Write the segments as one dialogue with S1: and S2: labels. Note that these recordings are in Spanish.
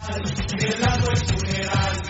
S1: Velando el funeral.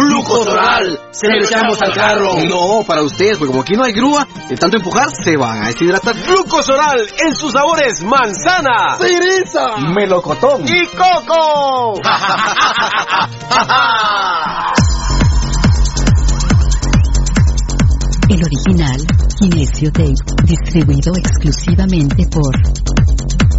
S2: ¡Glucosoral! Se lo echamos al carro.
S3: No, para ustedes, porque como aquí no hay grúa, de tanto empujar se van a deshidratar.
S4: Glucosoral en sus sabores manzana,
S3: cereza,
S4: melocotón
S2: y coco.
S5: El original, Kinesio Tape, distribuido exclusivamente por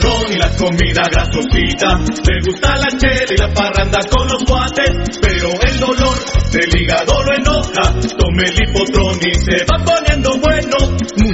S6: Ron y la comida grasosita. Le gusta la chela y la parranda con los guates. Pero el dolor del hígado lo enoja. Tome el hipotrón y se va poniendo bueno.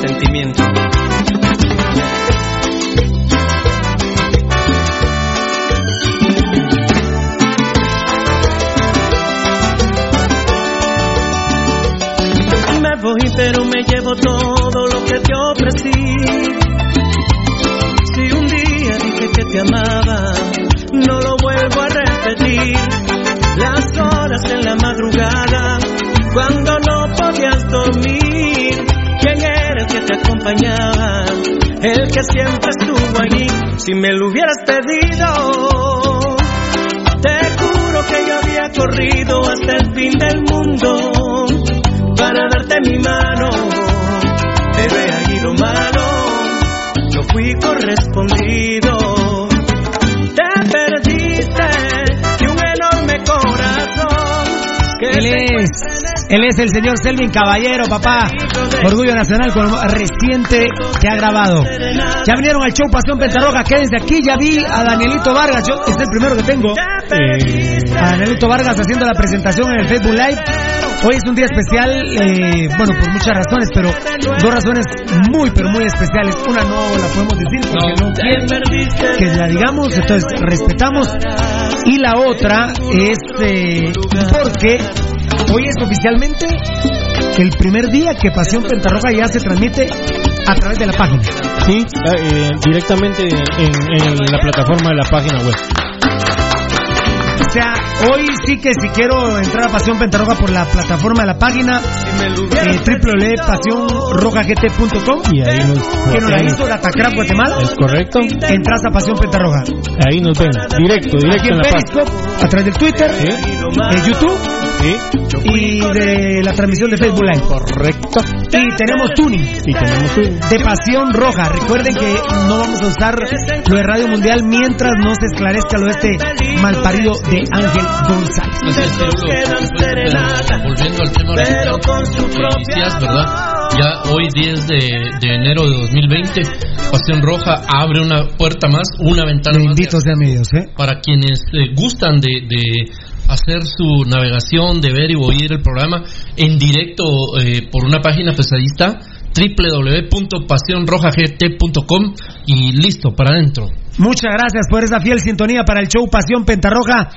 S7: Sentimiento. Me voy pero me llevo todo lo que te ofrecí. Si un día dije que te amaba, no lo vuelvo a repetir. Las horas en la madrugada, cuando no podías dormir. ¿Quién era el que te acompañaba? El que siempre estuvo allí. Si me lo hubieras pedido, te juro que yo había corrido hasta el fin del mundo para darte mi mano. Bebé, allí malo, yo fui correspondido. Te perdiste de un enorme corazón. Que
S8: Él es, el señor Selvin Caballero, papá. Orgullo Nacional con lo reciente que ha grabado. Ya vinieron al show Pasión Pentarroja, quédense aquí. Ya vi a Danielito Vargas, yo, este es el primero que tengo. Eh, a Danielito Vargas haciendo la presentación en el Facebook Live. Hoy es un día especial, eh, bueno, por muchas razones, pero dos razones muy, pero muy especiales. Una no la podemos decir porque no, quieren que la digamos, entonces respetamos. Y la otra es eh, porque hoy es oficialmente el primer día que Pasión Pentarroja ya se transmite a través de la página.
S9: Sí, eh, directamente en, en la plataforma de la página web.
S8: O sea, hoy sí que si quiero entrar a Pasión Pentarroja por la plataforma de la página eh, www.pasionrojagt.com
S9: Y ahí nos,
S8: que nos la hizo Datacraft Guatemala.
S9: Es correcto.
S8: Entras a Pasión Pentarroja.
S9: Ahí nos ven, directo, directo
S8: Aquí
S9: en
S8: en
S9: la página.
S8: Periscope, a través del Twitter, de YouTube y de la transmisión de Facebook Live.
S9: Correcto.
S8: Y tenemos tuning.
S9: Y tenemos tuning.
S8: De Pasión Roja. Recuerden que no vamos a usar lo de Radio Mundial mientras no se esclarezca lo de este malparido de Ángel González.
S10: Volviendo al tema de noticias, ¿verdad? Ya hoy 10 de, de enero de 2020, Pasión Roja abre una puerta más, una ventana más
S8: Benditos sean mi Dios, ¿eh?
S10: para quienes eh, gustan de, de hacer su navegación, de ver y oír el programa en directo eh, por una página pesadista www.pasionrojagt.com y listo, para adentro.
S8: Muchas gracias por esa fiel sintonía para el show Pasión Pentarroja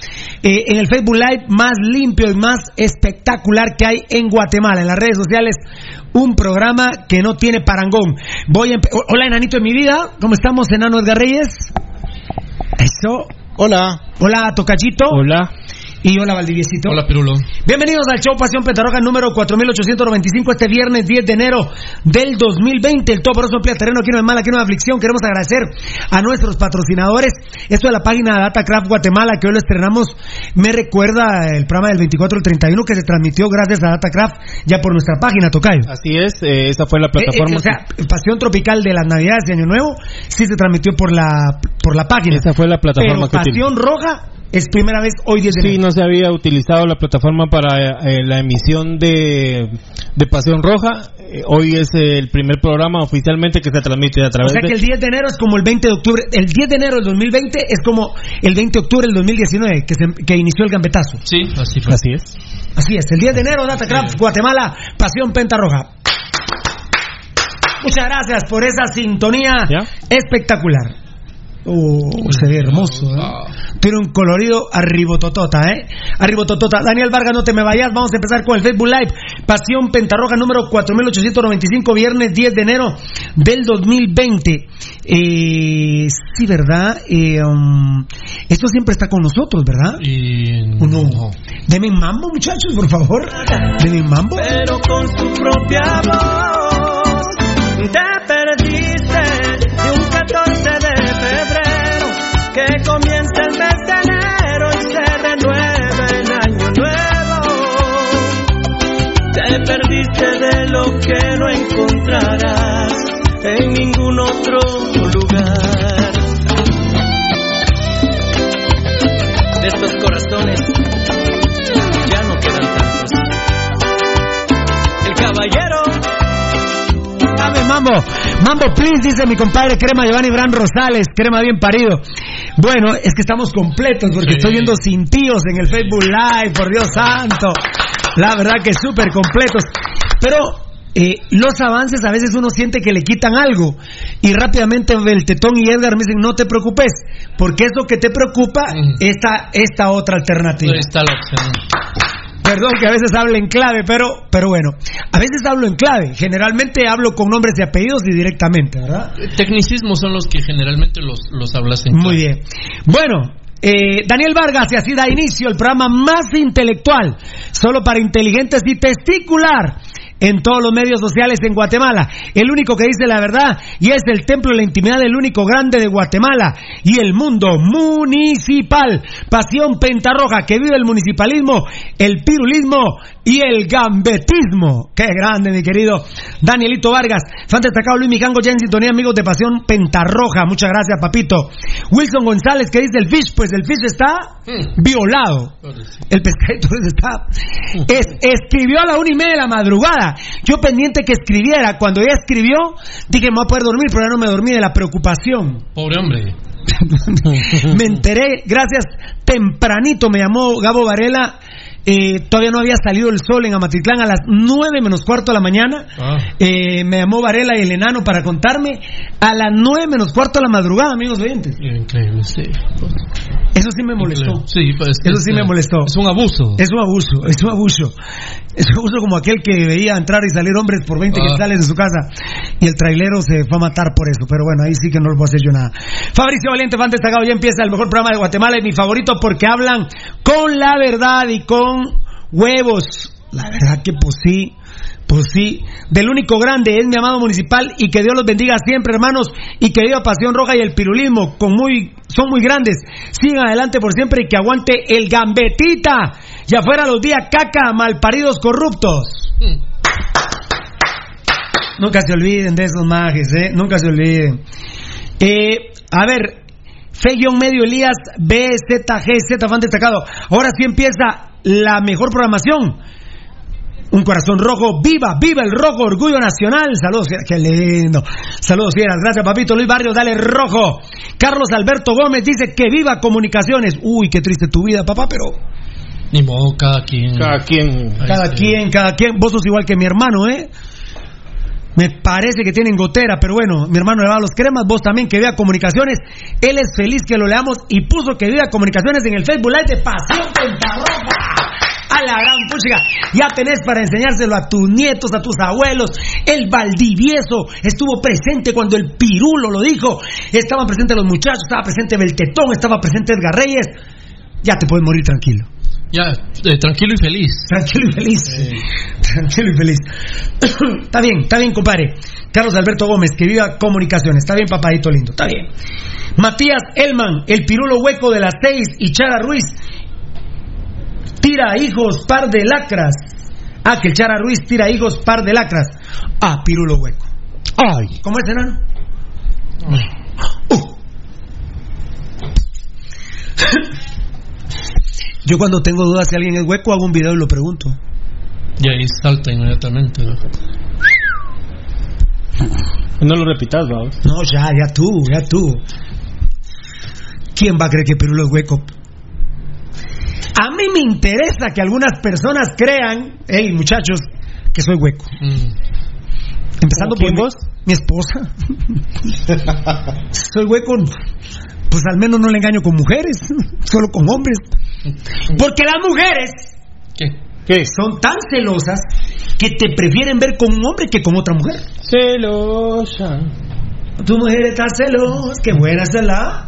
S8: eh, en el Facebook Live más limpio y más espectacular que hay en Guatemala. En las redes sociales, un programa que no tiene parangón. Voy a Hola, enanito de mi vida. ¿Cómo estamos, enano Edgar Reyes? Eso.
S9: Hola.
S8: Hola, Tocachito.
S9: Hola.
S8: Y hola, Valdiviesito.
S10: Hola, Pirulo.
S8: Bienvenidos al show Pasión Pentarroja número 4895 este viernes 10 de enero del 2020. El todo por eso emplea terreno, aquí no hay mal, aquí no hay aflicción. Queremos agradecer a nuestros patrocinadores. Esto de la página Datacraft Guatemala que hoy lo estrenamos. Me recuerda el programa del 24 al 31 que se transmitió gracias a Datacraft ya por nuestra página, Tocayo.
S9: Así es, eh, esa fue la
S8: Eh, eh,
S9: plataforma.
S8: o sea, Pasión Tropical de las Navidades de Año Nuevo sí se transmitió por la por la página.
S9: Esa fue la plataforma
S8: Pero
S9: que
S8: Pasión Roja es primera vez hoy 10 de
S9: Sí,
S8: enero.
S9: no se había utilizado la plataforma para eh, la emisión de, de Pasión Roja. Eh, hoy es el primer programa oficialmente que se transmite a
S8: O
S9: través
S8: sea que
S9: de...
S8: el 10 de enero es como el 20 de octubre. El 10 de enero del 2020 es como el 20 de octubre del 2019 que, se, que inició el gambetazo.
S10: Sí, así fue.
S9: Así es.
S8: Así es, el 10 de enero, Datacraft Guatemala, Pasión Penta Roja. Muchas gracias por esa sintonía espectacular. Uh, se ve hermoso, ¿eh? Tiene un colorido arribototota, ¿eh? Arribototota. Daniel Vargas, no te me vayas. Vamos a empezar con el Facebook Live. Pasión Pentarroja número 4895, viernes 10 de enero del 2020. Eh, sí, ¿verdad? Eh, um, esto siempre está con nosotros, ¿verdad? ¿O no? Deme mambo, muchachos, por favor. Deme mambo.
S7: Pero con su propia voz te perdiste en ningún otro lugar. De estos corazones ya no quedan tantos. El caballero
S8: Dame mambo, mambo please, dice mi compadre Crema Giovanni Bran Rosales, Crema bien parido. Bueno, es que estamos completos porque
S10: Sí.
S8: estoy viendo sin tíos en el Facebook Live, por Dios santo. La verdad que súper completos. Pero eh, los avances a veces uno siente que le quitan algo y rápidamente el Tetón y Edgar me dicen no te preocupes porque eso que te preocupa esta esta otra alternativa.
S10: Está la opción.
S8: Perdón que a veces hablo en clave, pero, pero bueno, a veces hablo en clave. Generalmente hablo con nombres y apellidos y directamente, ¿verdad?
S10: Tecnicismos son los que generalmente los, los hablas en
S8: Muy bien. Bueno, eh, Daniel Vargas, y así da inicio el programa más intelectual, solo para inteligentes y testicular. En todos los medios sociales en Guatemala. El único que dice la verdad y es el templo de la intimidad del único grande de Guatemala y el mundo municipal. Pasión Pentarroja, que vive el municipalismo, el pirulismo y el gambetismo. Qué grande, mi querido Danielito Vargas. Fan destacado Luis Mijango, ya en sintonía, amigos de Pasión Pentarroja. Muchas gracias, papito. Wilson González, que dice el fish, pues el fish está violado. El pescadito está. Es, escribió a la una y media de la madrugada. Yo pendiente que escribiera. Cuando ella escribió, dije, me voy a poder dormir, pero ya no me dormí de la preocupación.
S10: Pobre hombre.
S8: me enteré, gracias, tempranito me llamó Gabo Varela eh, todavía no había salido el sol en Amatitlán a las 9 menos cuarto de la mañana.
S10: Ah.
S8: Eh, me llamó Varela y el enano para contarme a las 9 menos cuarto de la madrugada, amigos oyentes.
S10: Increíble, sí.
S8: Eso sí me molestó.
S10: Sí, pues,
S8: Eso sí
S10: es,
S8: me molestó.
S10: Es un abuso.
S8: Es un abuso, es un abuso. Es un abuso como aquel que veía entrar y salir hombres por 20
S10: Ah.
S8: sales de su casa y el trailero se fue a matar por eso. Pero bueno, ahí sí que no lo puedo hacer yo nada. Fabricio Valiente, fan destacado, ya empieza el mejor programa de Guatemala y mi favorito porque hablan con la verdad y con huevos. La verdad que pues sí. Pues sí, del único grande es mi amado municipal y que Dios los bendiga siempre, hermanos, y que viva Pasión Roja y el pirulismo, con muy, son muy grandes. Sigan adelante por siempre y que aguante el gambetita. Y afuera los días caca, malparidos corruptos. Nunca se olviden de esos mages, ¿eh? Nunca se olviden. Eh, a ver, Fe-Medio Elías, BZG, Z, fan destacado. Ahora sí empieza la mejor programación. Un corazón rojo, viva, viva el rojo, orgullo nacional. Saludos, qué lindo. Saludos, fieras. Gracias, papito Luis Barrios, dale rojo. Carlos Alberto Gómez dice que viva comunicaciones. Uy, qué triste tu vida, papá, pero
S10: Ni modo, cada quien.
S9: Cada quien.
S8: cada quien, cada quien. Vos sos igual que mi hermano, ¿eh? Me parece que tienen gotera, pero bueno, mi hermano le va a los cremas, vos también que vea comunicaciones. Él es feliz que lo leamos y puso que viva comunicaciones en el Facebook Live de Pasión Pentarroja. A la gran puchiga. Ya tenés para enseñárselo a tus nietos, a tus abuelos. El Valdivieso estuvo presente cuando el Pirulo lo dijo. Estaban presentes los muchachos, estaba presente Beltetón, estaba presente Edgar Reyes. Ya te puedes morir tranquilo.
S10: Ya, eh, tranquilo y feliz.
S8: Tranquilo y feliz. Tranquilo y feliz. está bien, está bien, compadre. Carlos Alberto Gómez, que viva comunicaciones. Está bien, papadito lindo. Está bien. Matías Elman, el pirulo hueco de las seis. Y Chara Ruiz, tira hijos, par de lacras. Ah, que el Chara Ruiz tira hijos, par de lacras. Ah, pirulo hueco.
S9: Ay.
S8: ¿Cómo es, enano? Uh. Yo cuando tengo dudas si alguien es hueco hago un video y lo pregunto.
S10: Y ahí salta inmediatamente. ¿no?
S9: No lo repitas, vamos.
S8: No, ya, ya tú, ya tú. ¿Quién va a creer que Pirulo es hueco? A mí me interesa que algunas personas crean, hey muchachos, que soy hueco. Empezando por
S9: quién
S8: mi,
S9: vos?
S8: mi esposa. soy hueco, pues al menos no le engaño con mujeres, solo con hombres. Porque las mujeres
S10: ¿Qué?
S8: son tan celosas que te prefieren ver con un hombre que con otra mujer.
S9: Celosa.
S8: Tu mujer está celosa, qué buena es la...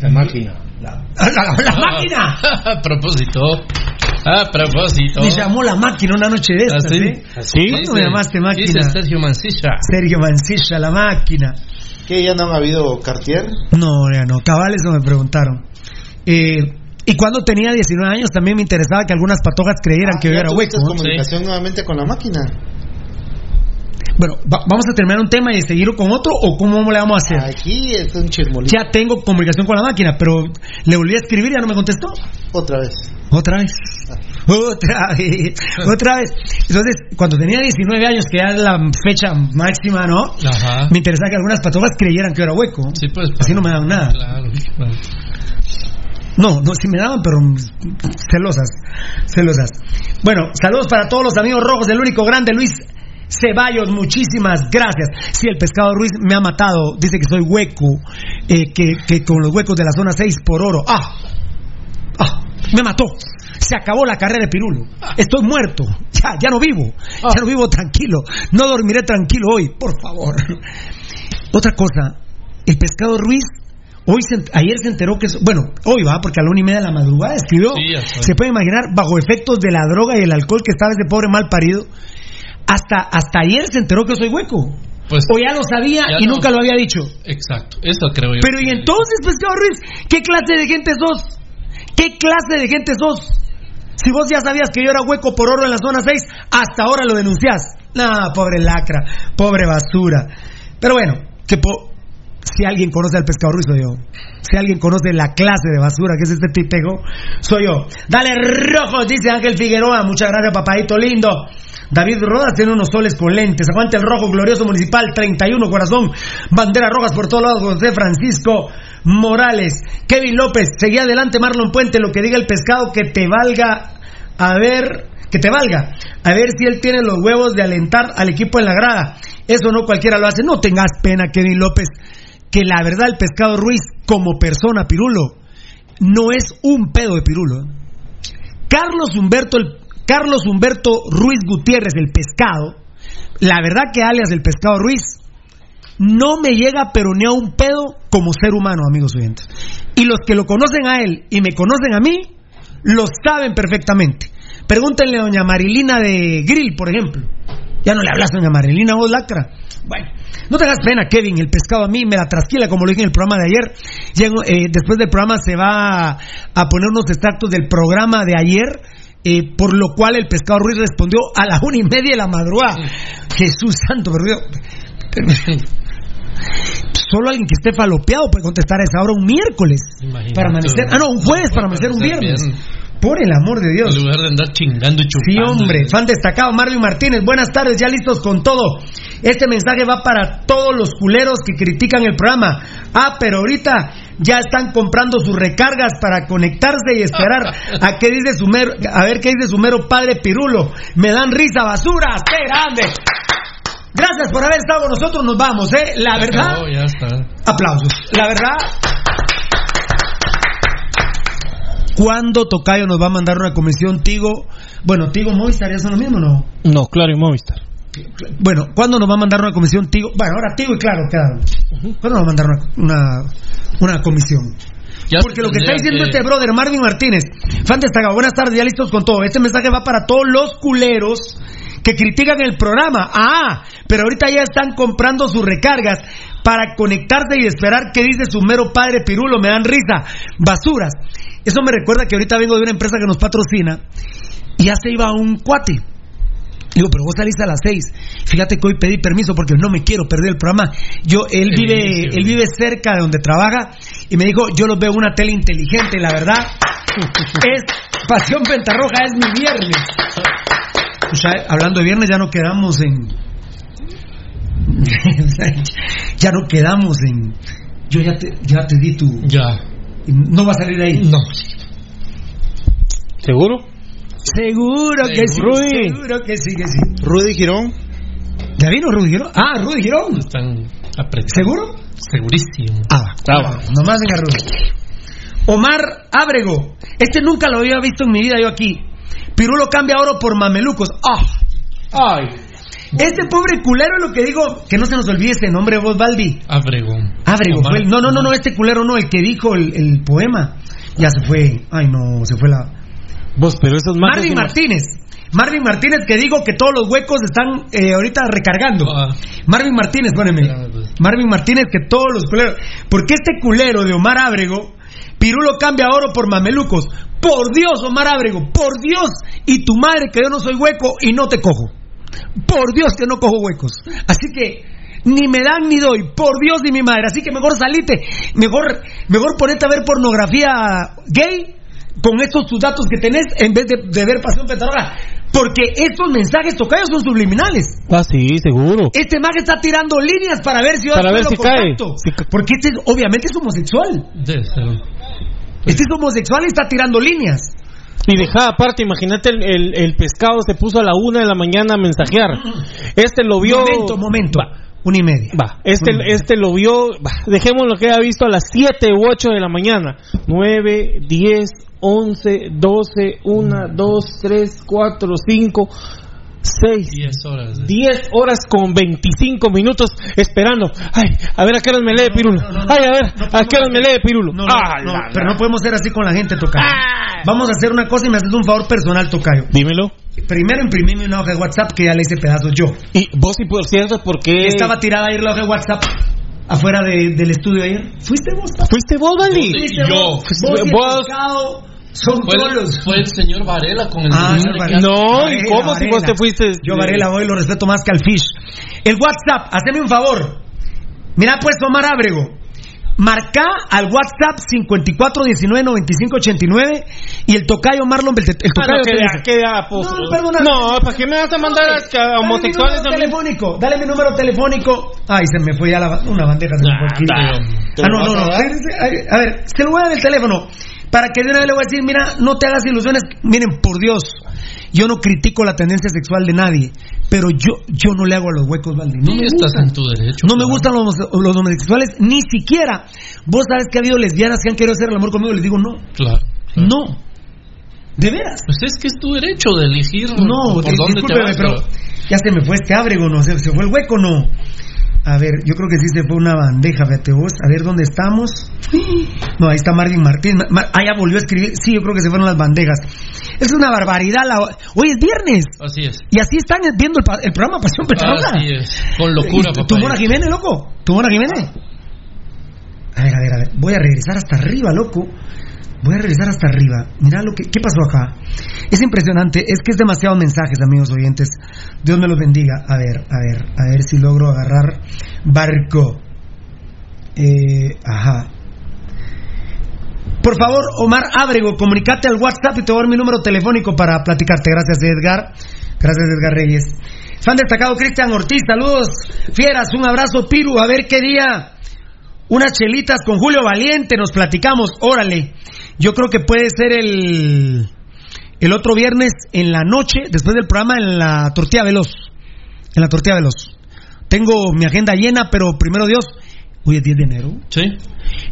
S9: La máquina.
S8: La, la- la máquina.
S10: A propósito. A propósito.
S8: Me llamó la máquina una noche de estas,
S10: ¿Ah, sí?
S8: ¿eh?
S9: ¿Así?
S8: ¿Cuándo me llamaste máquina?
S10: Dice Sergio Mancilla.
S8: Sergio Mancilla, la máquina.
S11: ¿Qué? ¿Ya no han habido Cartier?
S8: No, ya no, cabales no me preguntaron. Eh, y cuando tenía 19 años también me interesaba que algunas patojas creyeran que yo
S11: ¿Ya
S8: era hueco. ¿no?
S11: comunicación nuevamente con la máquina?
S8: Bueno, va- vamos a terminar un tema y seguir con otro o cómo le vamos a hacer.
S11: Aquí es un chismolito.
S8: Ya tengo comunicación con la máquina, pero le volví a escribir y ya no me contestó.
S11: Otra vez.
S8: Otra vez. Otra vez. Otra vez. Entonces, cuando tenía 19 años, que era la fecha máxima, ¿no?
S10: Ajá.
S8: Me interesaba que algunas patojas creyeran que yo era hueco.
S10: Sí, pues.
S8: Así no me daban nada.
S10: Claro. claro.
S8: No, no, sí me daban, pero celosas. Celosas. Bueno, saludos para todos los amigos rojos del único grande Luis Ceballos, muchísimas gracias. Sí, el pescado Ruiz me ha matado. Dice que soy hueco, eh, que, que con los huecos de la zona 6 por oro. ¡Ah! ¡Ah! Me mató. Se acabó la carrera de Pirulo. Estoy muerto. Ya, ya no vivo. Ya no vivo tranquilo. No dormiré tranquilo hoy, por favor. Otra cosa, el pescado Ruiz. Hoy se- ayer se enteró que bueno hoy va porque a la una y media de la madrugada escribió
S10: Sí,
S8: se puede imaginar bajo efectos de la droga y el alcohol que estaba ese pobre mal parido hasta, hasta ayer se enteró que soy hueco.
S10: Pues,
S8: o ya lo sabía
S10: ya
S8: y
S10: no.
S8: nunca lo había dicho.
S10: Exacto, eso creo yo.
S8: Pero y entonces, Pescado Ruiz, ¿qué clase de gente sos? ¿Qué clase de gente sos? Si vos ya sabías que yo era hueco por oro en la zona 6, hasta ahora lo denunciás. No, pobre lacra, pobre basura. Pero bueno, que po- si alguien conoce al pescado Ruiz soy yo. Si alguien conoce la clase de basura que es este tipego, soy yo. Dale rojo, dice Ángel Figueroa. Muchas gracias, papadito lindo. David Rodas tiene unos soles con lentes. Aguante el rojo glorioso municipal 31 corazón. Banderas rojas por todos lados. José Francisco Morales. Kevin López. Seguí adelante Marlon Puente. Lo que diga el pescado que te valga. A ver. Que te valga. A ver si él tiene los huevos de alentar al equipo en la grada. Eso no cualquiera lo hace. No tengas pena, Kevin López. Que la verdad el pescado Ruiz como persona, Pirulo, no es un pedo de Pirulo. ¿eh? Carlos Humberto, el, Carlos Humberto Ruiz Gutiérrez, el pescado, la verdad que alias el pescado Ruiz, no me llega pero ni a un pedo como ser humano, amigos oyentes. Y los que lo conocen a él y me conocen a mí, lo saben perfectamente. Pregúntenle a doña Marilina de Grill, por ejemplo. Ya no le hablas a doña Marilina, vos lacra. Bueno, no tengas pena, Kevin. El pescado a mí me la trasquila, como lo dije en el programa de ayer. Llego, eh, después del programa se va a, a poner unos extractos del programa de ayer. eh, por lo cual el pescado Ruiz respondió a la una y media de la madrugada. Jesús santo, perdió. Solo alguien que esté falopeado puede contestar a esa hora un miércoles. para amanecer. Ah, no, un jueves para amanecer un viernes. Por el amor de Dios.
S10: En lugar de andar chingando y
S8: Sí,
S10: chupando.
S8: hombre, fan destacado, Marvin Martínez. Buenas tardes, ya listos con todo. Este mensaje va para todos los culeros que critican el programa. Ah, pero ahorita ya están comprando sus recargas para conectarse y esperar a qué dice su mero, a ver qué dice su mero padre Pirulo. Me dan risa, basura, qué grande. Gracias por haber estado con nosotros, nos vamos, ¿eh? La
S10: Ya
S8: verdad,
S10: acabó, ya está.
S8: aplausos. La verdad. ¿Cuándo Tocayo nos va a mandar una comisión Tigo? Bueno, Tigo Movistar ya son lo mismo, ¿no?
S9: No, claro, y Movistar.
S8: Bueno, ¿cuándo nos va a mandar una comisión Tigo? Bueno, ahora Tigo y claro, quedaron. ¿Cuándo nos va a mandar una, una, una comisión?
S10: Ya
S8: Porque lo que está diciendo
S10: que-
S8: este brother Marvin Martínez, fan destacado, buenas tardes, ya listos con todo. Este mensaje va para todos los culeros que critican el programa. Ah, pero ahorita ya están comprando sus recargas para conectarse y esperar que dice su mero padre Pirulo, me dan risa. Basuras. Eso me recuerda que ahorita vengo de una empresa que nos patrocina y ya se iba un cuate. Digo, pero vos salís a las seis. Fíjate que hoy pedí permiso porque no me quiero perder el programa. Yo, él vive,
S10: inicio.
S8: él vive cerca de donde trabaja y me dijo, yo los veo una tele inteligente, la verdad. es Pasión Pentarroja, es mi viernes. O sea, hablando de viernes ya no quedamos en. ya no quedamos en. Yo ya te, ya te di tu.
S10: Ya.
S8: No va a salir ahí.
S10: No.
S9: ¿Seguro?
S8: Seguro que sí.
S9: Rudy.
S8: Seguro que sí, que sí.
S11: Rudy Girón.
S8: ¿Ya vino Rudy Girón? Ah, Rudy Girón.
S10: Están apretados.
S8: ¿Seguro?
S10: Segurísimo.
S8: Ah, ah, nomás venga Rudy. Omar Ábrego. Este nunca lo había visto en mi vida yo aquí. Pirulo cambia oro por mamelucos. ¡Ah! ¡Ay! Este pobre culero lo que digo, que no se nos olvide ese nombre, vos, Baldi. Ábrego
S10: Omar.
S8: fue el- No, no, no, no, este culero no, el que dijo el, el poema. Ya se fue. Ay, no, se fue la.
S9: Vos, pero esos.
S8: Marvin Martínez. Marvin Martínez que digo que todos los huecos están eh, ahorita recargando.
S10: Ah.
S8: Marvin Martínez, poneme.
S10: Espérame, pues.
S8: Marvin Martínez que todos los culeros. Porque este culero de Omar Ábrego, Pirulo cambia oro por mamelucos. Por Dios, Omar Ábrego, por Dios. Y tu madre que yo no soy hueco y no te cojo. Por Dios que no cojo huecos. Así que ni me dan ni doy. Por Dios ni mi madre. Así que mejor salite. Mejor, mejor ponete a ver pornografía gay con estos tus datos que tenés en vez de, de ver Pasión Petarroja. Porque estos mensajes tocados son subliminales.
S9: Ah, sí, seguro.
S8: Este mag está tirando líneas para ver si yo
S9: Para ver si cae. Si
S8: Porque este es- obviamente es homosexual. Este es homosexual y está tirando líneas.
S9: Y deja aparte, imagínate el, el, el pescado se puso a la una de la mañana a mensajear. Este lo vio.
S8: Momento, momento. Una y media.
S9: Va, este,
S8: Una y media.
S9: este lo vio, va, dejemos lo que haya visto a las 7 u 8 de la mañana. 9, 10, 11, 12, 1, 2, 3, 4, 5, 6,
S10: 10 horas.
S9: 10 horas con 25 minutos esperando. Ay, a ver a qué horas me lee Pirulo. Ay, a ver, a qué horas me lee Pirulo.
S8: No, no,
S9: Ah,
S8: no,
S9: la-
S8: pero no podemos ser así con la gente, Tocayo. Vamos a hacer una cosa y me haces un favor personal, Tocayo.
S9: Dímelo.
S8: Primero imprimime una hoja de WhatsApp que ya le hice pedazos yo.
S9: Y vos, y por cierto, porque
S8: Estaba tirada ayer la hoja de WhatsApp afuera de- del estudio ayer. ¿Fuiste vos?
S9: ¿Fuiste vos?
S8: ¿Fuiste
S10: Yo.
S8: vos? Vos son
S10: Fue
S8: todos los...
S10: fue el señor Varela con el
S8: Ah,
S10: señor
S8: Varela.
S9: No,
S8: Varela,
S9: ¿y cómo si vos
S8: Varela.
S9: te fuiste?
S8: Yo Varela voy lo respeto más que al Fish. El WhatsApp, haceme un favor. Mira pues Omar Ábrego. Marca al WhatsApp 54199589 y el tocayo Marlon Belte- el
S9: Ah,
S8: tocayo
S9: no, que que ya, pues,
S8: No, perdona.
S9: No, ¿para qué me vas a mandar a, a
S8: Dale mi
S9: homosexuales
S8: número
S9: a mí?
S8: telefónico, dale mi número telefónico. Ay, se me fue ya la, una bandeja. Se me fue aquí.
S9: Anda.
S8: Ah, no, no, no. A ver, a ver, se lo voy a dar el teléfono. Para que de una vez le voy a decir, mira, no te hagas ilusiones. Miren, por Dios, yo no critico la tendencia sexual de nadie, pero yo yo no le hago a los huecos, Valdi. No
S10: Sí,
S8: me
S10: estás
S8: gustan.
S10: en tu derecho.
S8: No me gustan los, los homosexuales, ni siquiera. Vos sabes que ha habido lesbianas que han querido hacer el amor conmigo les digo no.
S10: Claro.
S8: No. ¿De veras?
S10: Pues es que es tu derecho de elegir
S8: No,
S10: por dónde te vas.
S8: pero ya se me fue este ábrego, no sé, se fue el hueco, no. A ver, yo creo que sí se fue una bandeja, fíjate vos. A ver dónde estamos. No, ahí está Marvin Martín. Ma- Ma- ah, ya volvió a escribir. Sí, yo creo que se fueron las bandejas. Es una barbaridad. La... Hoy es viernes.
S10: Así es.
S8: Y así están viendo el, pa- el programa Pasión Petarroja.
S10: Así es. Con locura,
S8: ¿Y
S10: papá.
S8: ¿Tu Mona Jiménez, loco? ¿Tu Mona Jiménez? A ver, a ver, a ver. Voy a regresar hasta arriba, loco. Voy a regresar hasta arriba. Mira lo que... ¿Qué pasó acá? Es impresionante. Es que es demasiados mensajes, amigos oyentes. Dios me los bendiga. A ver, a ver, a ver si logro agarrar barco. Eh, ajá. Por favor, Omar Ábrego, comunicate al WhatsApp y te voy a dar mi número telefónico para platicarte. Gracias, Edgar. Gracias, Edgar Reyes. Fan destacado Cristian Ortiz, saludos. Fieras, un abrazo, Piru. A ver qué día. Unas chelitas con Julio Valiente, nos platicamos. Órale. Yo creo que puede ser el, el otro viernes en la noche, después del programa, en la Tortilla Veloz. En la Tortilla Veloz. Tengo mi agenda llena, pero primero Dios. Hoy es 10 de enero.
S10: Sí.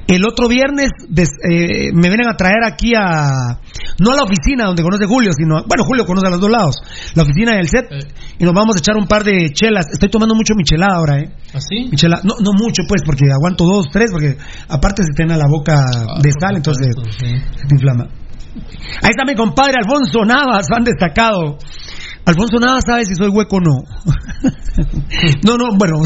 S8: El otro viernes des- eh, me vienen a traer aquí a. No a la oficina donde conoce Julio, sino. a- bueno, Julio conoce a los dos lados. La oficina del set. Y nos vamos a echar un par de chelas. Estoy tomando mucho michelada ahora, ¿eh?
S10: ¿Así?
S8: Michela, no, no mucho, pues, porque aguanto dos, tres, porque aparte se te llena la boca de sal, entonces se te inflama. Ahí está mi compadre Alfonso Navas, fan destacado. Alfonso Navas sabe si soy hueco o no. no, no, bueno.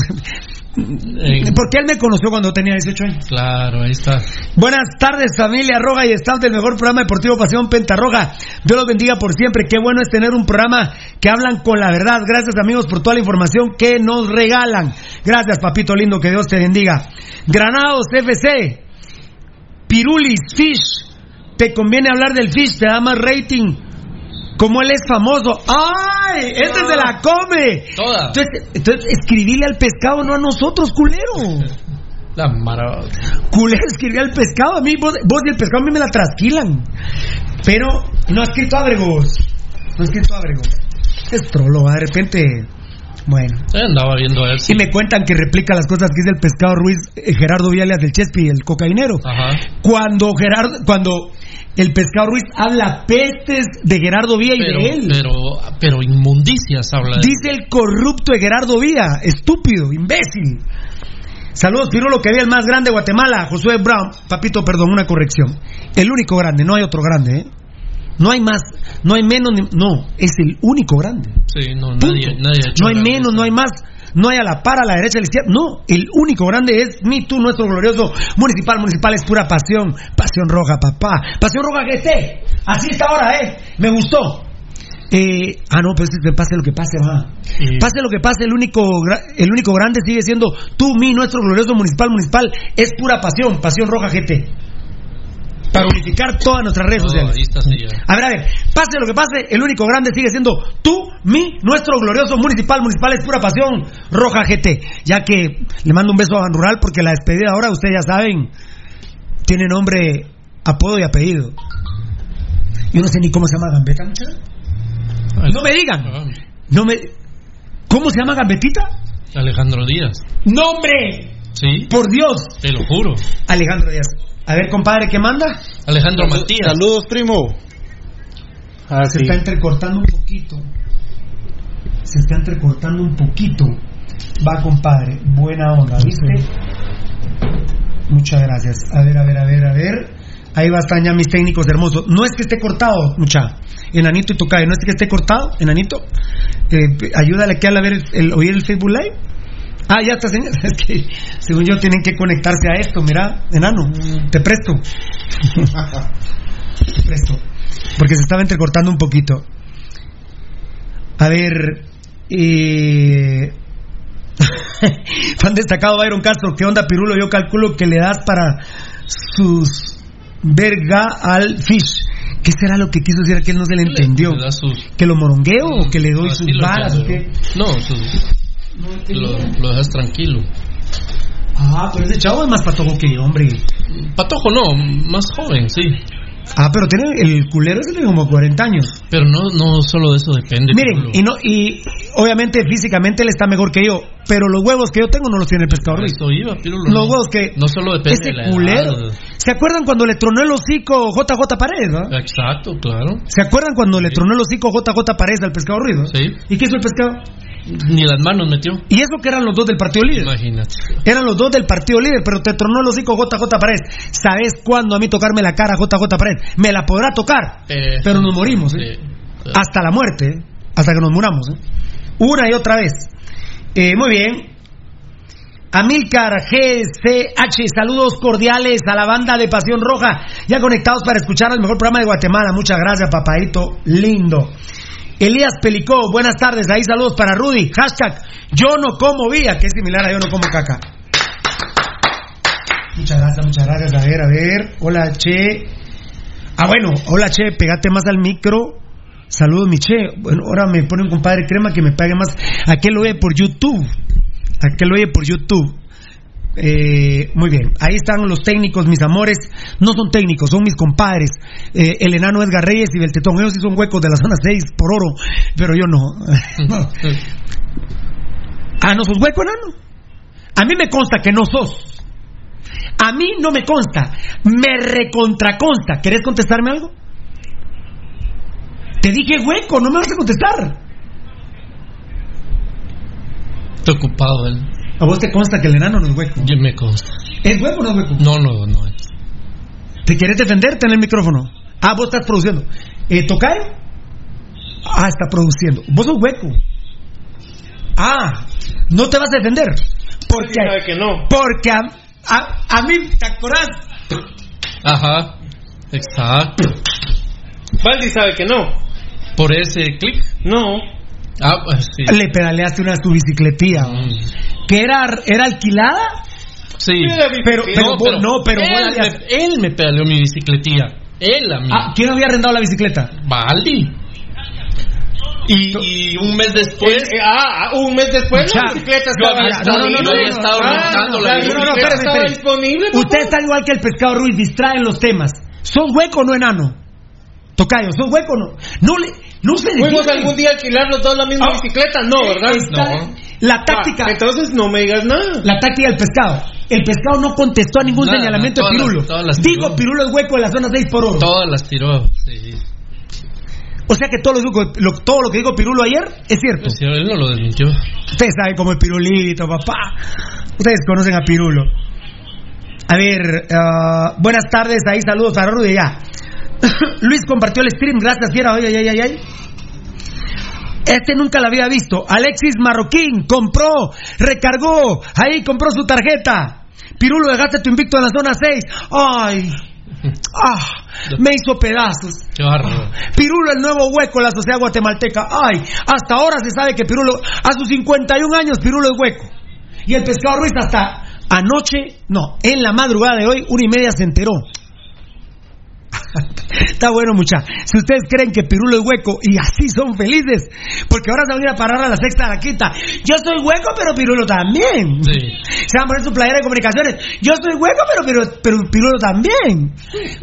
S8: Porque él me conoció cuando tenía 18 años.
S10: Claro, ahí está.
S8: Buenas tardes, familia Roja y staff del mejor programa deportivo Pasión Pentarroja. Dios los bendiga por siempre. Qué bueno es tener un programa que hablan con la verdad. Gracias, amigos, por toda la información que nos regalan. Gracias, papito lindo, que Dios te bendiga. Granados FC, Pirulis Fish. Te conviene hablar del Fish, te da más rating. Como él es famoso. ¡Ay! ¡Este se la come!
S10: Toda.
S8: Entonces, entonces, escribile al pescado, no a nosotros, culero.
S10: La maravilla.
S8: Culero escribí al pescado. A mí, vos, vos y el pescado a mí me la trasquilan. Pero no ha escrito Abregos. No ha escrito Abregos. Es trolo, de repente. Bueno.
S10: Se andaba viendo a ver si.
S8: Y me cuentan que replica las cosas que dice el pescado Ruiz, eh, Gerardo Viales del Chespi, el cocainero.
S10: Ajá.
S8: Cuando Gerardo, cuando el pescado Ruiz habla pestes de Gerardo Vía y
S10: Pero,
S8: de él.
S10: pero, pero inmundicias habla de
S8: Dice el corrupto de Gerardo Vía, estúpido, imbécil. Saludos, Pirulo, que había el más grande de Guatemala, Josué Brown. Papito, perdón, una corrección. El único grande, no hay otro grande, ¿eh? No hay más, no hay menos, no, es el único grande.
S10: Sí, no, nadie, nadie ha hecho
S8: No hay menos, no hay más, no hay a la par, a la derecha, a la izquierda. No, el único grande es mi, tú, nuestro glorioso municipal. Municipal es pura pasión, pasión roja, papá. Pasión roja GT. Así está ahora, ¿eh? Me gustó. Eh, ah, no, que pase lo que pase, va. Pase lo que pase, el único, el único grande sigue siendo tú, mi, nuestro glorioso municipal. Municipal es pura pasión, pasión roja GT. Para unificar todas nuestras redes
S10: No,
S8: sociales. A ver, a ver, pase lo que pase, el único grande sigue siendo tú, mi, nuestro glorioso municipal. Municipal es pura pasión, Roja GT. Ya que le mando un beso a Ban Rural porque la despedida ahora, ustedes ya saben, tiene nombre, apodo y apellido. Yo no sé ni cómo se llama Gambeta, muchacha. No me digan. No me. ¿Cómo se llama Gambetita?
S10: Alejandro Díaz.
S8: ¡Nombre!
S10: Sí.
S8: Por Dios.
S10: Te lo juro.
S8: Alejandro Díaz. A ver, compadre, ¿qué manda?
S10: Alejandro Matías.
S11: Saludos, primo.
S8: Se está entrecortando un poquito. Se está entrecortando un poquito. Va, compadre. Buena onda, ¿viste? Muchas gracias. A ver, a ver, a ver, a ver. Ahí va a estar ya mis técnicos hermosos. No es que esté cortado, mucha. Enanito y tocayo. No es que esté cortado, enanito. Eh, ayúdale aquí a ver el, el- oír el Facebook Live. Ah, ya está, señor. Es que, según yo, tienen que conectarse a esto. Mira, enano, te presto. te presto. Porque se estaba entrecortando un poquito. A ver. Eh... Fan destacado Byron Castro. ¿Qué onda, Pirulo? Yo calculo que le das para sus verga al fish. ¿Qué será lo que quiso decir? Que él no se le entendió.
S10: Le da sus-
S8: ¿Que lo morongueo o que le doy sus qué?
S10: No, sus- lo, lo dejas tranquilo.
S8: Ah, pero ese chavo es más patojo que yo, hombre.
S10: Patojo no, más joven, sí.
S8: Ah, pero tiene el culero ese tiene como 40 años.
S10: Pero no, no solo de eso depende.
S8: Miren, y no y obviamente físicamente él está mejor que yo, pero los huevos que yo tengo no los tiene el pescador.
S10: Eso iba, Pirulo.
S8: Los
S10: no.
S8: huevos que
S10: No solo depende
S8: ese
S10: de la
S8: culero.
S10: edad.
S8: ¿Se acuerdan cuando le tronó el hocico JJ Paredes, no?
S10: Exacto, claro.
S8: ¿Se acuerdan cuando le tronó el hocico JJ Paredes al pescado ruido?
S10: Sí.
S8: ¿Y qué hizo el pescado?
S10: Ni las manos metió.
S8: Y eso que eran los dos del partido líder.
S10: Imagínate.
S8: Eran los dos del partido líder, pero te tronó el hocico JJ Paredes. ¿Sabes cuándo a mí tocarme la cara JJ Paredes? Me la podrá tocar,
S10: Eh,
S8: pero nos morimos, ¿eh?
S10: sí.
S8: Hasta la muerte, ¿eh? Hasta que nos muramos, ¿eh? Una y otra vez. Eh, muy bien. Amilcar GCH, saludos cordiales a la banda de Pasión Roja, ya conectados para escuchar el mejor programa de Guatemala. Muchas gracias, papadito lindo. Elías Pelicó, buenas tardes, ahí saludos para Rudy. Hashtag, yo no como vía, que es similar a yo no como caca. Muchas gracias, muchas gracias. A ver, a ver. Hola, Che. Ah, bueno, hola, Che, pegate más al micro. Saludos, mi Che. Bueno, ahora me pone un compadre crema que me pague más. Aquel lo ve por YouTube. Aquel lo ve por YouTube. Eh, muy bien, ahí están los técnicos, mis amores. No son técnicos, son mis compadres. Eh, el enano Edgar Reyes y Beltetón. Ellos sí son huecos de la zona 6 por oro, pero yo no. Ah, ¿no sos hueco, enano? A mí me consta que no sos. A mí no me consta, me recontraconsta. ¿Querés contestarme algo? Te dije hueco, no me vas a contestar.
S10: Está ocupado él.
S8: A vos te consta que el enano no es hueco.
S10: Yo me consta.
S8: ¿Es hueco o no es hueco?
S10: No, no, no.
S8: ¿Te quieres defender? Ten el micrófono. Ah, vos estás produciendo. Eh, ¿Tocayo? Ah, está produciendo. Vos sos hueco. Ah, no te vas a defender. Porque,
S9: sabe que no.
S8: Porque a, a, a mí, ¿te acordás?
S10: Ajá. Exacto.
S9: Baldi sabe que no.
S10: Por ese clic.
S9: No.
S10: Ah, pues sí.
S8: Le pedaleaste una su bicicletía. ¿Que era, era alquilada?
S10: Sí.
S8: Pero, pero,
S10: no,
S8: vos- no, pero
S10: él, me, él me pedaleó mi bicicletía. Él a mí.
S8: Ah, ¿Quién había arrendado la bicicleta?
S10: Baldi. Y, y un mes después.
S9: Eh, ah, un mes después la bicicleta
S10: yo
S9: estaba
S10: había estado-
S9: disponible.
S10: yo había estado
S9: Ah,
S10: rentando la
S9: estaba disponible.
S8: Usted está igual que el pescado Ruiz, distraen los temas. ¿Sos hueco o no enano? Tocayo, ¿sos hueco o no? No le, no se
S9: ¿Fuimos
S8: defienden.
S9: algún día a alquilar los dos la misma
S8: Ah,
S9: bicicleta? No, ¿verdad?
S8: Está- La táctica,
S9: Ah, entonces no me digas nada.
S8: la táctica del pescado. El pescado no contestó a ningún
S10: Nada,
S8: señalamiento de
S10: las-
S8: Pirulo.
S10: todas las
S8: Digo,
S10: tiró.
S8: Pirulo es hueco en la zona 6 por oro.
S10: Todas las tiró. Sí.
S8: O sea que todo lo, digo- lo- todo lo que dijo Pirulo ayer es cierto.
S10: Pues, él no lo desmintió.
S8: Ustedes saben cómo es Pirulito, papá. Ustedes conocen a Pirulo. A ver, ah, buenas tardes, ahí saludos para Rudy ya. Luis compartió el stream, gracias, fiera. Ay, ay, ay, ay, ay. Este nunca lo había visto. Alexis Marroquín compró, recargó, ahí compró su tarjeta. Pirulo, dejaste tu invicto en la zona 6. Ay, ah, me hizo pedazos. Pirulo, el nuevo hueco en la sociedad guatemalteca. Ay, hasta ahora se sabe que Pirulo, a sus 51 años, Pirulo es hueco. Y el pescado Ruiz hasta anoche, no, en la madrugada de hoy, una y media se enteró. Está bueno, mucha. Si ustedes creen que Pirulo es hueco y así son felices, porque ahora se van a ir a parar a la sexta, a la quinta. Yo soy hueco, pero Pirulo también.
S10: Sí.
S8: Se van a poner su playera de comunicaciones. Yo soy hueco, pero, pero, pero Pirulo también.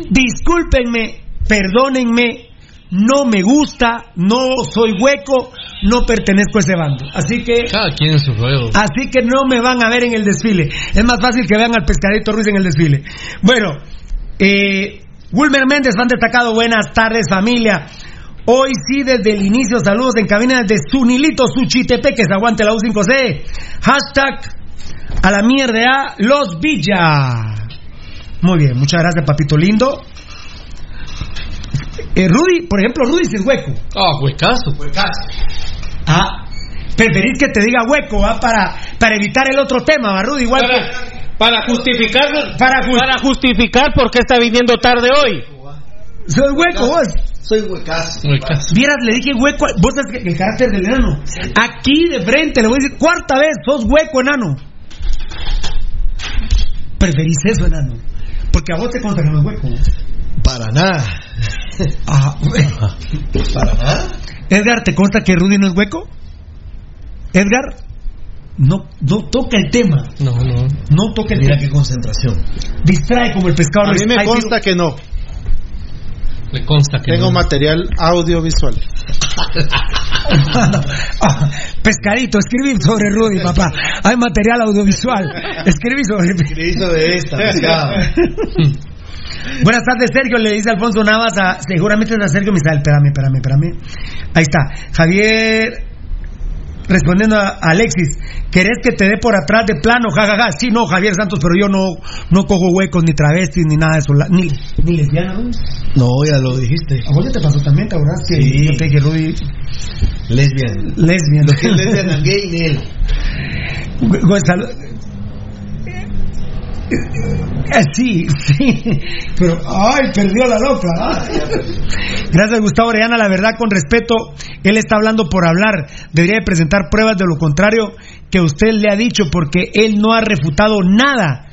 S8: Discúlpenme, perdónenme, no me gusta, no soy hueco, no pertenezco a ese bando. Así que.
S10: Cada quien en su juego.
S8: Así que no me van a ver en el desfile. Es más fácil que vean al pescadito Ruiz en el desfile. Bueno, eh, Wilmer Méndez, fan destacado, buenas tardes familia. Hoy sí, desde el inicio, saludos en cabina de Sunilito Suchitepeques, aguante la U5C. Hashtag a la mierda Los Villa. Muy bien, muchas gracias, papito lindo. Eh, Rudy, por ejemplo, Rudy es hueco.
S10: Ah, huecazo.
S8: Ah, preferís que te diga hueco, ¿ah? Para, para evitar el otro tema, ¿va, Rudy? Igual
S9: Para,
S8: que-
S9: para justificar
S8: Para ju-
S9: para justificar por qué está viniendo tarde hoy.
S8: Soy hueco, vos.
S11: Soy huecazo.
S10: Huecazo.
S8: Vieras, le dije hueco. Vos que el carácter del enano. Aquí de frente, le voy a decir, cuarta vez, sos hueco, enano. Preferís eso, enano. Porque a vos te consta que no es hueco.
S11: Para nada.
S8: Ajá.
S11: Para nada.
S8: Edgar, ¿te consta que Rudy no es hueco? Edgar, no, no toca el tema.
S10: No, no.
S8: No toca el
S11: Mira
S8: tema.
S11: qué concentración.
S8: Distrae como el pescado.
S11: A mí me consta que no.
S10: Le consta que
S11: Tengo
S10: no.
S11: material audiovisual.
S8: Ah, Pescadito, escribí sobre Rudy, papá. Hay material audiovisual. Escribí sobre.
S11: Escrito de esta, pescado.
S8: Buenas tardes, Sergio. Le dice Alfonso Navas a. Seguramente es a Sergio Misal. Espérame, espérame, espérame. Ahí está. Javier. Respondiendo a Alexis, ¿querés que te dé por atrás de plano? Ja, ja, ja. Sí, no, Javier Santos, pero yo no, no cojo huecos, ni travestis, ni nada de eso. Ni, ni lesbiana, ¿no?
S11: No, ya lo dijiste.
S8: ¿A vos ya te pasó también? ¿Te
S11: Sí.
S8: yo te dije, Rudy,
S11: Lesbian.
S8: lesbian?
S11: Lo que es lesbian gay ni él.
S8: Eh, Sí, sí, pero ay, perdió la loca. ay. Gracias Gustavo Orellana, la verdad con respeto, él está hablando por hablar, debería de presentar pruebas de lo contrario que usted le ha dicho porque él no ha refutado nada.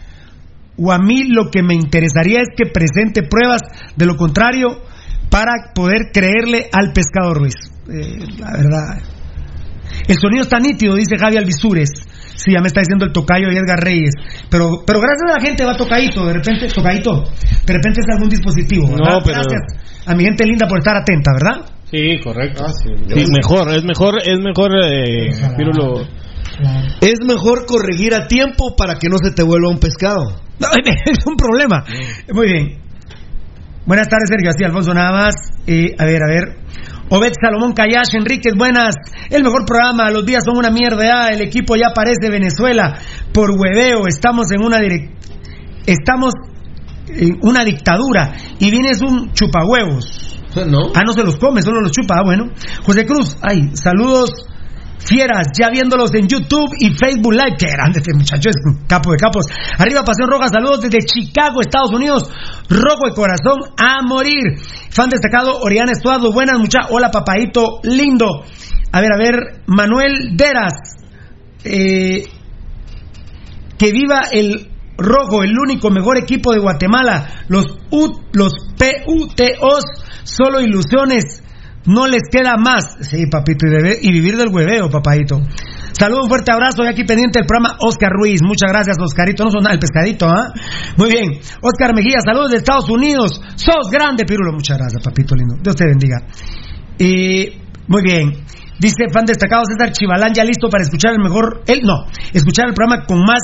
S8: O a mí lo que me interesaría es que presente pruebas de lo contrario para poder creerle al pescador Ruiz. Eh, la verdad. El sonido está nítido, dice Javi Alvisures. Sí, ya me está diciendo el tocayo y Edgar Reyes. Pero, pero gracias a la gente va tocadito, de repente, tocadito. De repente es algún dispositivo. ¿verdad?
S9: No, pero-
S8: Gracias a mi gente linda por estar atenta, ¿verdad?
S9: Sí, correcto.
S11: Ah, sí.
S9: Sí, mejor, es mejor, es mejor, eh, Pirulo.
S11: Es mejor corregir a tiempo para que no se te vuelva un pescado.
S8: No, es un problema. Muy bien. Buenas tardes, Sergio. Así, Alfonso, nada más. Eh, a ver, a ver. Obed Salomón Callash, Enríquez, buenas. El mejor programa, los días son una mierda. el equipo ya parece Venezuela. Por hueveo, estamos en una Estamos en una dictadura. Y vienes un chupahuevos.
S11: ¿No?
S8: Ah, no se los come, solo los chupa. Ah, bueno. José Cruz, ay, saludos. Fieras, ya viéndolos en YouTube y Facebook Live. Qué grande este muchacho, es capo de capos. Arriba, Pasión Roja, saludos desde Chicago, Estados Unidos. Rojo de corazón a morir. Fan destacado, Oriana Estuardo. Buenas, muchachos. Hola, papadito lindo. A ver, a ver, Manuel Deras. Eh, que viva el rojo, el único mejor equipo de Guatemala. Los U, los PUTOs, solo ilusiones. No les queda más. Sí, papito, y, bebé- y vivir del hueveo, papadito. Saludos, un fuerte abrazo. Y aquí pendiente el programa Oscar Ruiz. Muchas gracias, Oscarito. No son el pescadito, ¿ah? Muy bien. Oscar Mejía, saludos de Estados Unidos. Sos grande, Pirulo. Muchas gracias, papito lindo. Dios te bendiga. Y muy bien. Dice fan destacado César Chivalán, ya listo para escuchar el mejor. Él no, escuchar el programa con más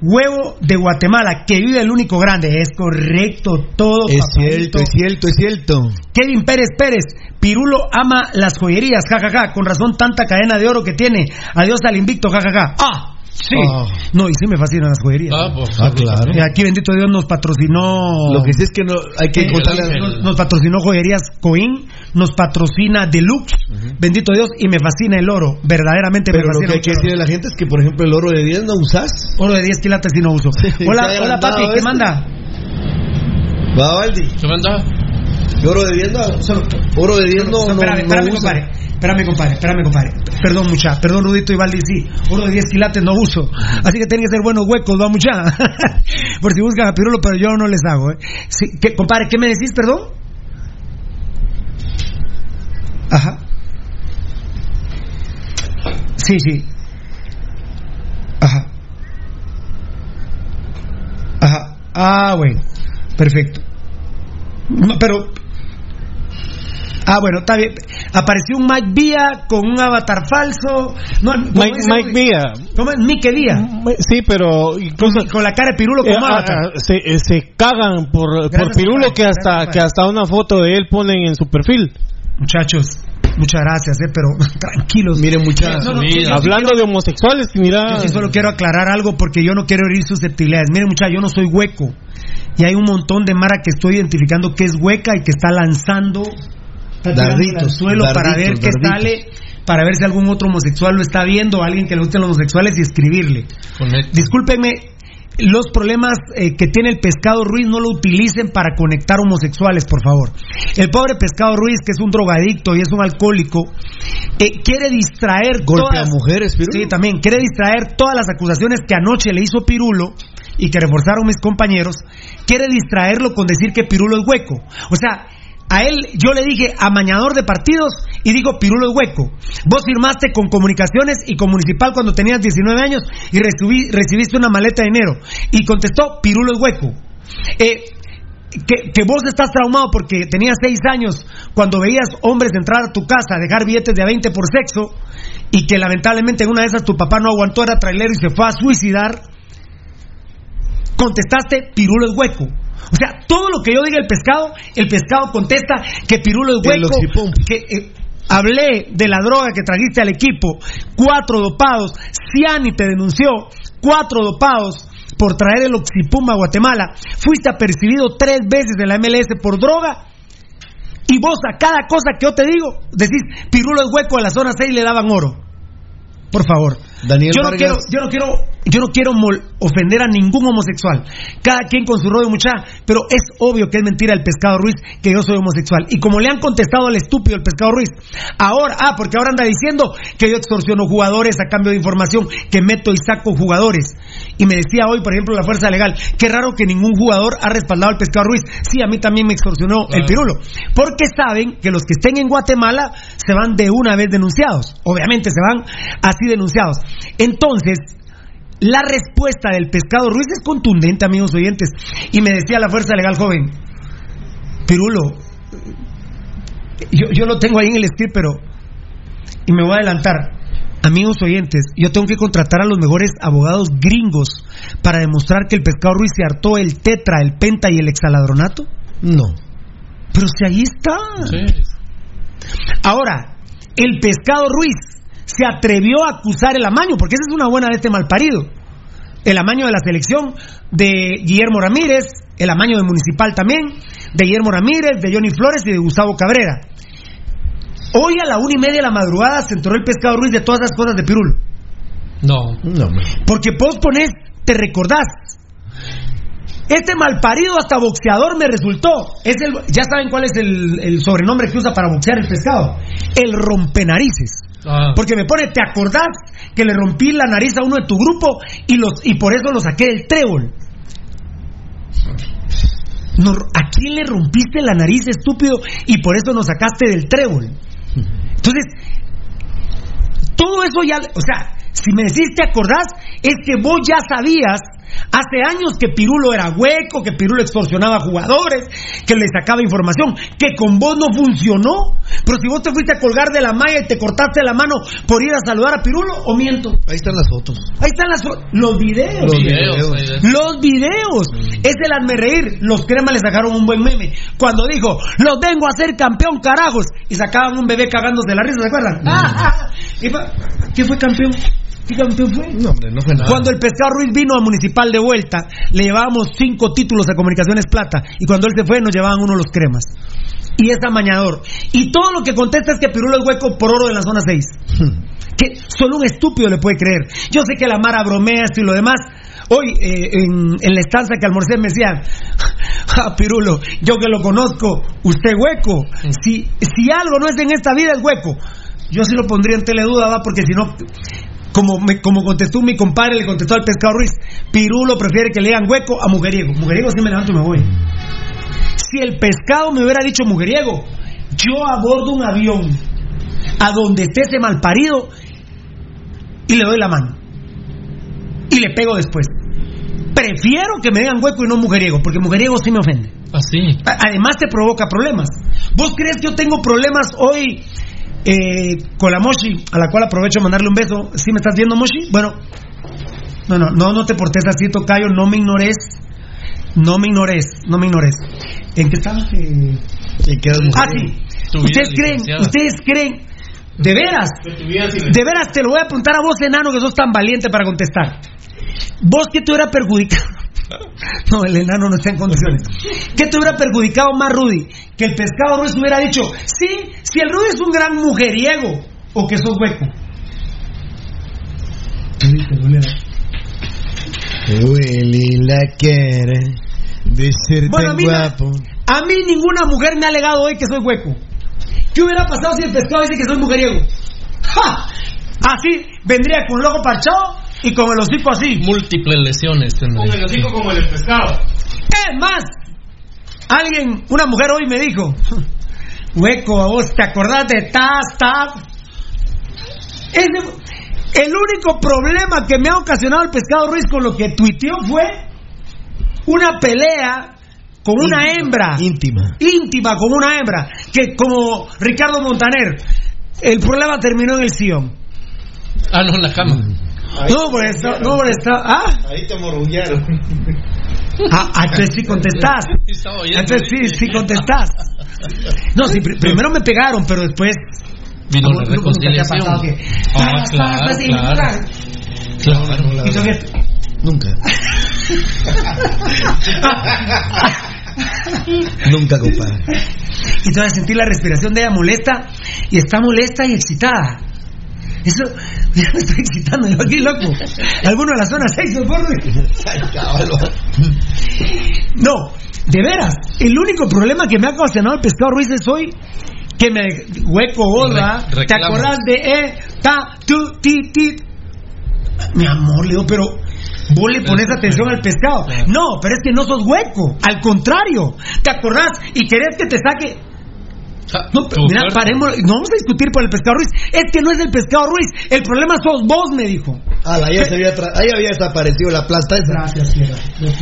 S8: huevo de Guatemala, que vive el único grande. Es correcto, todo.
S11: Es
S8: papadito.
S11: cierto, es cierto, es cierto.
S8: Kevin Pérez Pérez, Pirulo ama las joyerías, jajaja, con razón tanta cadena de oro que tiene. Adiós al invicto, jajaja. Ah, sí.
S11: Ah.
S8: No, y sí me fascinan las joyerías.
S10: Ah, pues,
S11: Ah, claro.
S8: Y aquí bendito Dios nos patrocinó.
S11: Lo que sí es que no hay que
S8: Eh,
S11: contarle
S8: nos, nos patrocinó Joyerías Coín, nos patrocina Deluxe, bendito Dios, y me fascina el oro, verdaderamente
S11: Pero
S8: me
S11: lo
S8: fascina.
S11: que hay que
S8: el
S11: decirle a la gente es que, por ejemplo, el oro de 10 no usás.
S8: oro. De 10 quilates y no uso. hola, hola papi, ¿qué
S11: este.
S8: manda?
S11: Va, Valdi.
S10: ¿Qué manda?
S11: ¿Y oro de 10 no? Oro de 10 no, no,
S8: espérame,
S11: no
S8: espérame,
S11: usa.
S8: compadre. Espérame, compadre, espérame, compadre. Perdón, mucha. Perdón, Rudito y Valdi, sí. Oro de 10 quilates no uso. Así que tienen que ser buenos huecos, va, mucha. Por si buscan a Pirulo, pero yo no les hago, ¿eh? Sí, ¿qué, compadre, ¿qué me decís, perdón? Ajá. Sí, sí. Ajá. Ajá. Ah, bueno. Perfecto. No, pero. Ah, bueno, está bien. Apareció un Mike Vía con un avatar falso. No, ¿cómo
S9: Mike, Villa.
S8: ¿Cómo es? Mike Vía.
S9: Sí, pero incluso
S8: Con la cara de Pirulo
S9: eh,
S8: como
S9: ah,
S8: avatar.
S9: ah, se, eh, se cagan por, Pirulo que hasta
S8: Gracias,
S9: que hasta una foto de él ponen en su perfil.
S8: muchachos, muchas gracias, eh, pero tranquilos.
S11: Miren, muchachos.
S8: No,
S9: Hablando de homosexuales, mira.
S8: Yo sí solo quiero aclarar algo porque yo no quiero herir susceptibilidades. Miren, muchachos, yo no soy hueco. Y hay un montón de Mara que estoy identificando que es hueca y que está lanzando está tirando
S11: Darditos,
S8: al suelo para ver qué sale, para ver si algún otro homosexual lo está viendo, alguien que le gusten los homosexuales y escribirle. Discúlpenme, los problemas eh, que tiene el pescado Ruiz no lo utilicen para conectar homosexuales, por favor. El pobre pescado Ruiz, que es un drogadicto y es un alcohólico, eh, quiere distraer
S11: Golpea
S8: todas,
S11: a mujeres, Pirulo.
S8: Sí, también quiere distraer todas las acusaciones que anoche le hizo Pirulo y que reforzaron mis compañeros. Quiere distraerlo con decir que Pirulo es hueco. O sea, a él yo le dije amañador de partidos y digo Pirulo hueco. Vos firmaste con comunicaciones y con municipal cuando tenías 19 años y recibiste una maleta de dinero. Y contestó Pirulo hueco. Eh, que, vos estás traumado porque tenías 6 años cuando veías hombres entrar a tu casa, dejar billetes de a 20 por sexo y que lamentablemente en una de esas tu papá no aguantó, era trailero y se fue a suicidar. Contestaste, Pirulo hueco. O sea, todo lo que yo diga el pescado, el pescado contesta que Pirulo es hueco. Que eh, hablé de la droga que trajiste al equipo, cuatro dopados, Ciani te denunció, cuatro dopados por traer el oxipum a Guatemala. Fuiste apercibido tres veces en la MLS por droga. Y vos a cada cosa que yo te digo, decís, Pirulo es hueco, a la zona 6 le daban oro. Por favor.
S11: Daniel
S8: yo no
S11: Vargas.
S8: quiero, yo no quiero, yo no quiero mol- ofender a ningún homosexual. Cada quien con su rollo mucha, pero es obvio que es mentira el pescado Ruiz que yo soy homosexual. Y como le han contestado al estúpido el pescado Ruiz, ahora, ah, porque ahora anda diciendo que yo extorsiono jugadores a cambio de información, que meto y saco jugadores. Y me decía hoy, por ejemplo, la fuerza legal, qué raro que ningún jugador ha respaldado al pescado Ruiz. Sí, a mí también me extorsionó el pirulo. Porque saben que los que estén en Guatemala se van de una vez denunciados. Obviamente se van así denunciados. Entonces, la respuesta del pescado Ruiz es contundente, amigos oyentes. Y me decía la fuerza legal joven, Pirulo, yo, yo lo tengo ahí en el script, pero... Y me voy a adelantar. Amigos oyentes, yo tengo que contratar a los mejores abogados gringos para demostrar que el pescado Ruiz se hartó el tetra, el penta y el exaladronato.
S11: No.
S8: Pero si ahí está. Ahora, el pescado Ruiz se atrevió a acusar el amaño, porque esa es una buena de este malparido. El amaño de la selección de Guillermo Ramírez, el amaño de Municipal también, de Guillermo Ramírez, de Johnny Flores y de Gustavo Cabrera. Hoy a la una y media de la madrugada se enteró el pescado Ruiz de todas esas cosas de Pirulo.
S10: No.
S11: No,
S8: Porque vos ponés, te recordás. Este malparido hasta boxeador me resultó. Es el, ya saben cuál es el, el sobrenombre que usa para boxear el pescado. El rompenarices.
S10: Ah.
S8: Porque me pone, ¿te acordás que le rompí la nariz a uno de tu grupo y, los, y por eso lo saqué del trébol? No, ¿A quién le rompiste la nariz, estúpido? Y por eso nos sacaste del trébol. Entonces, todo eso ya, o sea, si me decís te acordás, es que vos ya sabías hace años que Pirulo era hueco, que Pirulo extorsionaba jugadores, que le sacaba información, que con vos no funcionó. Pero si vos te fuiste a colgar de la malla y te cortaste la mano por ir a saludar a Pirulo, o miento.
S11: Ahí están las fotos.
S8: Ahí están las los videos.
S11: Los videos.
S8: Los videos. Es el hazme reír. Los cremas le sacaron un buen meme. Cuando dijo, los vengo a ser campeón, carajos. Y sacaban un bebé cagándose de la risa, ¿se acuerdan? Ah, ah. Fue- ¿Qué fue campeón? ¿Qué campeón fue?
S11: No, hombre, no fue nada.
S8: Cuando el pescado Ruiz vino a Municipal de vuelta, le llevábamos cinco títulos a Comunicaciones Plata. Y cuando él se fue, nos llevaban uno los cremas. Y es amañador. Y todo lo que contesta es que Pirulo es hueco por oro de la zona 6. que solo un estúpido le puede creer. Yo sé que la Mara bromea esto y lo demás. Hoy, eh, en, en la estancia que almorcé, me decían, ah, Pirulo, yo que lo conozco, usted hueco. Si, si algo no es en esta vida, es hueco. Yo sí lo pondría en teleduda, va, porque si no, como, me- como contestó mi compadre, le contestó al pescado Ruiz, Pirulo prefiere que le digan hueco a mujeriego. Mujeriego sí me levanto y me voy. Si el pescado me hubiera dicho mujeriego, yo abordo un avión a donde esté ese malparido y le doy la mano. Y le pego después. Prefiero que me digan hueco y no mujeriego, porque mujeriego sí me ofende.
S10: Así.
S8: A- Además te provoca problemas. ¿Vos crees que yo tengo problemas hoy eh, con la Moshi, a la cual aprovecho de mandarle un beso? ¿Sí me estás viendo, Moshi? Bueno, no, no, no, no te portes así, Tocayo, no me ignores. No me ignores, no me ignores. ¿En qué estaba? Eh,
S11: quedas
S8: Ah, sí. ¿Ustedes creen? ¿Ustedes creen? ¿De veras? De veras te lo voy a apuntar a vos, enano, que sos tan valiente para contestar. ¿Vos qué te hubiera perjudicado? No, el enano no está en condiciones. ¿Qué te hubiera perjudicado más, Rudy? Que el pescado Ruiz hubiera dicho, sí, si el Rudy es un gran mujeriego, o que sos hueco.
S11: Willy la quiere de ser
S8: Bueno,
S11: guapo.
S8: a mí ninguna mujer me ha alegado hoy que soy hueco. ¿Qué hubiera pasado si el pescado dice que soy mujeriego? ¡Ja! Así, vendría con el ojo parchado y con el hocico así.
S10: Múltiples lesiones tendría.
S9: el hocico como el pescado.
S8: Es más, alguien, una mujer hoy me dijo, hueco, a vos te acordás de tas, tas. El único problema que me ha ocasionado el pescado Ruiz con lo que tuiteó fue una pelea con una hembra.
S11: Íntima.
S8: Íntima con una hembra. Que como Ricardo Montaner, el problema terminó en el Sion.
S10: Ah, no, en la cama.
S8: No, por eso, no, por eso. ¿Ah?
S9: Ahí te morrullaron.
S8: Ah, ah, entonces sí contestás. Entonces sí, sí contestás. No, sí, pr- primero me pegaron, pero después.
S10: Vino la
S8: Ah,
S10: reconciliación. Ah,
S8: Ah,
S10: claro,
S8: pues,
S10: claro. Claro.
S8: Tú que-
S11: Nunca. Nunca, compadre.
S8: Y a sentir la respiración de ella molesta y está molesta y excitada. Eso, ya me estoy excitando, yo aquí loco. Alguno de la zona 6 No, de veras, el único problema que me ha ocasionado el pescado Ruiz es hoy que me hueco.
S10: Re-
S8: ¿Te acordás de e, ta, tu, ti, ti? Mi amor, Leo, pero vos le pones atención al pescado. No, pero es que no sos hueco. Al contrario, ¿te acordás y querés que te saque no, pero mira, paremos, no vamos a discutir por el pescado Ruiz. Es que no es el pescado Ruiz, el problema sos vos, me dijo.
S11: Ala, ya se había ahí había desaparecido la planta esa.
S8: Gracias, Sierra.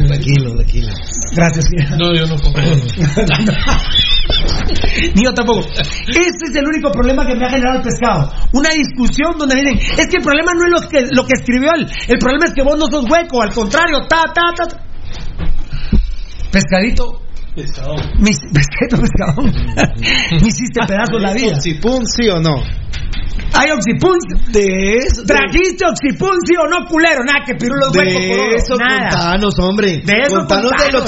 S11: Tranquilo, tranquilo.
S8: Gracias, Sierra.
S10: No, yo no comprendo.
S8: Ni yo tampoco. Ese es el único problema que me ha generado el pescado. Una discusión donde me dicen, es que el problema no es lo que, lo que escribió él, el problema es que vos no sos hueco, al contrario, ta, ta, ta. ta. Pescadito. Me, pescadón. Me hiciste pedazos la vida.
S9: ¿Oxipum sí o no?
S8: ¿Hay oxipun?
S11: De eso. de-
S8: ¿Trajiste oxipun, sí o no, culero? Nada, que pirulo es hueco por
S11: De eso
S8: Nada.
S11: contanos, hombre.
S8: De eso
S11: contanos del
S8: contanos.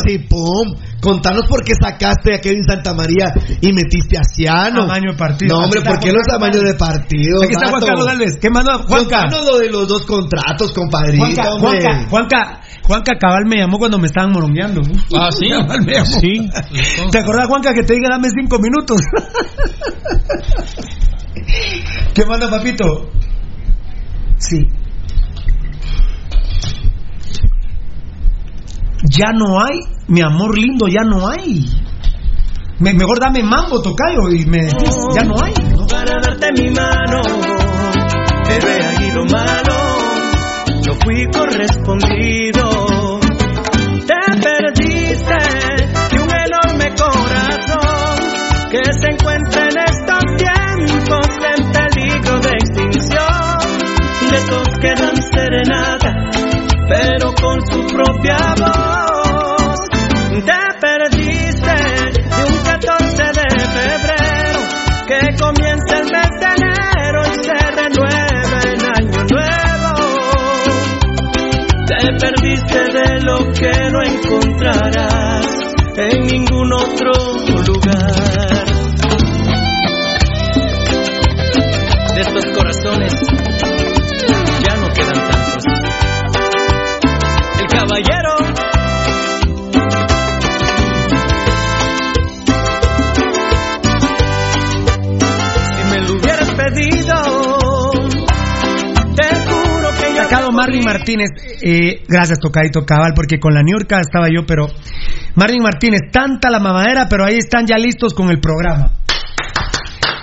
S11: Contanos por qué sacaste a Kevin Santa María y metiste a Ciano.
S8: Tamaño de partido.
S11: No, hombre, ¿por qué los tamaños de partido?
S8: Aquí está Juan? Carlos Galvez. ¿Qué mandó Juanca?
S11: Contanos lo de los dos contratos, compadrito,
S8: Juanca,
S11: hombre.
S8: Juanca, Juanca, Juanca Cabal me llamó cuando me estaban morongueando.
S10: Ah, sí.
S8: Cabal me llamó.
S9: Sí.
S8: ¿Te acordás, Juanca, que te dije dame cinco minutos? ¿Qué manda, papito? Sí. Ya no hay, mi amor lindo, ya no hay. Me- mejor dame mambo, tocayo, y me ya no hay. ¿no?
S7: para darte mi mano. Pero he ahí lo malo, no fui correspondido. Te perdiste de un enorme corazón que se encuentra en estos tiempos en peligro de extinción. De esos que dan serenata, con su propia voz. Te perdiste de un 14 de febrero que comienza el mes de enero y se renueva en año nuevo. Te perdiste de lo que no encontrarás en ningún otro lugar. De estos corazones caballero si me lo hubieras pedido, te juro que yo
S8: Sacado Marvin Martínez, eh, gracias Tocadito Cabal, porque con la Niurka estaba yo, pero Marvin Martínez, tanta la mamadera, pero ahí están ya listos con el programa.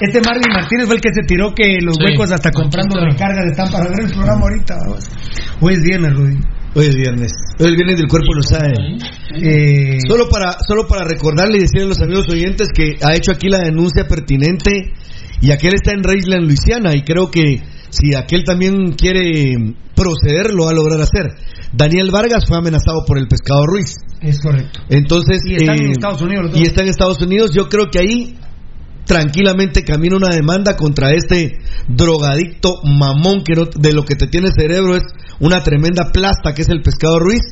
S8: Este Marvin Martínez fue el que se tiró que los
S10: Sí,
S8: huecos hasta comprando
S10: Manchester.
S8: recargas están para ver el programa ahorita. vamos. Hoy es viernes, Rudy.
S11: Hoy es viernes. Hoy es viernes del cuerpo lo sabe.
S8: Eh,
S11: Solo para, solo para recordarle y decirle a los amigos oyentes que ha hecho aquí la denuncia pertinente y aquel está en Raceland, Luisiana, y creo que si aquel también quiere proceder, lo va a lograr hacer. Daniel Vargas fue amenazado por el pescado Ruiz.
S8: es correcto.
S11: Entonces,
S8: Y están en
S11: eh,
S8: Estados Unidos.
S11: Y está en Estados Unidos. Yo creo que ahí tranquilamente camina una demanda contra este drogadicto mamón que de lo que te tiene cerebro es una tremenda plasta que es el pescado Ruiz.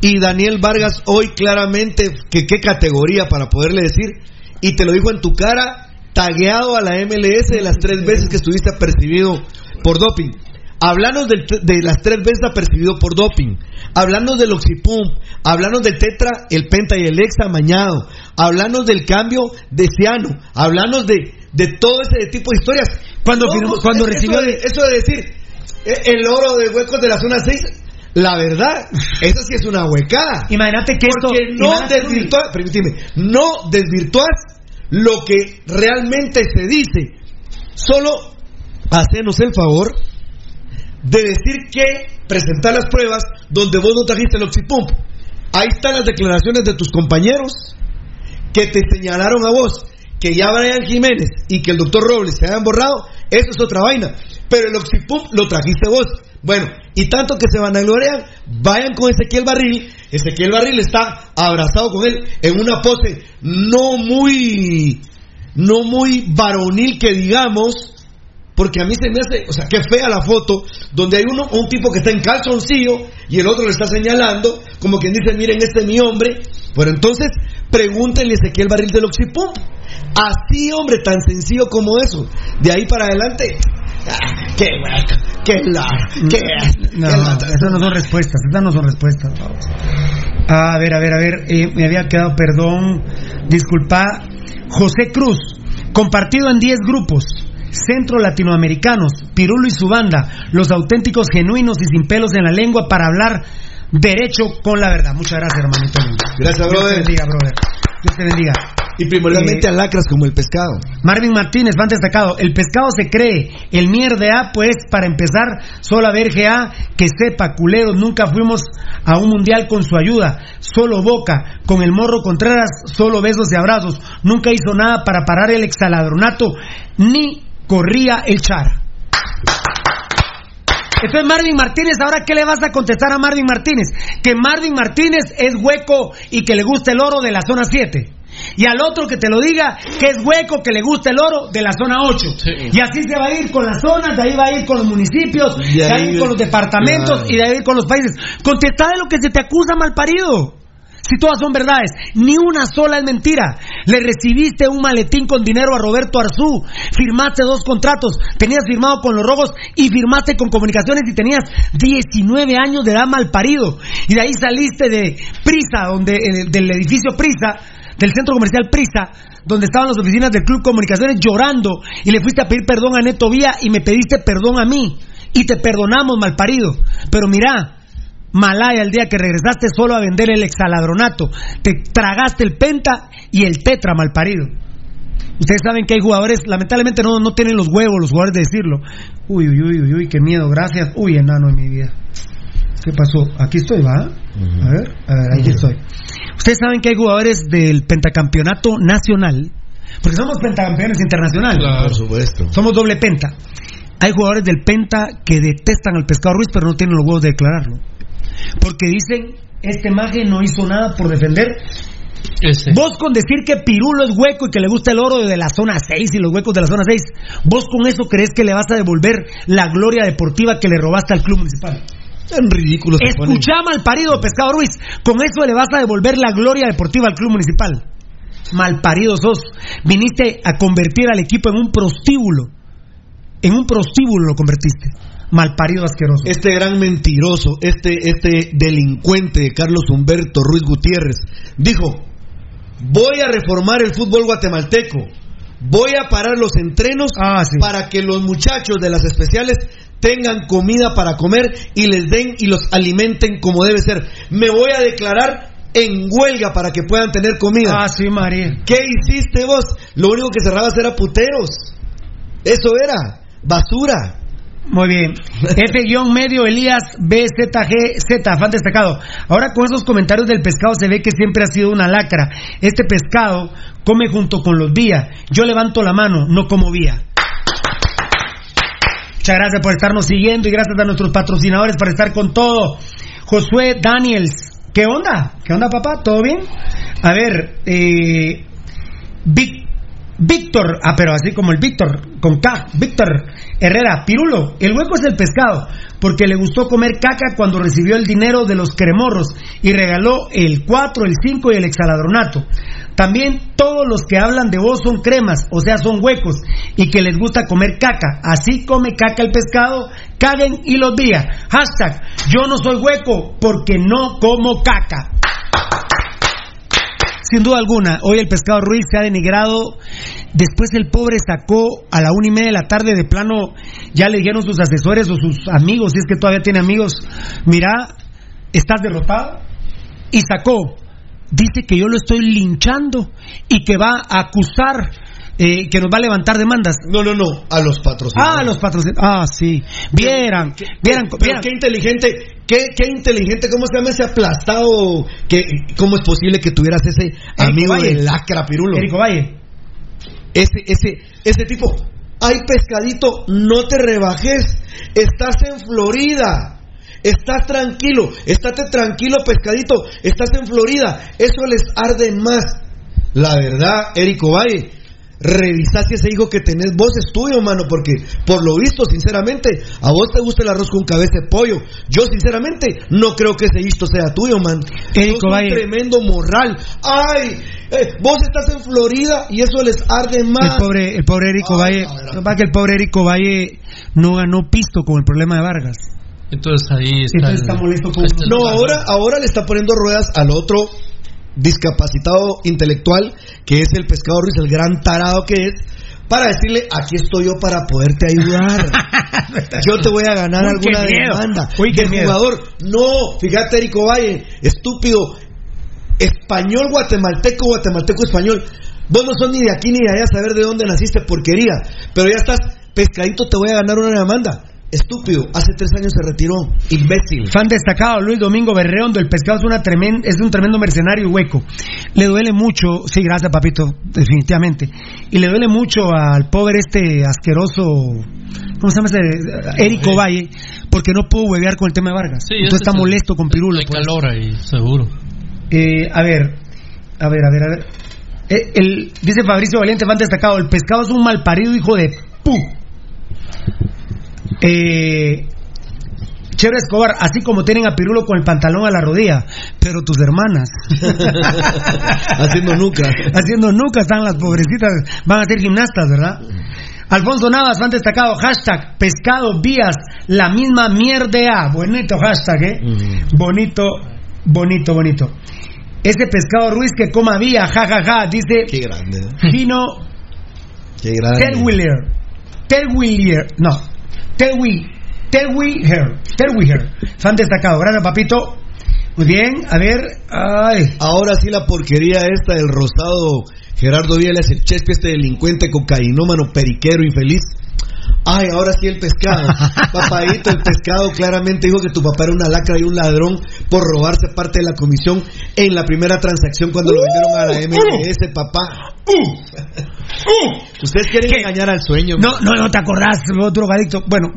S11: Y Daniel Vargas hoy claramente, que qué categoría para poderle decir, y te lo dijo en tu cara, tagueado a la MLS de las tres veces que estuviste apercibido por doping. Hablanos de las tres veces apercibido por doping. Hablanos del Oxipum. Hablanos del Tetra, el Penta y el Exa mañado. Hablanos del cambio de Ciano. Hablanos de, de todo ese tipo de historias.
S8: Cuando, cuando recibió.
S11: Eso de, decir e, el oro de huecos de la zona 6. La verdad, eso sí es una huecada.
S8: Imagínate que
S11: Porque
S8: esto.
S11: no desvirtúas, no desvirtúas lo que realmente se dice. Solo hacenos el favor de decir que presentar las pruebas donde vos no trajiste el oxipump. Ahí están las declaraciones de tus compañeros que te señalaron a vos que ya Brian Jiménez y que el doctor Robles se hayan borrado, eso es otra vaina. Pero el oxipump lo trajiste vos. Bueno, y tanto que se van a gloriar, vayan con Ezequiel Barril. Ezequiel Barril está abrazado con él en una pose no muy, no muy varonil que digamos, porque a mí se me hace, o sea, qué fea la foto, donde hay uno, un tipo que está en calzoncillo y el otro le está señalando, como quien dice, miren, este es mi hombre. Pero entonces, pregúntenle a Ezequiel Barril del Oxipum. Así, hombre, tan sencillo como eso. De ahí para adelante, ah, qué qué la, qué,
S8: no, esas no son respuestas, esas no son respuestas. A ver, a ver, a ver, eh, me había quedado, perdón, disculpa, José Cruz, compartido en 10 grupos centro latinoamericanos, Pirulo y su banda, los auténticos, genuinos y sin pelos en la lengua para hablar derecho con la verdad. Muchas gracias, hermanito.
S11: Gracias, brother.
S8: Dios te bendiga, brother. Dios te bendiga.
S11: Y primordialmente eh, alacras como el pescado.
S8: Marvin Martínez, van destacado. El pescado se cree. El mierda, pues, para empezar, solo a ver GA que sepa, culeros, nunca fuimos a un mundial con su ayuda. Solo Boca, con el morro Contreras, solo besos y abrazos. Nunca hizo nada para parar el exaladronato, ni corría el char. Entonces Marvin Martínez, ahora qué le vas a contestar a Marvin Martínez? Que Marvin Martínez es hueco y que le gusta el oro de la zona 7. Y al otro que te lo diga que es hueco, que le gusta el oro de la zona 8. Y así se va a ir con las zonas, de ahí va a ir con los municipios, de ahí, con los departamentos y de ahí con los países. Contestá de lo que se te acusa mal parido si todas son verdades, ni una sola es mentira. Le recibiste un maletín con dinero a Roberto Arzú, firmaste dos contratos, tenías firmado con los rojos y firmaste con comunicaciones y tenías 19 años de edad mal parido. Y de ahí saliste de Prisa, donde, eh, del edificio Prisa, del centro comercial Prisa, donde estaban las oficinas del Club Comunicaciones llorando y le fuiste a pedir perdón a Neto Vía y me pediste perdón a mí. Y te perdonamos, mal parido. Pero mira, Malaya el día que regresaste solo a vender el exaladronato. Te tragaste el penta y el tetra malparido. Ustedes saben que hay jugadores, lamentablemente no, no tienen los huevos los jugadores de decirlo. Uy, uy, uy, uy, uy, qué miedo, gracias. Uy, enano en mi vida. ¿Qué pasó? Aquí estoy, ¿va? A ver, a ver, ahí estoy. Ustedes saben que hay jugadores del pentacampeonato nacional, porque somos pentacampeones internacionales.
S11: Claro, por supuesto.
S8: Somos doble penta. Hay jugadores del penta que detestan al pescado Ruiz, pero no tienen los huevos de declararlo. Porque dicen, este maje no hizo nada por defender. Vos con decir que Pirulo es hueco y que le gusta el oro de la zona 6 y los huecos de la zona 6, vos con eso crees que le vas a devolver la gloria deportiva que le robaste al club municipal.
S11: Es ridículo.
S8: Escuchá mal parido, Pescado Ruiz. Con eso le vas a devolver la gloria deportiva al club municipal. Malparido sos. Viniste a convertir al equipo en un prostíbulo. En un prostíbulo lo convertiste malparido asqueroso.
S11: Este gran mentiroso, este, este delincuente Carlos Humberto Ruiz Gutiérrez, dijo, voy a reformar el fútbol guatemalteco, voy a parar los entrenos
S8: ah,
S11: para que los muchachos de las especiales tengan comida para comer y les den y los alimenten como debe ser. Me voy a declarar en huelga para que puedan tener comida.
S8: Ah, sí, María.
S11: ¿Qué hiciste vos? Lo único que cerrabas era puteros. Eso era basura.
S8: Muy bien. F-medio Elías BZGZ, fan destacado. Ahora con esos comentarios del pescado se ve que siempre ha sido una lacra. Este pescado come junto con los vía. Yo levanto la mano, no como vía. Muchas gracias por estarnos siguiendo y gracias a nuestros patrocinadores por estar con todo. Josué Daniels, ¿qué onda? ¿Qué onda, papá? ¿Todo bien? A ver, eh, Vic Víctor, ah, pero así como el Víctor, con K, Víctor Herrera, Pirulo, el hueco es el pescado, porque le gustó comer caca cuando recibió el dinero de los cremorros y regaló el 4, el 5 y el exaladronato. También todos los que hablan de vos son cremas, o sea, son huecos, y que les gusta comer caca. Así come caca el pescado, caguen y los días. Hashtag, yo no soy hueco porque no como caca. Sin duda alguna, hoy el pescado Ruiz se ha denigrado. Después el pobre sacó a la una y media de la tarde de plano, ya le dijeron sus asesores o sus amigos, si es que todavía tiene amigos, mira, estás derrotado. Y sacó, dice que yo lo estoy linchando y que va a acusar eh, que nos va a levantar demandas.
S11: No, no, no, a los patrocinadores.
S8: Ah, a los patrocinadores. Ah, sí. Vieran, vieran,
S11: Pero
S8: vieran.
S11: qué inteligente, qué, qué inteligente, ¿cómo se llama ese aplastado? Que, ¿Cómo es posible que tuvieras ese amigo de lacra, Pirulo?
S8: Érico Valle.
S11: Ese, ese, ese tipo, ay pescadito, no te rebajes, estás en Florida. Estás tranquilo, estate tranquilo, pescadito. Estás en Florida. Eso les arde más. La verdad, Érico Valle, revisa si ese hijo que tenés vos es tuyo, mano, porque por lo visto, sinceramente, a vos te gusta el arroz con cabeza de pollo. Yo, sinceramente, no creo que ese hijo sea tuyo, man.
S8: Érico
S11: Sos un
S8: Valle.
S11: tremendo morral. Ay, eh, vos estás en Florida y eso les arde más.
S8: El pobre, el pobre Érico Valle, pasa es que el pobre Érico Valle no ganó pisto con el problema de Vargas.
S10: Entonces ahí está.
S8: Entonces
S10: el-
S8: está molesto con-
S10: ahí está el
S11: No, ahora, ahora le está poniendo ruedas al otro discapacitado intelectual, que es el pescado Ruiz, el gran tarado que es, para decirle, aquí estoy yo para poderte ayudar. yo te voy a ganar
S8: Uy,
S11: alguna demanda.
S8: Uy, qué
S11: jugador. No, fíjate, Erico Valle, estúpido. Español guatemalteco, guatemalteco español. Vos no sos ni de aquí ni de allá a saber de dónde naciste, porquería. Pero ya estás, pescadito, te voy a ganar una demanda. Estúpido, hace tres años se retiró. Imbécil.
S8: Fan destacado, Luis Domingo Berreondo, el pescado es, una tremen- es un tremendo mercenario y hueco. Le duele mucho, sí, gracias papito, definitivamente. Y le duele mucho al pobre este asqueroso, ¿cómo se llama ese? Érico Valle, porque no pudo huevear con el tema de Vargas.
S10: Sí,
S8: Entonces está
S10: es el-
S8: molesto con Pirulo. Pues.
S10: calor ahí, seguro.
S8: Eh, a ver, a ver, a ver, a ver. Eh, el, dice Fabricio Valiente, fan destacado, el pescado es un malparido hijo de pu. Eh, Chévere Escobar, así como tienen a Pirulo con el pantalón a la rodilla, pero tus hermanas.
S11: Haciendo nuca.
S8: Haciendo nuca están las pobrecitas, van a ser gimnastas, ¿verdad? Alfonso Navas, fan destacado, hashtag pescado vías, la misma mierda. Bonito hashtag, ¿eh? Bonito, bonito, bonito. Ese pescado Ruiz que coma vía, jajaja, dice
S11: Qué grande. ¿eh?
S8: Gino
S11: Qué grande.
S8: Terwiller. Terwiller, no, Terwi, Terwiller, Terwiller, fan destacado. Gracias, papito. Muy bien, a ver, ay.
S11: Ahora sí la porquería esta del rosado Gerardo Vieles, el chespe este delincuente, cocainómano, periquero, infeliz. Ay, ahora sí el pescado. Papadito, el pescado claramente dijo que tu papá era una lacra y un ladrón por robarse parte de la comisión en la primera transacción cuando lo vendieron a la MLS, papá. Ustedes quieren engañar al sueño.
S8: No, no, no te acordás, vos drogadicto. Bueno,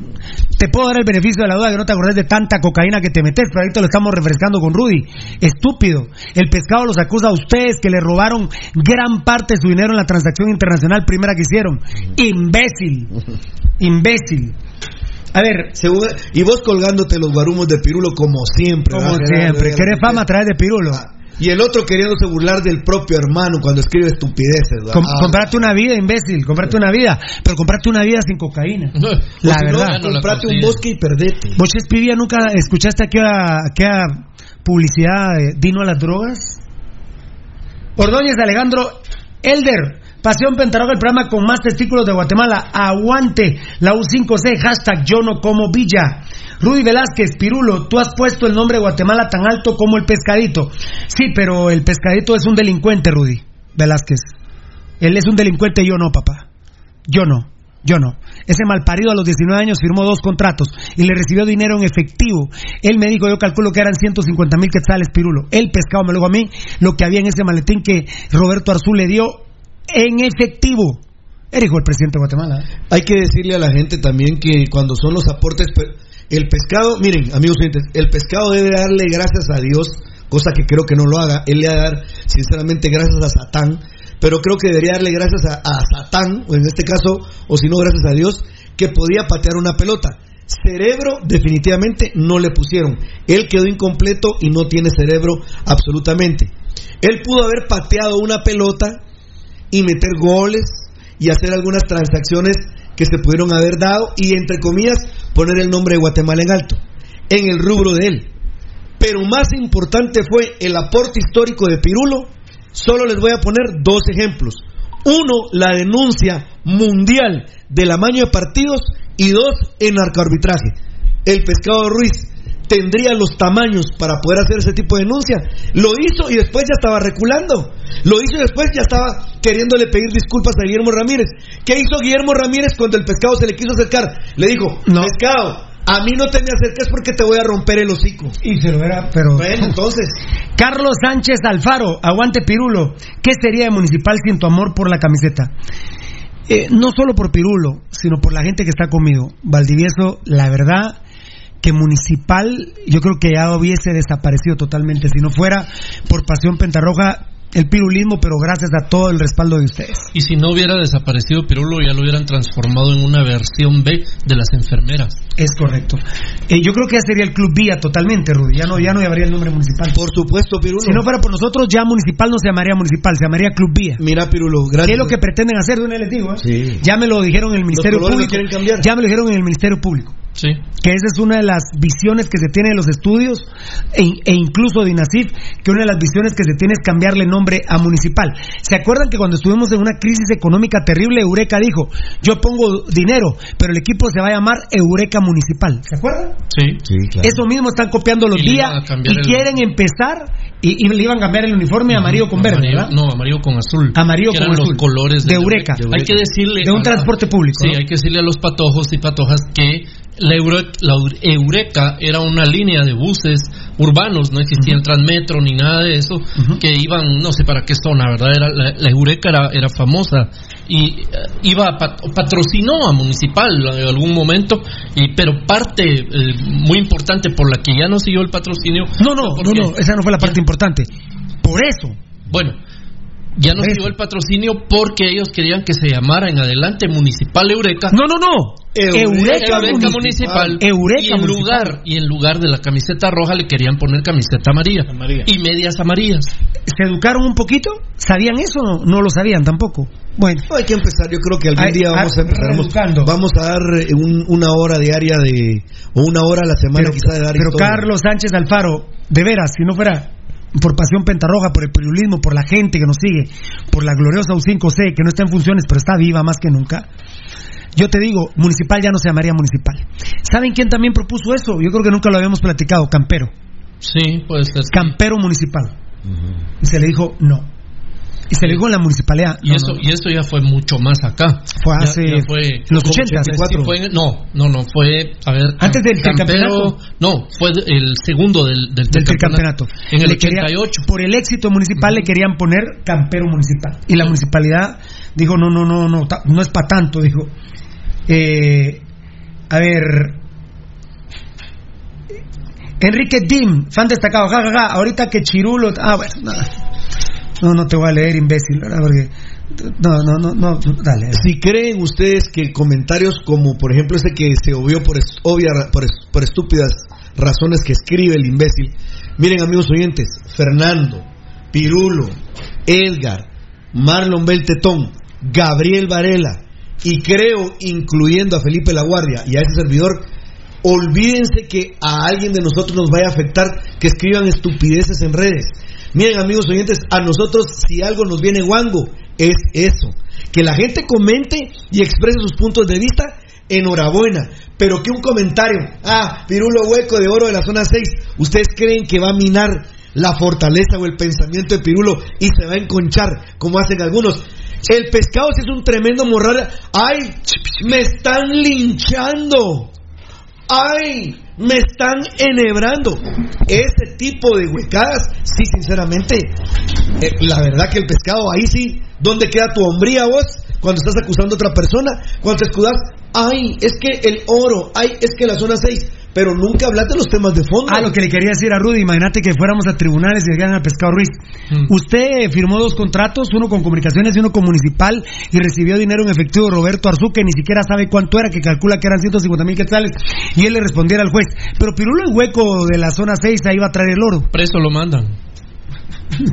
S8: te puedo dar el beneficio de la duda que no te acordás de tanta cocaína que te metes, pero ahorita lo estamos refrescando con Rudy. Estúpido. El pescado los acusa a ustedes que le robaron gran parte de su dinero en la transacción internacional primera que hicieron. Imbécil. Imbécil. A ver,
S11: Según- y vos colgándote los guarumos de Pirulo como siempre.
S8: como siempre, querés fama a través de Pirulo.
S11: Y el otro queriéndose burlar del propio hermano cuando escribe estupideces. Ah,
S8: comprate una vida, imbécil, comprate una vida, pero comprate una vida sin cocaína. La
S11: no,
S8: verdad.
S11: comprate un bosque y perdete.
S8: ¿Vos, Espivia, nunca escuchaste aquella, aquella publicidad de Dino a las drogas? Ordóñez Alejandro Elder, Pasión Pentaroga, el programa con más testículos de Guatemala. Aguante la U5C, hashtag yo no como Villa. Rudy Velázquez, Pirulo, tú has puesto el nombre de Guatemala tan alto como el pescadito. Sí, pero el pescadito es un delincuente, Rudy Velázquez. Él es un delincuente, yo no, papá. Yo no. Yo no. Ese malparido a los 19 años firmó dos contratos y le recibió dinero en efectivo. Él me dijo, yo calculo que eran 150 mil quetzales, Pirulo. El pescado me lo dijo a mí, lo que había en ese maletín que Roberto Arzú le dio en efectivo. Dijo el presidente de Guatemala.
S11: Hay que decirle a la gente también que cuando son los aportes, el pescado, miren, amigos el pescado debe darle gracias a Dios, cosa que creo que no lo haga, él le va a dar sinceramente gracias a Satán, pero creo que debería darle gracias a, a Satán, o en este caso, o si no, gracias a Dios, que podía patear una pelota. Cerebro definitivamente no le pusieron. Él quedó incompleto y no tiene cerebro absolutamente. Él pudo haber pateado una pelota y meter goles y hacer algunas transacciones que se pudieron haber dado y entre comillas poner el nombre de Guatemala en alto, en el rubro de él. Pero más importante fue el aporte histórico de Pirulo. Solo les voy a poner dos ejemplos. Uno, la denuncia mundial del amaño de partidos y dos, en narcoarbitraje. El pescado Ruiz tendría los tamaños para poder hacer ese tipo de denuncia. Lo hizo y después ya estaba reculando. Lo hizo y después ya estaba queriéndole pedir disculpas a Guillermo Ramírez. ¿Qué hizo Guillermo Ramírez cuando el pescado se le quiso acercar? Le dijo, pescado, a mí no te me acerques porque te voy a romper el hocico.
S8: Y se lo era, pero.
S11: Bueno, entonces.
S8: Carlos Sánchez Alfaro, aguante Pirulo. ¿Qué sería de Municipal sin tu amor por la camiseta? Eh, no solo por Pirulo, sino por la gente que está conmigo. Valdivieso, la verdad que Municipal yo creo que ya hubiese desaparecido totalmente si no fuera por Pasión Pentarroja el pirulismo, pero gracias a todo el respaldo de ustedes.
S10: Y si no hubiera desaparecido Pirulo, ya lo hubieran transformado en una versión B de las enfermeras.
S8: Es correcto. Eh, yo creo que ya sería el Club Vía totalmente, Rudy. Ya no, ya no llamaría el nombre municipal.
S11: Por supuesto, Pirulo.
S8: Si no fuera por nosotros, ya municipal no se llamaría municipal, se llamaría Club Vía.
S11: Mira, Pirulo, gracias.
S8: ¿Qué es lo que pretenden hacer? De una les digo, ¿eh?
S11: Sí.
S8: Ya me lo dijeron en el Ministerio Público.
S11: quieren cambiar.
S8: Ya me lo dijeron en el Ministerio Público.
S10: Sí.
S8: que esa es una de las visiones que se tiene de los estudios e, e incluso de INACIF, que una de las visiones que se tiene es cambiarle nombre a municipal. ¿Se acuerdan que cuando estuvimos en una crisis económica terrible, Eureka dijo, yo pongo dinero, pero el equipo se va a llamar Eureka Municipal? ¿Se acuerdan?
S10: Sí.
S8: Eso mismo están copiando los
S10: Y
S8: días y
S10: el-
S8: quieren empezar y, y le iban a cambiar el uniforme amarillo con verde,
S10: Amarillo-
S8: ¿verdad?
S10: No, amarillo con azul.
S8: Amarillo con azul.
S10: los colores
S8: De Eureka. De
S10: Hay que decirle.
S8: De un transporte público,
S10: Sí,
S8: ¿no?
S10: hay que decirle a los patojos y patojas que la, Eure- la Eur- Eureka era una línea de buses urbanos, no existía el Transmetro ni nada de eso, que iban, no sé para qué zona, ¿verdad? Era, la, la Eureka era, era famosa y eh, iba a pat- patrocinó a Municipal en algún momento, y, pero parte eh, muy importante por la que ya no siguió el patrocinio.
S8: No, no, no, no, esa no fue la parte importante. Por eso.
S10: Bueno, ya no
S8: Por
S10: siguió el patrocinio porque ellos querían que se llamara en adelante Municipal Eureka.
S8: No, no, no. Eureka,
S10: Eureka
S8: Municipal.
S10: Municipal.
S8: Eureka
S10: y en
S8: Municipal.
S10: lugar y en lugar de la camiseta roja le querían poner camiseta amarilla, y medias amarillas.
S8: ¿Se educaron un poquito? ¿Sabían eso? No, no lo sabían tampoco. Bueno.
S11: Hay que empezar, yo creo que algún día vamos
S8: ay,
S11: a empezar. Vamos, vamos a dar eh, un- una hora diaria de. o una hora a la semana
S8: Pero,
S11: quizá de dar
S8: pero
S11: historia.
S8: Carlos Sánchez Alfaro, de veras, si no fuera por Pasión Pentarroja, por el periodismo, por la gente que nos sigue, por la gloriosa U5C, que no está en funciones, pero está viva más que nunca. Yo te digo, municipal ya no se llamaría municipal. ¿Saben quién también propuso eso? Yo creo que nunca lo habíamos platicado, Campero.
S10: Sí, puede ser.
S8: Campero municipal. Y se le dijo no. Y se le dijo en la municipalidad.
S10: Y eso
S8: no.
S10: y eso ya fue mucho más acá.
S8: Fue hace
S10: ya fue
S8: los
S10: como
S8: 80,
S10: 84. Fue en- no, no, no, fue a ver
S8: Antes del tricampeonato.
S10: No, fue el segundo del del,
S8: del tricampeonato.
S10: En el
S8: Le quería-
S10: 88.
S8: por el éxito municipal le querían poner campero municipal. Y la municipalidad dijo, no, no, no, no, no es para tanto, dijo. Eh, a ver. Enrique Dim, fan destacado, ja, ja, ja, ahorita que Chirulo... Ah, bueno, no, no, no te voy a leer, imbécil. Porque... No, no, no, no, dale.
S11: Si creen ustedes que comentarios como, por ejemplo, ese que se obvió por, obvia, por, por estúpidas razones que escribe el imbécil, miren amigos oyentes, Fernando, Pirulo, Edgar, Marlon Beltetón, Gabriel Varela, y creo, incluyendo a Felipe La Guardia y a ese servidor, olvídense que a alguien de nosotros nos vaya a afectar que escriban estupideces en redes. Miren amigos oyentes, a nosotros si algo nos viene guango, es eso. Que la gente comente y exprese sus puntos de vista, enhorabuena. Pero que un comentario, ah, pirulo hueco de oro de la zona 6, ¿ustedes creen que va a minar la fortaleza o el pensamiento de Pirulo y se va a enconchar como hacen algunos? El pescado sí es un tremendo morral. ¡Ay! ¡Me están linchando! ¡Ay! Me están enhebrando. Ese tipo de huecadas, sí, sinceramente, eh, la verdad que el pescado ahí sí, ¿dónde queda tu hombría vos? Cuando estás acusando a otra persona, cuando te escudas, ay, es que el oro, ay, es que la zona 6, pero nunca hablaste de los temas de fondo.
S8: Ah, lo que le quería decir a Rudy, imagínate que fuéramos a tribunales y llegaran al Pescado Ruiz.
S10: Mm.
S8: Usted firmó dos contratos, uno con comunicaciones y uno con municipal, y recibió dinero en efectivo de Roberto Arzú, que ni siquiera sabe cuánto era, que calcula que eran 150 mil quetzales, y él le respondiera al juez. Pero Pirulo, el hueco de la zona 6, ahí va a traer el oro.
S10: Preso lo mandan.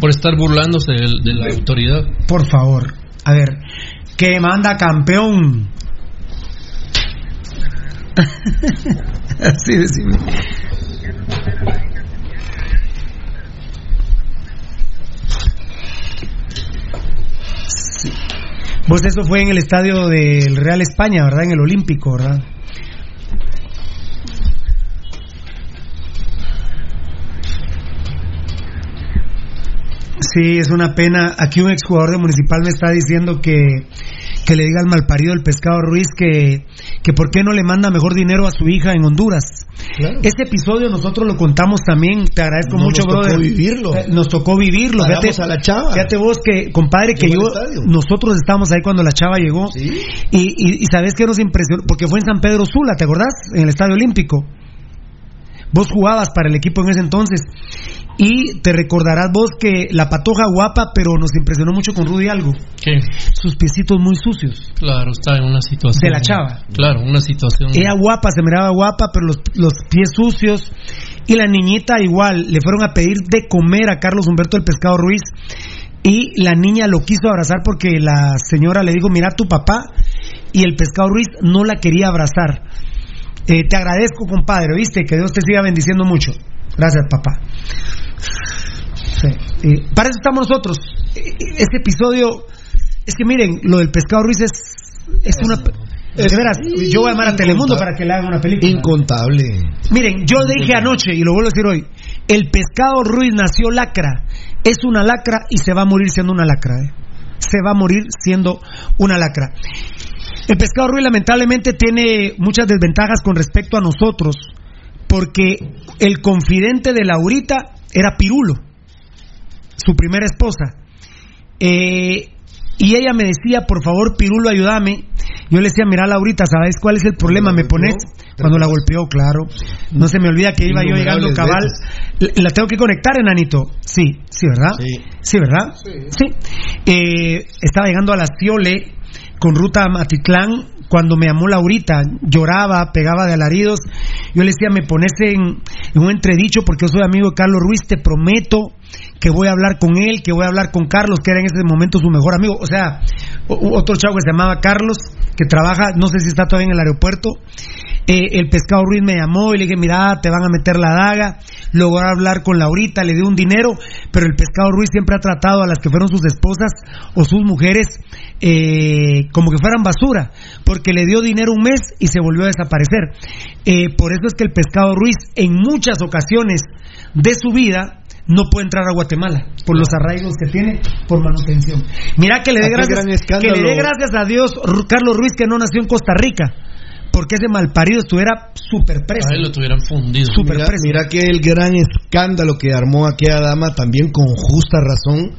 S10: Por estar burlándose del- de, la autoridad.
S8: Por favor. A ver, que manda campeón. Así decime. Sí. Vos eso fue en el estadio del Real España, ¿verdad? En el Olímpico, ¿verdad? Sí, es una pena. Aquí un exjugador de Municipal me está diciendo que, que le diga al malparido del pescado Ruiz que, que por qué no le manda mejor dinero a su hija en Honduras. Este episodio nosotros lo contamos también, te agradezco
S11: No,
S8: mucho,
S11: nos tocó vivirlo.
S8: Eh, Nos tocó vivirlo.
S11: Paramos
S8: Fíjate,
S11: a la chava.
S8: fíjate vos que, compadre, que yo, nosotros estábamos ahí cuando la chava llegó. Y, y, y sabes que nos impresionó, porque fue en San Pedro Sula, ¿te acordás? En el Estadio Olímpico. Vos jugabas para el equipo en ese entonces. Y te recordarás vos que la patoja guapa, pero nos impresionó mucho con Rudy algo.
S10: ¿Qué?
S8: Sus piecitos muy sucios.
S10: Claro, está en una situación.
S8: De la chava.
S10: Claro, una situación.
S8: Ella guapa, se miraba guapa, pero los, los pies sucios. Y la niñita igual, le fueron a pedir de comer a Carlos Humberto el Pescado Ruiz. Y la niña lo quiso abrazar porque la señora le dijo, mira tu papá. Y el Pescado Ruiz no la quería abrazar. Eh, te agradezco, compadre, ¿viste? Que Dios te siga bendiciendo mucho. Gracias, papá. Sí. Eh, para eso estamos nosotros. Eh, Este episodio, es que miren, lo del Pescado Ruiz es, es una... De veras, yo voy a llamar a Telemundo para que le hagan una película.
S11: Incontable.
S8: Miren, yo dije anoche y lo vuelvo a decir hoy, el pescado Ruiz nació lacra, es una lacra y se va a morir siendo una lacra. ¿eh? Se va a morir siendo una lacra. El pescado Ruiz lamentablemente tiene muchas desventajas con respecto a nosotros, porque el confidente de Laurita era Pirulo, su primera esposa. Eh, y ella me decía, por favor, Pirulo, ayúdame. Yo le decía, mira, Laurita, ¿sabes cuál es el problema? ¿Me pones? Cuando la golpeó, claro. No se me olvida que iba yo llegando cabal. La tengo que conectar, enanito. Sí, sí, ¿verdad? Sí. ¿verdad? Sí. Eh, estaba llegando a la Ciole con ruta a Matitlán cuando me llamó Laurita, lloraba, pegaba de alaridos. Yo le decía, me pones en, en un entredicho porque yo soy amigo de Carlos Ruiz, te prometo que voy a hablar con él, que voy a hablar con Carlos, que era en ese momento su mejor amigo. O sea, otro chavo que se llamaba Carlos, que trabaja, no sé si está todavía en el aeropuerto. Eh, el pescado Ruiz me llamó y le dije, mira, te van a meter la daga. Logró hablar con Laurita, le dio un dinero, pero el pescado Ruiz siempre ha tratado a las que fueron sus esposas o sus mujeres eh, como que fueran basura, porque le dio dinero un mes y se volvió a desaparecer. Eh, por eso es que el pescado Ruiz en muchas ocasiones de su vida no puede entrar a Guatemala por los arraigos que tiene por manutención. Mira que le dé gracias, que le dé gracias a Dios Carlos Ruiz que no nació en Costa Rica, porque ese malparido estuviera súper preso.
S10: A él lo tuvieran fundido.
S11: mira, mira que el gran escándalo que armó aquella dama también con justa razón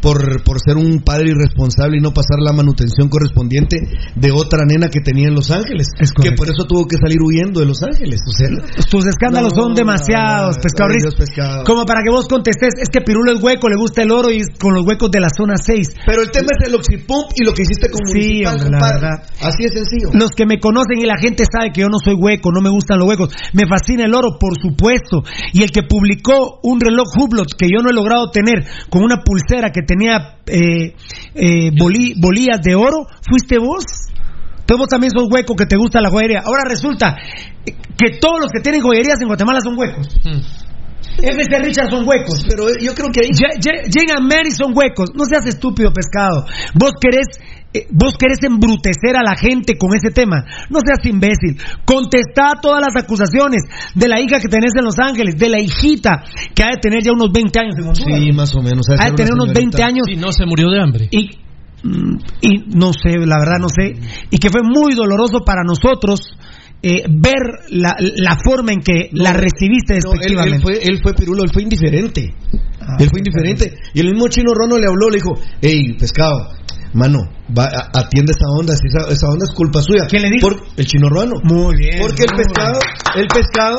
S11: por, por ser un padre irresponsable y no pasar la manutención correspondiente de otra nena que tenía en Los Ángeles. que por eso tuvo que salir huyendo de Los Ángeles. O sea,
S8: Tus escándalos
S11: No,
S8: son demasiados,
S11: no,
S8: pescado
S11: ay,
S8: Ruiz.
S11: Dios, pescado.
S8: Como para que vos contestes, es que Pirulo es hueco, le gusta el oro y con los huecos de la zona 6.
S11: Pero el tema es el oxipump y lo que hiciste con
S8: Sí,
S11: Municipal,
S8: la.
S11: Así es sencillo.
S8: Los que me conocen y la gente sabe que yo no soy hueco, no me gustan los huecos. Me fascina el oro, por supuesto. Y el que publicó un reloj Hublot que yo no he logrado tener con una pulsera que tenía eh, eh, bolí- bolías de oro, fuiste vos. Entonces vos también sos hueco que te gusta la joyería. Ahora resulta que todos los que tienen joyerías en Guatemala son huecos. FC Richard son huecos.
S11: Pero yo creo que ahí.
S8: Llega Mary son huecos. No seas estúpido, pescado. Vos querés. eh, vos querés embrutecer a la gente con ese tema. No seas imbécil. Contestá todas las acusaciones de la hija que tenés en Los Ángeles, de la hijita que ha de tener ya unos 20 años en Honduras.
S11: Sí, más o menos.
S8: Ha de tener unos 20 años.
S10: Y no se murió de hambre.
S8: Y, mm, y no sé, la verdad no sé. Y que fue muy doloroso para nosotros eh, ver la, la forma en que la recibiste
S11: No, él,
S8: despectivamente.
S11: él fue, él fue pirulo, él fue indiferente. él fue indiferente. Y el mismo chino Rono le habló, le dijo, hey, pescado, mano, va, atiende esa onda, si esa, esa onda es culpa suya.
S8: ¿Quién le dijo?
S11: Por- el chino ruano.
S8: Muy bien.
S11: Porque el pescado, el pescado,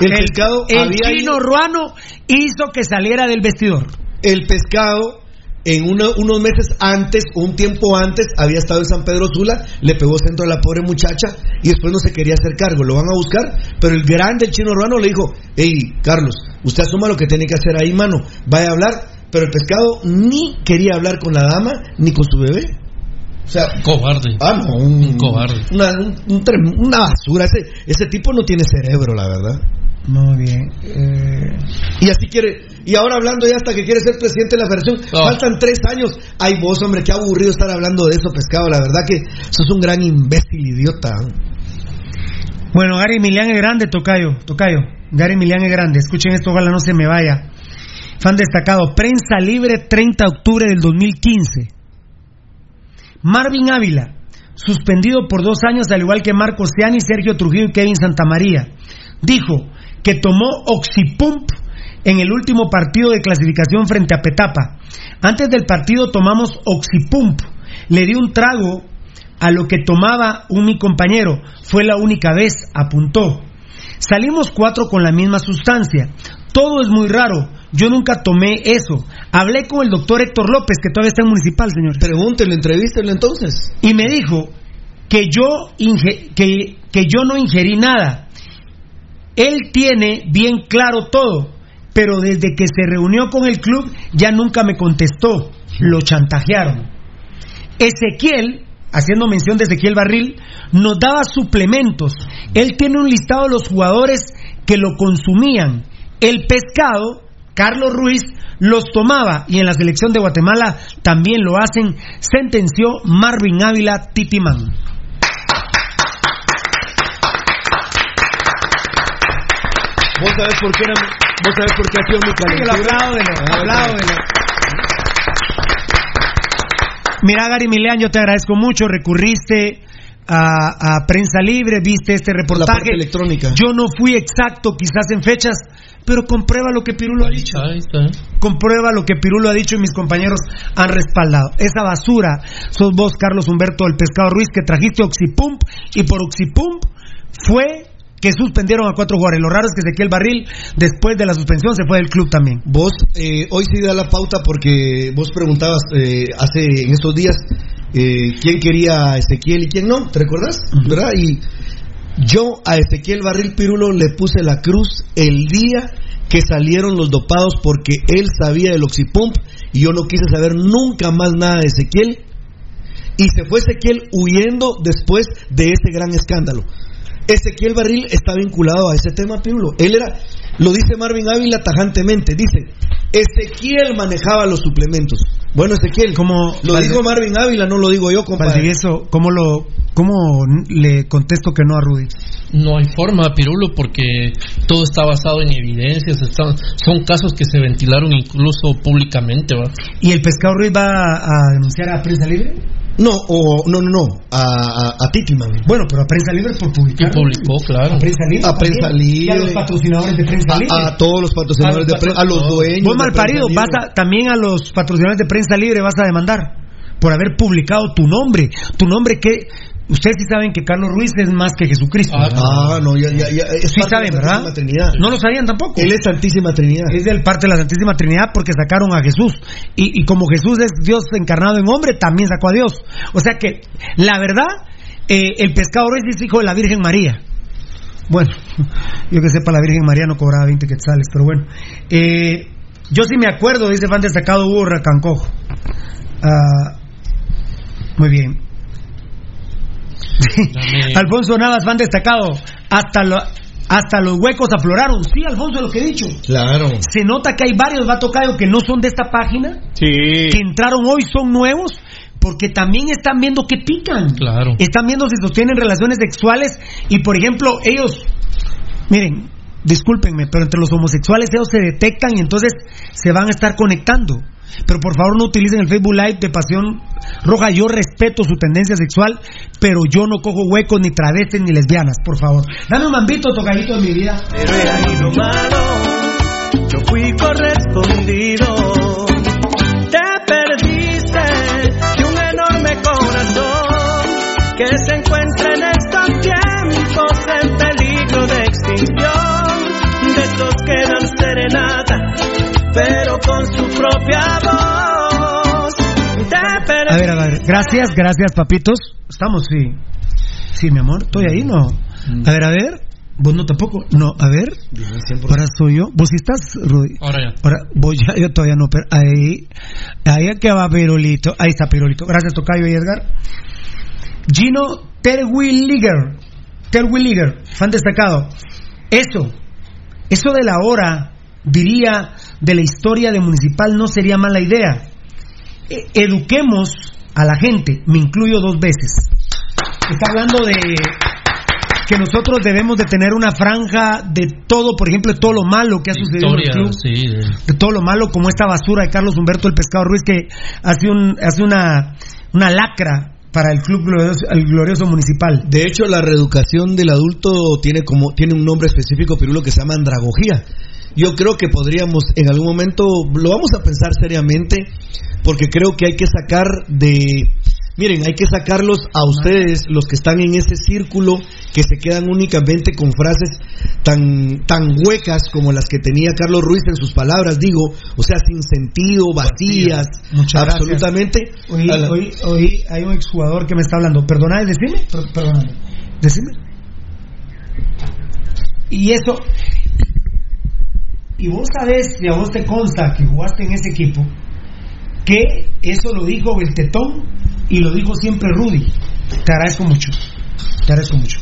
S11: el, pescado
S8: el
S11: había
S8: chino
S11: ido-
S8: ruano hizo que saliera del vestidor.
S11: el pescado en uno- unos meses antes, un tiempo antes, había estado en San Pedro Sula, le pegó centro a la pobre muchacha y después no se quería hacer cargo. Lo van a buscar, pero el grande, chino urbano, le dijo: Hey, Carlos, usted asuma lo que tiene que hacer ahí, mano, vaya a hablar. Pero el pescado ni quería hablar con la dama ni con su bebé. O sea,
S10: Cobarde.
S11: ah, no, un,
S10: Un cobarde.
S11: Una, un- una basura. Ese, ese tipo no tiene cerebro, la verdad.
S8: Muy bien. eh,
S11: Y así quiere. Y ahora hablando ya hasta que quiere ser presidente de la federación.
S10: Oh.
S11: Faltan tres años. Ay, vos, hombre, qué aburrido estar hablando de eso, pescado. La verdad que sos un gran imbécil, idiota.
S8: Bueno, Gary Milian es grande, Tocayo. Tocayo. Gary Milian es grande. Escuchen esto, ojalá no se me vaya. Fan destacado. Prensa libre 30 de octubre del 2015. Marvin Ávila. Suspendido por dos años, al igual que Marcos Ciani, Sergio Trujillo y Kevin Santamaría. Dijo que tomó Oxipump en el último partido de clasificación frente a Petapa. Antes del partido tomamos Oxipump. Le di un trago a lo que tomaba un mi compañero. Fue la única vez, apuntó. Salimos cuatro con la misma sustancia. Todo es muy raro. Yo nunca tomé eso. Hablé con el doctor Héctor López, que todavía está en municipal, señor.
S11: Pregúntenle, entrevístenle entonces.
S8: Y me dijo que yo, inge- que, que yo no ingerí nada. Él tiene bien claro todo, pero desde que se reunió con el club ya nunca me contestó. Lo chantajearon. Ezequiel, haciendo mención de Ezequiel Barril, nos daba suplementos. Él tiene un listado de los jugadores que lo consumían. El pescado, Carlos Ruiz, los tomaba y en la selección de Guatemala también lo hacen, sentenció Marvin Ávila Titimán.
S11: ¿Vos sabés por qué, era, vos sabés por qué ha sido mi calentura? Ah.
S8: Mira, Gary Milean, yo te agradezco mucho. Recurriste a, a Prensa Libre, viste este reportaje.
S11: parte electrónica.
S8: Yo no fui exacto, quizás en fechas, pero comprueba lo que Pirulo ha dicho.
S10: Ahí está.
S8: Comprueba lo que Pirulo ha dicho y mis compañeros han respaldado. Esa basura sos vos, Carlos Humberto del Pescado Ruiz, que trajiste Oxipump y por Oxipump fue que suspendieron a cuatro jugadores. Lo raro es que Ezequiel Barril, después de la suspensión, se fue del club también.
S11: Vos, eh, hoy sí da la pauta porque vos preguntabas eh, hace en estos días eh, quién quería a Ezequiel y quién no, ¿te recordás? ¿Verdad? Y yo a Ezequiel Barril Pirulo le puse la cruz el día que salieron los dopados porque él sabía del Oxipump y yo no quise saber nunca más nada de Ezequiel. Y se fue Ezequiel huyendo después de ese gran escándalo. Ezequiel Barril está vinculado a ese tema, Pirulo. Él era, lo dice Marvin Ávila tajantemente, dice, Ezequiel manejaba los suplementos. Bueno, Ezequiel,
S8: como
S11: lo dijo Marvin Ávila, no lo digo yo, compadre.
S8: Valdivieso, ¿cómo, lo, ¿cómo le contesto que no a Rudy?
S10: No hay forma, Pirulo, porque todo está basado en evidencias. están- son casos que se ventilaron incluso públicamente. ¿va?
S8: ¿Y el Pescado Ruiz va a denunciar a Prensa Libre?
S11: No, o, no, no, no, a, a, a Titiman.
S8: Bueno, pero a Prensa Libre por publicar.
S10: Y publicó, claro.
S8: A Prensa Libre.
S11: A Prensa. Libre.
S8: Y a los patrocinadores de Prensa Libre.
S11: A, a todos los patrocinadores de prensa, a los dueños.
S8: Vos
S11: de
S8: malparido,
S11: Prensa
S8: vas
S11: Libre.
S8: a, también a los patrocinadores de Prensa Libre vas a demandar por haber publicado tu nombre. Tu nombre que... Ustedes sí saben que Carlos Ruiz es más que Jesucristo. ¿verdad?
S11: Ah, no, ya, ya, ya. Es
S8: Sí
S11: parte
S8: saben,
S11: de la
S8: ¿verdad?
S11: Santísima Trinidad.
S8: No lo sabían tampoco.
S11: Él es Santísima Trinidad.
S8: Es del parte de la Santísima Trinidad porque sacaron a Jesús. Y, y como Jesús es Dios encarnado en hombre, también sacó a Dios. O sea que, la verdad, eh, el pescado Ruiz es hijo de la Virgen María. Bueno, yo que sepa, la Virgen María no cobraba 20 quetzales, pero bueno. Eh, yo sí me acuerdo, dice fan destacado Hugo Racancojo. Ah, muy bien. Alfonso Navas, fan destacado. Hasta, lo- hasta los huecos afloraron. Sí, Alfonso, lo que he dicho.
S11: Claro.
S8: Se nota que hay varios Batocayo que no son de esta página,
S9: Sí.
S8: que entraron hoy, son nuevos, porque también están viendo que pican.
S10: Claro.
S8: Están viendo si sostienen relaciones sexuales y, por ejemplo, ellos, miren, discúlpenme, pero entre los homosexuales ellos se detectan y entonces se van a estar conectando. Pero por favor no utilicen el Facebook Live de Pasión Roja. Yo respeto su tendencia sexual, pero yo no cojo huecos, ni travestis, ni lesbianas, por favor. Dame un mambito, tocadito de mi vida.
S7: Pero era yo fui correspondido. Te perdiste de un enorme corazón que se encuentra propia voz. Te
S8: A ver, a ver. Gracias, gracias, papitos. Estamos, sí. Sí, mi amor. ¿Estoy ahí? No. A ver, a ver. Vos no tampoco. No, a ver. Ahora soy yo. ¿Vos sí estás, Rudy?
S10: Ahora ya.
S8: Ahora, voy ya, yo todavía no, pero ahí, ahí que va Pirulito. Ahí está Pirulito. Gracias, Tocayo y Edgar. Gino Terwilliger. Terwilliger, fan destacado. Eso, eso de la hora, diría, de la historia de Municipal no sería mala idea. E- eduquemos a la gente, me incluyo dos veces. Está hablando de que nosotros debemos de tener una franja de todo, por ejemplo, de todo lo malo que ha sucedido en el club
S10: sí. de
S8: todo lo malo como esta basura de Carlos Humberto el Pescado Ruiz que hace un hace una una lacra para el club glorioso, el glorioso municipal.
S11: De hecho, la reeducación del adulto tiene como tiene un nombre específico, Pirulo, que se llama andragogía. Yo creo que podríamos en algún momento, lo vamos a pensar seriamente, porque creo que hay que sacar de... Miren, hay que sacarlos a ustedes, los que están en ese círculo, que se quedan únicamente con frases tan, tan huecas como las que tenía Carlos Ruiz en sus palabras, digo, o sea, sin sentido, vacías,
S8: Muchas gracias.
S11: absolutamente.
S8: Hoy, hoy, hoy hay un exjugador que me está hablando. Perdona, decime. Per- Perdóname. Decime. Y eso. Y vos sabés, y a vos te consta que jugaste en ese equipo, que eso lo dijo el Tetón y lo dijo siempre Rudy. Te agradezco mucho. Te agradezco mucho.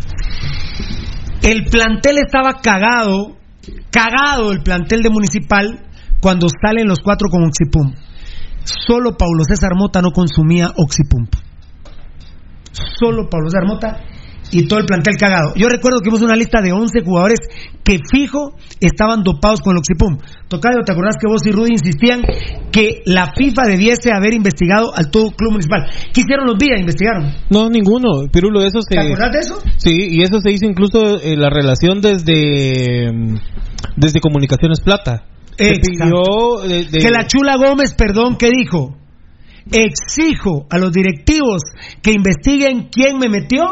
S8: El plantel estaba cagado, cagado el plantel de Municipal cuando salen los cuatro con Oxipum. Solo Paulo César Mota no consumía Oxipump. Solo Paulo César Mota y todo el plantel cagado. Yo recuerdo que hicimos una lista de 11 jugadores que fijo estaban dopados con el Oxipum. Tocayo, ¿te acordás que vos y Rudy insistían que la FIFA debiese haber investigado al todo club municipal? ¿Qué hicieron los días? ¿Investigaron?
S9: No, ninguno. Pirulo, eso se.
S8: ¿Te acordás de eso?
S9: Sí, y eso se hizo incluso eh, la relación desde. mm, Desde Comunicaciones Plata. Se
S8: Exacto.
S9: pidió de- de-
S8: Que la Chula Gómez, perdón, ¿qué dijo? Exijo a los directivos que investiguen quién me metió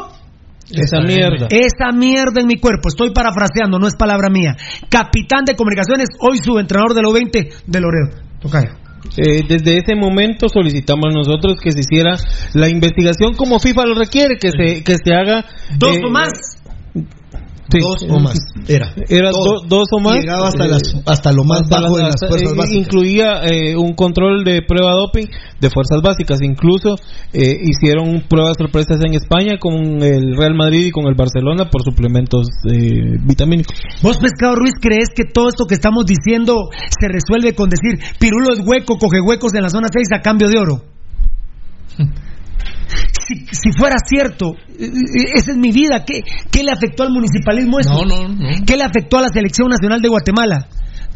S9: Esa mierda.
S8: esa mierda en mi cuerpo. Estoy parafraseando, no es palabra mía. Capitán de comunicaciones, hoy subentrenador de la U20 de Loredo. Tocayo.
S9: Eh, desde ese momento solicitamos nosotros que se hiciera la investigación como FIFA lo requiere, que se que se haga
S8: Dos
S9: eh,
S8: o más.
S9: Sí.
S11: Dos o más. Era.
S9: Era do- dos o más.
S11: Llegaba hasta,
S9: Eh,
S11: las, hasta lo más
S9: hasta
S11: bajo de
S9: las-
S11: las
S9: hasta-
S11: fuerzas
S9: eh,
S11: básicas.
S9: Incluía eh, un control de prueba doping de fuerzas básicas. Incluso eh, hicieron pruebas sorpresas en España con el Real Madrid y con el Barcelona por suplementos eh, vitamínicos.
S8: ¿Vos, Pescado Ruiz, crees que todo esto que estamos diciendo se resuelve con decir Pirulo es hueco, coge huecos en la zona 6 a cambio de oro? Si, si fuera cierto, eh, eh, esa es mi vida, ¿qué, qué le afectó al municipalismo esto?
S10: No, no, no.
S8: ¿Qué le afectó a la selección nacional de Guatemala?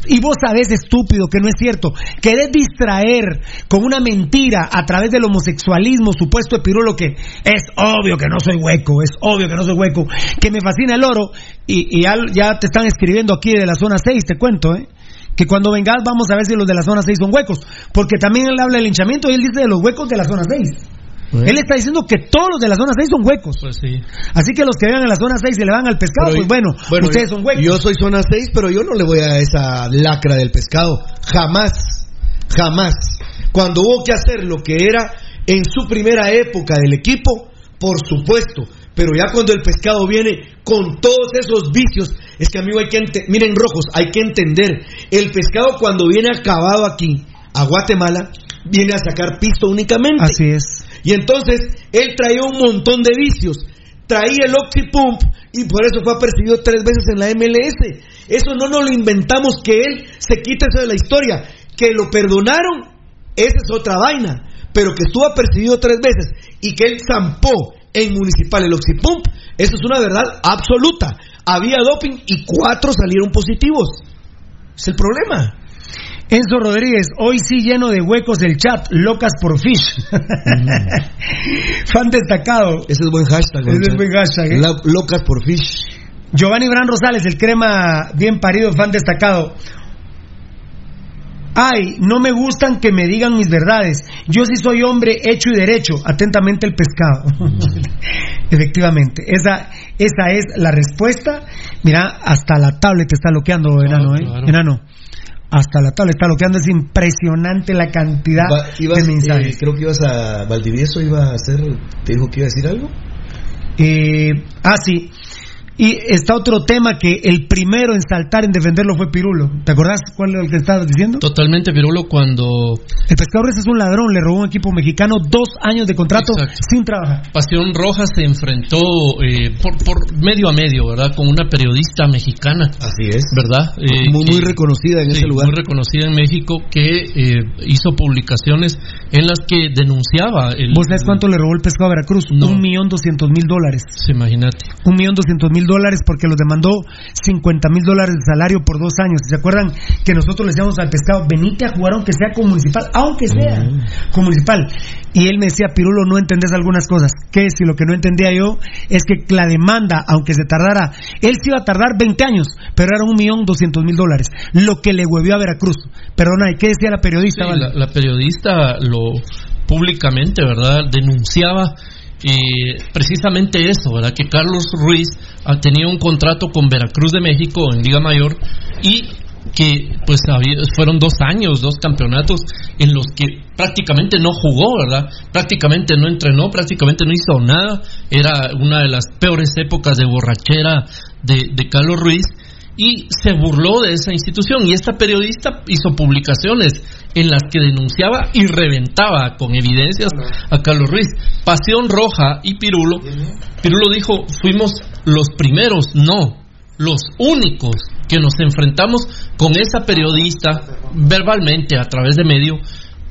S8: Y vos sabés, estúpido, que no es cierto. Querés distraer con una mentira a través del homosexualismo supuesto de Pirulo que es obvio que no soy hueco, es obvio que no soy hueco, que me fascina el oro. Y, y ya, ya te están escribiendo aquí de la zona 6, te cuento, ¿eh? Que cuando vengas vamos a ver si los de la zona 6 son huecos. Porque también él habla del linchamiento y él dice de los huecos de la zona 6. Él está diciendo que todos los de la zona 6 son huecos.
S10: Pues sí.
S8: Así que los que vean en la zona 6 se le van al pescado,
S11: Pero
S8: pues bueno, ustedes son huecos.
S11: Yo soy zona 6, pero yo no le voy a esa lacra del pescado. Jamás. Jamás. Cuando hubo que hacer lo que era en su primera época del equipo, por supuesto. Pero ya cuando el pescado viene con todos esos vicios, es que amigo hay que miren rojos, hay que entender, el pescado cuando viene acabado aquí a Guatemala, viene a sacar pisto únicamente.
S8: Así es.
S11: Y entonces él traía un montón de vicios. Traía el Oxypump y por eso fue apercibido tres veces en la MLS. Eso no nos lo inventamos que él se quite eso de la historia. Que lo perdonaron, esa es otra vaina. Pero que estuvo apercibido tres veces y que él zampó en Municipal el Oxypump, eso es una verdad absoluta. Había doping y cuatro salieron positivos. Es el problema.
S8: Enzo Rodríguez, hoy sí lleno de huecos el chat, locas por fish. Fan destacado.
S11: Ese es buen hashtag.
S8: Ese es buen hashtag, ¿eh?
S11: La- locas por fish.
S8: Giovanni Bran Rosales, el crema bien parido, fan destacado. Ay, no me gustan que me digan mis verdades. Yo sí soy hombre hecho y derecho. Atentamente el pescado. Efectivamente, esa, esa es la respuesta. Mira, hasta la tablet está bloqueando, enano, ¿eh?
S10: claro.
S8: Enano. Hasta la tabla está bloqueando. Es impresionante la cantidad
S11: Va- ibas,
S8: de mensajes.
S11: eh, creo que ibas a Valdivieso, iba a hacer, te dijo que iba a decir algo.
S8: Eh, ah, sí. Y está otro tema que el primero en saltar en defenderlo fue Pirulo. ¿Te acordás cuál era el que estabas diciendo?
S10: Totalmente, Pirulo, cuando
S8: El pescador ese es un ladrón, le robó a un equipo mexicano dos años de contrato
S10: Exacto.
S8: sin trabajar.
S10: Pasión Roja se enfrentó eh, por, por medio a medio, ¿verdad? Con una periodista mexicana.
S11: Así es.
S10: ¿Verdad? Eh,
S11: muy,
S10: que-
S11: muy reconocida en
S10: sí,
S11: ese lugar.
S10: Muy reconocida en México que eh, hizo publicaciones en las que denunciaba el.
S8: ¿Vos sabés cuánto le robó el pescado a Veracruz? Un millón doscientos mil dólares.
S10: Imagínate.
S8: Un millón doscientos mil dólares porque los demandó cincuenta mil dólares de salario por dos años. ¿Se acuerdan que nosotros le decíamos al pescado, venite a jugar aunque sea con municipal, aunque sea con municipal? Y él me decía, Pirulo, no entendés algunas cosas. ¿Qué? Si lo que no entendía yo es que la demanda, aunque se tardara, él se iba a tardar 20 años, pero era un millón doscientos mil dólares. Lo que le huevió a Veracruz. Perdona, ¿y qué decía la periodista?
S10: Sí,
S8: Vale?
S10: la, la periodista lo públicamente, ¿verdad? Denunciaba precisamente eso, ¿verdad? Que Carlos Ruiz ah, tenía un contrato con Veracruz de México en Liga Mayor y que pues fueron dos años, dos campeonatos en los que prácticamente no jugó, ¿verdad? Prácticamente no entrenó, prácticamente no hizo nada. Era una de las peores épocas de borrachera de Carlos Ruiz y se burló de esa institución y esta periodista hizo publicaciones en las que denunciaba y reventaba con evidencias a Carlos Ruiz. Pasión Roja y Pirulo. Pirulo dijo, fuimos los primeros, no, los únicos que nos enfrentamos con esa periodista verbalmente a través de medio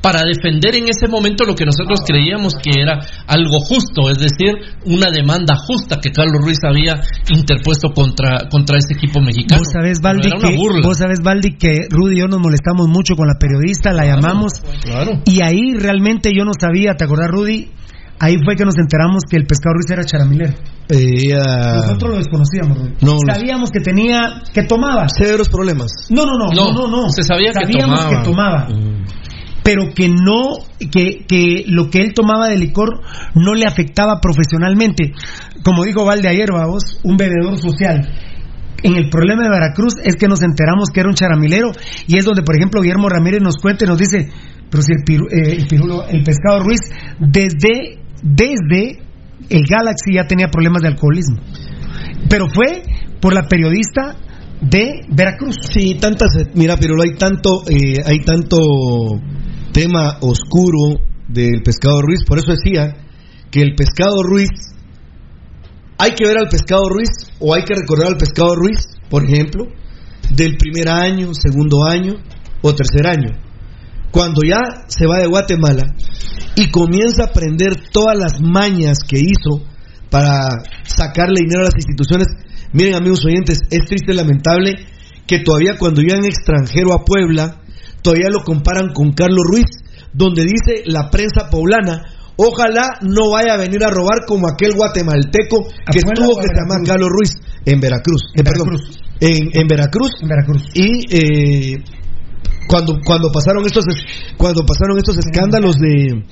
S10: para defender en ese momento lo que nosotros creíamos que era algo justo, es decir, una demanda justa que Carlos Ruiz había interpuesto contra, contra ese equipo mexicano.
S8: Vos sabés, Valdi, que, vos sabés, que Rudy y yo nos molestamos mucho con la periodista, la llamamos.
S10: Claro.
S8: Y ahí realmente yo no sabía, ¿te acordás, Rudy? Ahí fue que nos enteramos que el pescado Ruiz era charamilero. Nosotros lo desconocíamos, Rudy.
S11: No.
S8: Sabíamos que tenía, que tomaba.
S11: Severos problemas.
S8: No, no, no, no,
S10: No,
S8: no, no.
S10: se sabía que
S8: Sabíamos
S10: tomaba.
S8: que tomaba. Pero que no, que, que lo que él tomaba de licor no le afectaba profesionalmente. Como dijo Valde ayer, vos, un bebedor social. En el problema de Veracruz es que nos enteramos que era un charamilero y es donde, por ejemplo, Guillermo Ramírez nos cuenta y nos dice, pero si el, piru- eh, el pirulo, el pescado Ruiz, desde, desde el Galaxy ya tenía problemas de alcoholismo. Pero fue por la periodista de Veracruz.
S11: Sí, tantas, mira, pero hay tanto, eh, hay tanto tema oscuro del pescado Ruiz, por eso decía que el pescado Ruiz, hay que ver al pescado Ruiz o hay que recordar al pescado Ruiz, por ejemplo, del primer año, segundo año o tercer año. Cuando ya se va de Guatemala y comienza a aprender todas las mañas que hizo para sacarle dinero a las instituciones. Miren, amigos oyentes, es triste y lamentable que todavía cuando llegan extranjero a Puebla, todavía lo comparan con Carlos Ruiz, donde dice la prensa poblana, ojalá no vaya a venir a robar como aquel guatemalteco que estuvo que se llama? Carlos Ruiz en Veracruz, eh,
S8: En
S11: perdón,
S8: Veracruz.
S11: en, en Veracruz,
S8: En Veracruz.
S11: y eh, cuando cuando pasaron estos es- cuando pasaron estos escándalos de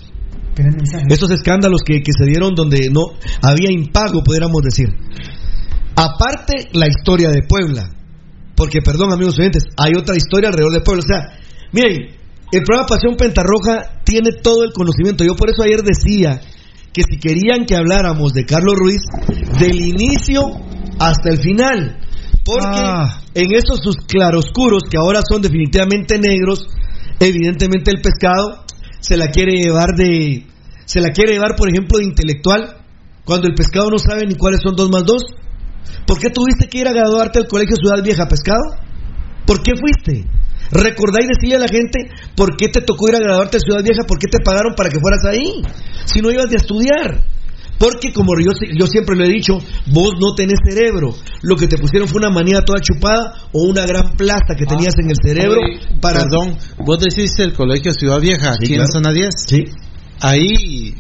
S11: estos escándalos que, que se dieron donde no había impago, pudiéramos decir. Aparte la historia de Puebla, porque perdón amigos oyentes, hay otra historia alrededor de Puebla. O sea, miren, el programa Pasión Pentarroja tiene todo el conocimiento. Yo por eso ayer decía que si querían que habláramos de Carlos Ruiz, del inicio hasta el final. Porque
S8: Ah.
S11: en esos sus claroscuros, que ahora son definitivamente negros, evidentemente el pescado se la quiere llevar de. Se la quiere llevar, por ejemplo, de intelectual, cuando el pescado no sabe ni cuáles son dos más dos. ¿Por qué tuviste que ir a graduarte al colegio Ciudad Vieja, pescado? ¿Por qué fuiste? Recordá y decirle a la gente por qué te tocó ir a graduarte a Ciudad Vieja, por qué te pagaron para que fueras ahí, si no ibas de estudiar. Porque como yo, yo siempre lo he dicho, vos no tenés cerebro. Lo que te pusieron fue una manía toda chupada o una gran plasta que tenías en el cerebro
S9: Oye,
S11: para...
S9: Perdón, vos decís el colegio Ciudad Vieja,
S11: Sí,
S9: aquí
S11: claro.
S9: en zona 10.
S11: Sí.
S9: Ahí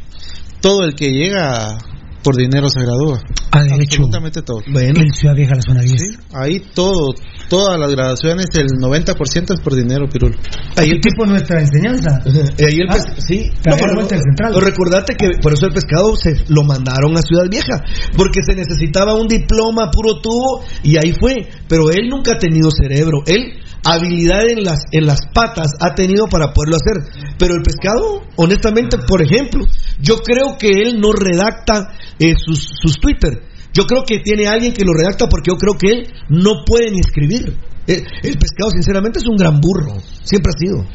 S9: todo el que llega por dinero se gradúa.
S8: Ah, de hecho,
S9: Absolutamente todo.
S11: Bueno,
S8: en Ciudad Vieja, la zona 10.
S9: Sí, ahí todo, todas las graduaciones, el 90% es por dinero, Pirulo.
S11: ahí
S8: ¿Qué
S11: el
S8: tipo nuestra enseñanza?
S11: Eh, ahí el
S8: Ah,
S11: sí,
S8: había
S11: pero
S8: central.
S11: recordate que por eso el pescado se lo mandaron a Ciudad Vieja, porque se necesitaba un diploma puro tubo y ahí fue. Pero él nunca ha tenido cerebro. Él habilidad en las, en las patas ha tenido para poderlo hacer. Pero el pescado, honestamente, por ejemplo, yo creo que él no redacta eh, sus, sus Twitter. Yo creo que tiene alguien que lo redacta porque yo creo que él no puede ni escribir. Eh, El, pescado, sinceramente, es un gran burro. Siempre ha sido.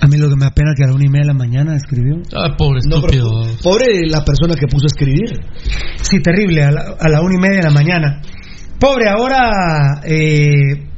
S8: A mí lo que me apena que a la una y media de la mañana escribió.
S10: Ah, pobre
S11: No, pero
S10: estúpido.
S11: pobre la persona que puso a escribir.
S8: Sí, terrible, a la, a la una y media de la mañana. Pobre, ahora eh,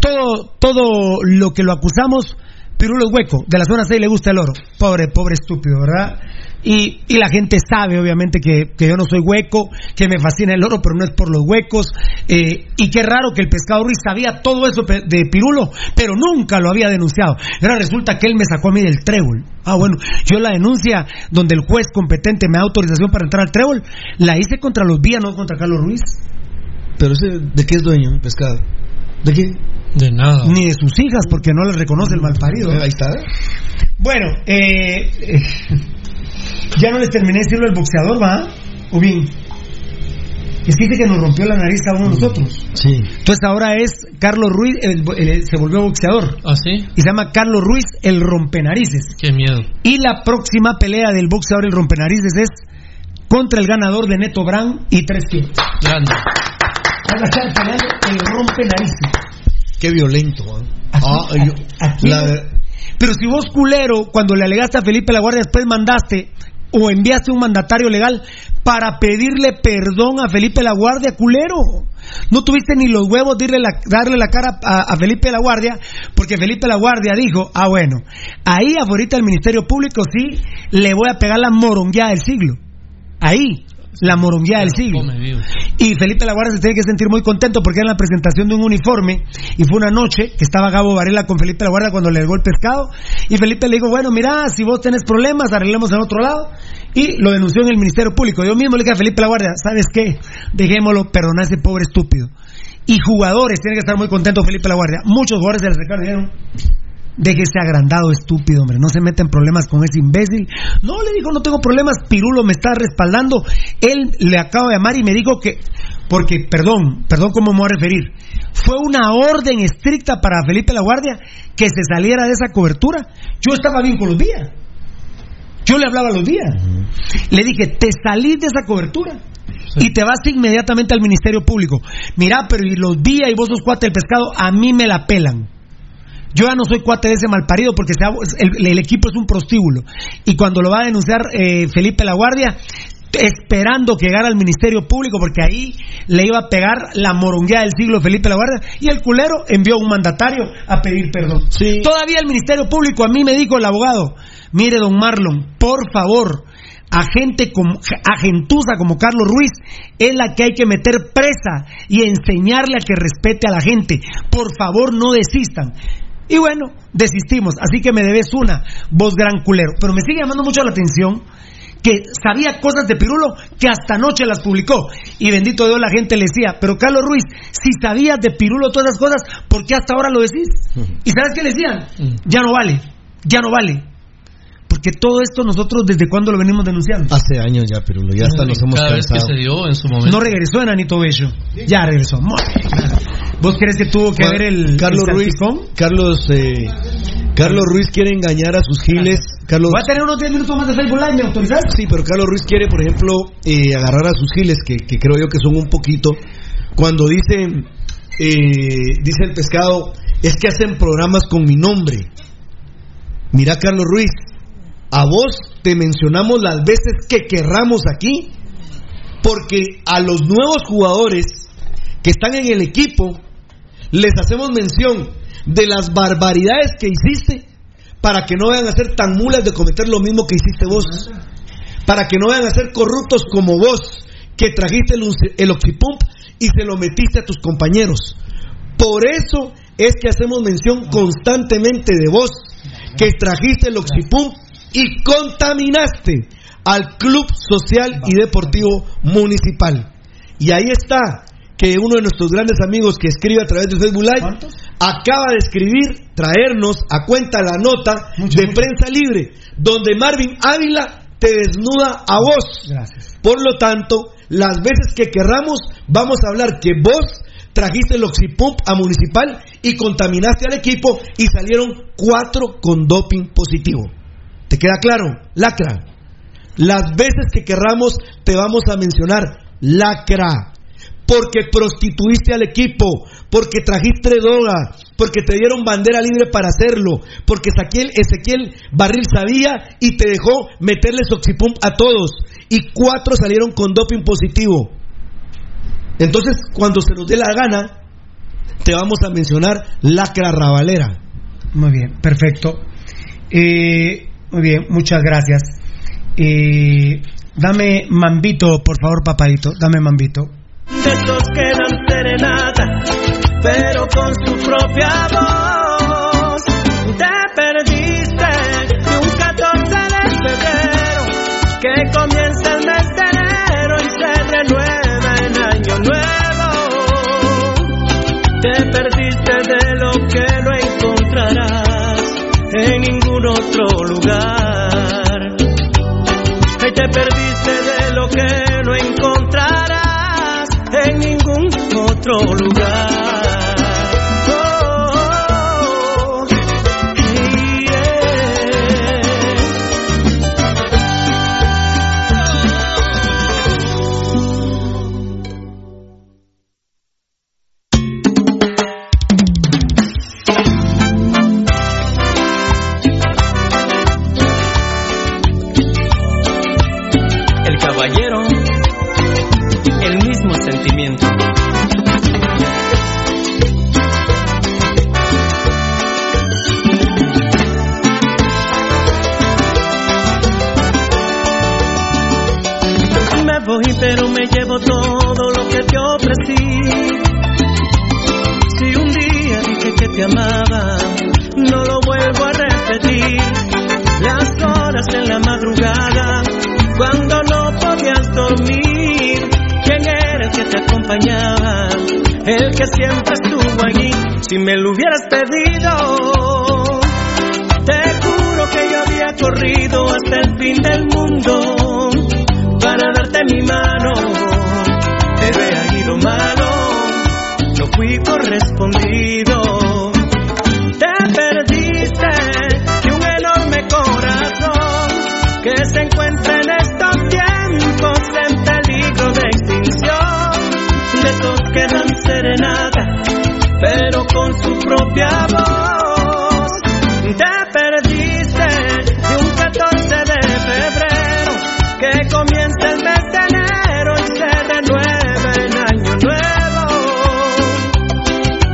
S8: todo, todo lo que lo acusamos, Pirulo es hueco, de la zona 6 le gusta el oro. Pobre, pobre estúpido, ¿verdad? Y, y la gente sabe, obviamente, que, que yo no soy hueco, que me fascina el oro, pero no es por los huecos. eh, y qué raro que el pescado Ruiz sabía todo eso de Pirulo, pero nunca lo había denunciado. Ahora resulta que él me sacó a mí del trébol. Ah, bueno, yo la denuncia donde el juez competente me da autorización para entrar al trébol, la hice contra los vías, no contra Carlos Ruiz.
S11: Pero ese, ¿de qué es dueño el pescado? ¿De qué?
S10: De nada.
S8: Ni de sus hijas, porque no le reconoce el malparido.
S11: Ahí está.
S8: Bueno, eh, eh, ya no les terminé de decirlo el boxeador, ¿va? O bien. Es que dice que nos rompió la nariz a uno de nosotros.
S11: Sí.
S8: Entonces ahora es Carlos Ruiz, el- el- se volvió boxeador.
S10: ¿Ah, sí?
S8: Y se llama Carlos Ruiz el rompenarices.
S10: Qué miedo.
S8: Y la próxima pelea del boxeador el rompenarices es contra el ganador de Neto Brown y tres kilos.
S10: Grande.
S8: Van a estar peleando el rompenarices.
S11: Qué violento. ¿eh?
S8: Aquí-
S11: Ah, yo-
S8: aquí-
S11: la-
S8: Pero si vos, culero, cuando le alegaste a Felipe La Guardia, después mandaste o enviaste un mandatario legal para pedirle perdón a Felipe La Guardia, culero. No tuviste ni los huevos de darle la cara a, Felipe La Guardia, porque Felipe La Guardia dijo, ah bueno, ahí afuera el Ministerio Público sí le voy a pegar la morongueada del siglo. Ahí, la morongueada del siglo. Y Felipe Laguardia se tiene que sentir muy contento porque era la presentación de un uniforme y fue una noche que estaba Gabo Varela con Felipe Laguardia cuando le llegó el pescado y Felipe le dijo, bueno, mira, si vos tenés problemas, arreglemos en otro lado y lo denunció en el Ministerio Público. Yo mismo le dije a Felipe Laguardia, ¿sabes qué? Dejémoslo, perdona a ese pobre estúpido. Y jugadores tienen que estar muy contentos Felipe Laguardia. Muchos jugadores acercaron y dijeron, Déjese agrandado, estúpido, hombre. No se meta en problemas con ese imbécil. No, le dijo, no tengo problemas. Pirulo me está respaldando. Él le acaba de llamar y me dijo que. Porque, perdón, perdón cómo me voy a referir. Fue una orden estricta para Felipe La Guardia que se saliera de esa cobertura. Yo estaba bien con los días. Yo le hablaba a los días. Le dije, te salís de esa cobertura. Y te vas inmediatamente al Ministerio Público. Mira, pero y los días y vos sos cuate del pescado, a mí me la pelan. Yo ya no soy cuate de ese malparido porque se ha- el, el equipo es un prostíbulo. Y cuando lo va a denunciar eh, Felipe La Guardia, esperando que llegara al Ministerio Público porque ahí le iba a pegar la morongueada del siglo Felipe La Guardia y el culero envió un mandatario a pedir perdón. Todavía el Ministerio Público a mí me dijo el abogado, mire don Marlon, por favor, a gente como a gentuza como Carlos Ruiz es la que hay que meter presa y enseñarle a que respete a la gente. Por favor, no desistan. Y bueno, desistimos. Así que me debes una, vos gran culero. Pero me sigue llamando mucho la atención que sabía cosas de Pirulo que hasta anoche las publicó. Y bendito Dios la gente le decía, pero Carlos Ruiz, si sabías de Pirulo todas esas cosas, ¿por qué hasta ahora lo decís? ¿Y sabes qué le decían? Ya no vale, ya no vale. Porque todo esto nosotros desde cuándo lo venimos denunciando.
S11: Hace años ya, pero ya hasta nos hemos
S10: Cada vez que
S11: cansado.
S10: se dio en su momento.
S8: No regresó Enanito Bello. Ya regresó. ¿Vos crees que tuvo que
S11: Juan-
S8: ver el
S11: Carlos
S8: el
S11: Ruiz? Carlos, eh, Carlos Ruiz quiere engañar a sus giles. Carlos,
S8: Voy a tener unos 10 minutos más de Facebook Live, ¿me autorizás?
S11: sí, pero Carlos Ruiz quiere, por ejemplo, eh, agarrar a sus giles, que, que creo yo que son un poquito. Cuando dicen, eh, dice el pescado, es que hacen programas con mi nombre. Mira, Carlos Ruiz, a vos te mencionamos las veces que querramos aquí, porque a los nuevos jugadores que están en el equipo les hacemos mención de las barbaridades que hiciste para que no vayan a ser tan mulas de cometer lo mismo que hiciste vos, para que no vayan a ser corruptos como vos, que trajiste el, el oxipump y se lo metiste a tus compañeros. Por eso es que hacemos mención constantemente de vos, que trajiste el oxipump y contaminaste al Club Social y Deportivo Municipal. Y ahí está que uno de nuestros grandes amigos que escribe a través del Facebook Live acaba de escribir, traernos a cuenta la nota de prensa libre, donde Marvin Ávila te desnuda a vos.
S8: Gracias.
S11: Por lo tanto, las veces que querramos, vamos a hablar que vos trajiste el Oxipump a Municipal y contaminaste al equipo y salieron cuatro con doping positivo. ¿Te queda claro? Lacra. Las veces que querramos te vamos a mencionar lacra. Porque prostituiste al equipo, porque trajiste droga, porque te dieron bandera libre para hacerlo, porque Ezequiel, Ezequiel Barril sabía y te dejó meterle Oxipump a todos. Y cuatro salieron con doping positivo. Entonces, cuando se nos dé la gana, te vamos a mencionar lacra rabalera.
S8: Muy bien, perfecto. Eh, muy bien, muchas gracias. Eh, dame mambito, por favor, papadito. Dame mambito.
S7: Pero con su propia. Otro lugar. Y te perdiste de lo que no encontrarás en ningún otro lugar. Te amaba, no lo vuelvo a repetir. Las horas en la madrugada, cuando no podías dormir. ¿Quién era el que te acompañaba? El que siempre estuvo allí. Si me lo hubieras pedido, te juro que yo había corrido hasta el fin del mundo para darte mi mano. Pero he lo malo, no fui correspondido. Con su propia voz. Te perdiste de un 14 de febrero que comienza el mes de enero y se renueva en año nuevo.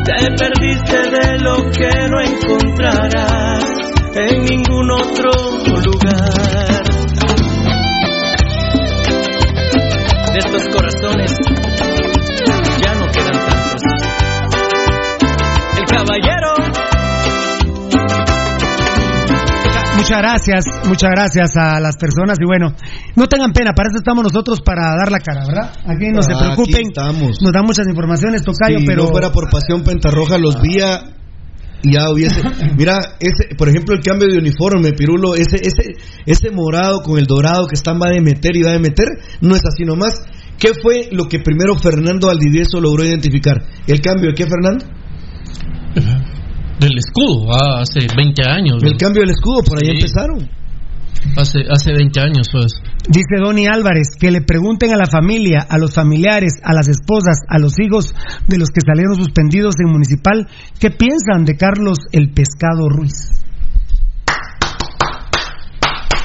S7: Te perdiste de lo que no encontrarás en ningún otro lugar. De estos corazones
S8: Muchas gracias, muchas gracias a las personas y bueno, no tengan pena, para eso estamos nosotros para dar la cara, ¿verdad? Aquí no se
S11: Aquí
S8: preocupen,
S11: estamos.
S8: nos dan muchas informaciones, Tocayo,
S11: si
S8: pero
S11: no fuera por Pasión Pentarroja, los vía y ya hubiese. Mira, ese, por ejemplo, el cambio de uniforme, Pirulo, ese, ese, ese morado con el dorado que están va de meter y va de meter, no es así nomás. ¿Qué fue lo que primero Fernando Aldivieso logró identificar? ¿El cambio de qué, Fernando?
S10: Del escudo, ah, hace 20 años.
S11: El cambio del escudo, por ahí
S10: Sí.
S11: empezaron.
S10: Hace, hace 20 años fue eso.
S8: dice Donny Álvarez que le pregunten a la familia, a los familiares, a las esposas, a los hijos de los que salieron suspendidos en municipal, ¿qué piensan de Carlos el Pescado Ruiz?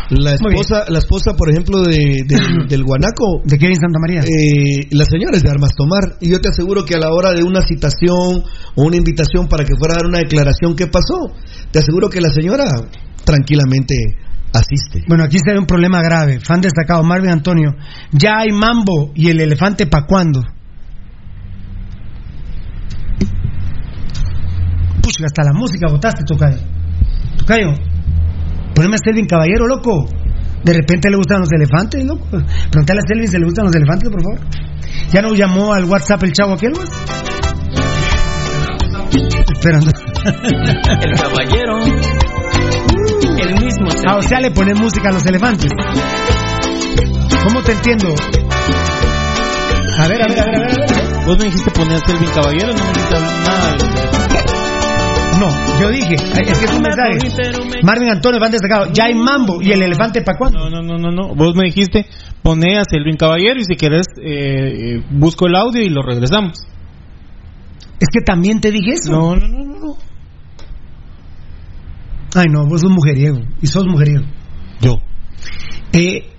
S11: La esposa, la esposa, por ejemplo, de, de- del guanaco.
S8: ¿De Kevin Santa María?
S11: Eh, la señora es de Armas Tomar. Y yo te aseguro que a la hora de una citación o una invitación para que fuera a dar una declaración, ¿qué pasó? Te aseguro que la señora tranquilamente asiste.
S8: Bueno, aquí se ve un problema grave. Fan destacado, Marvin Antonio. Ya hay mambo y el elefante pa' cuándo. Pucha, hasta la música votaste, Tocayo. Tocayo, poneme a Selvin Caballero, loco. De repente le gustan los elefantes, loco. Preguntale a Selvin si le gustan los elefantes, por favor. ¿Ya no llamó al WhatsApp el chavo aquel, más? Esperando.
S12: El caballero, el mismo
S8: Ah, o sea, le pones música a los elefantes. ¿Cómo te entiendo? A ver, a ver, a ver, a ver. a ver.
S9: Vos me dijiste poner a Selvin Caballero, no me dijiste nada.
S8: No, yo dije, es que es un mensaje. Marvin Antonio van destacado. Ya hay mambo. ¿Y el elefante para cuándo?
S9: No, no, no, no, no. Vos me dijiste poner a Selvin Caballero y si querés eh, eh, busco el audio y lo regresamos.
S8: Es que también te dije eso.
S9: No, no, no, no. no.
S8: Ay, no, vos sos mujeriego. Y sos mujeriego.
S9: Yo.
S8: Eh,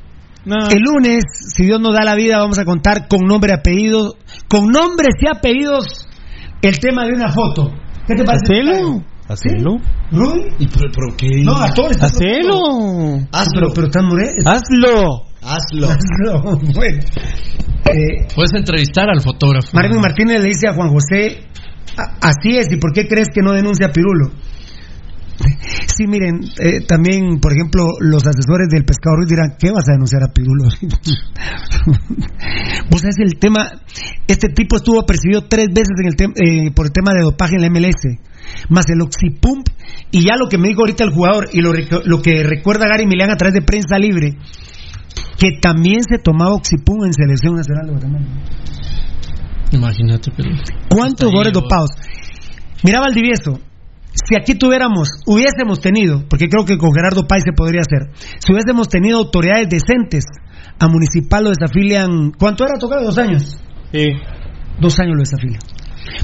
S8: El lunes, si Dios nos da la vida, vamos a contar con nombre y apellido, con nombres y apellidos, el tema de una foto. ¿Qué te parece?
S9: Hacelo. Hacelo.
S8: ¿Rudy?
S11: ¿Y pero, pero qué?
S8: No, a todos les
S9: Hacelo.
S8: Pero, pero están mure-
S9: Hazlo.
S11: Hazlo.
S8: Hazlo. Bueno. Eh,
S10: Puedes entrevistar al fotógrafo.
S8: Marvin Martínez le dice a Juan José, "A- así es, ¿y por qué crees que no denuncia a Pirulo? Sí, miren, eh, también, por ejemplo, los asesores del pescado Ruiz dirán, ¿qué vas a denunciar a Pirulo? Vos sabés el tema, este tipo estuvo percibido tres veces en el tem- eh, por el tema de dopaje en la MLS, más el Oxipump, y ya lo que me dijo ahorita el jugador, y lo que recuerda Gary Milán a través de prensa libre, que también se tomaba Oxipump en selección nacional de Guatemala.
S10: Imagínate, pero.
S8: ¿Cuántos goles dopados? Mira Valdivieso, si aquí tuviéramos, hubiésemos tenido, porque creo que con Gerardo Páez se podría hacer, si hubiésemos tenido autoridades decentes, a Municipal lo desafilian, ¿cuánto era tocado? ¿Dos años?
S9: Sí.
S8: Dos años lo desafilian.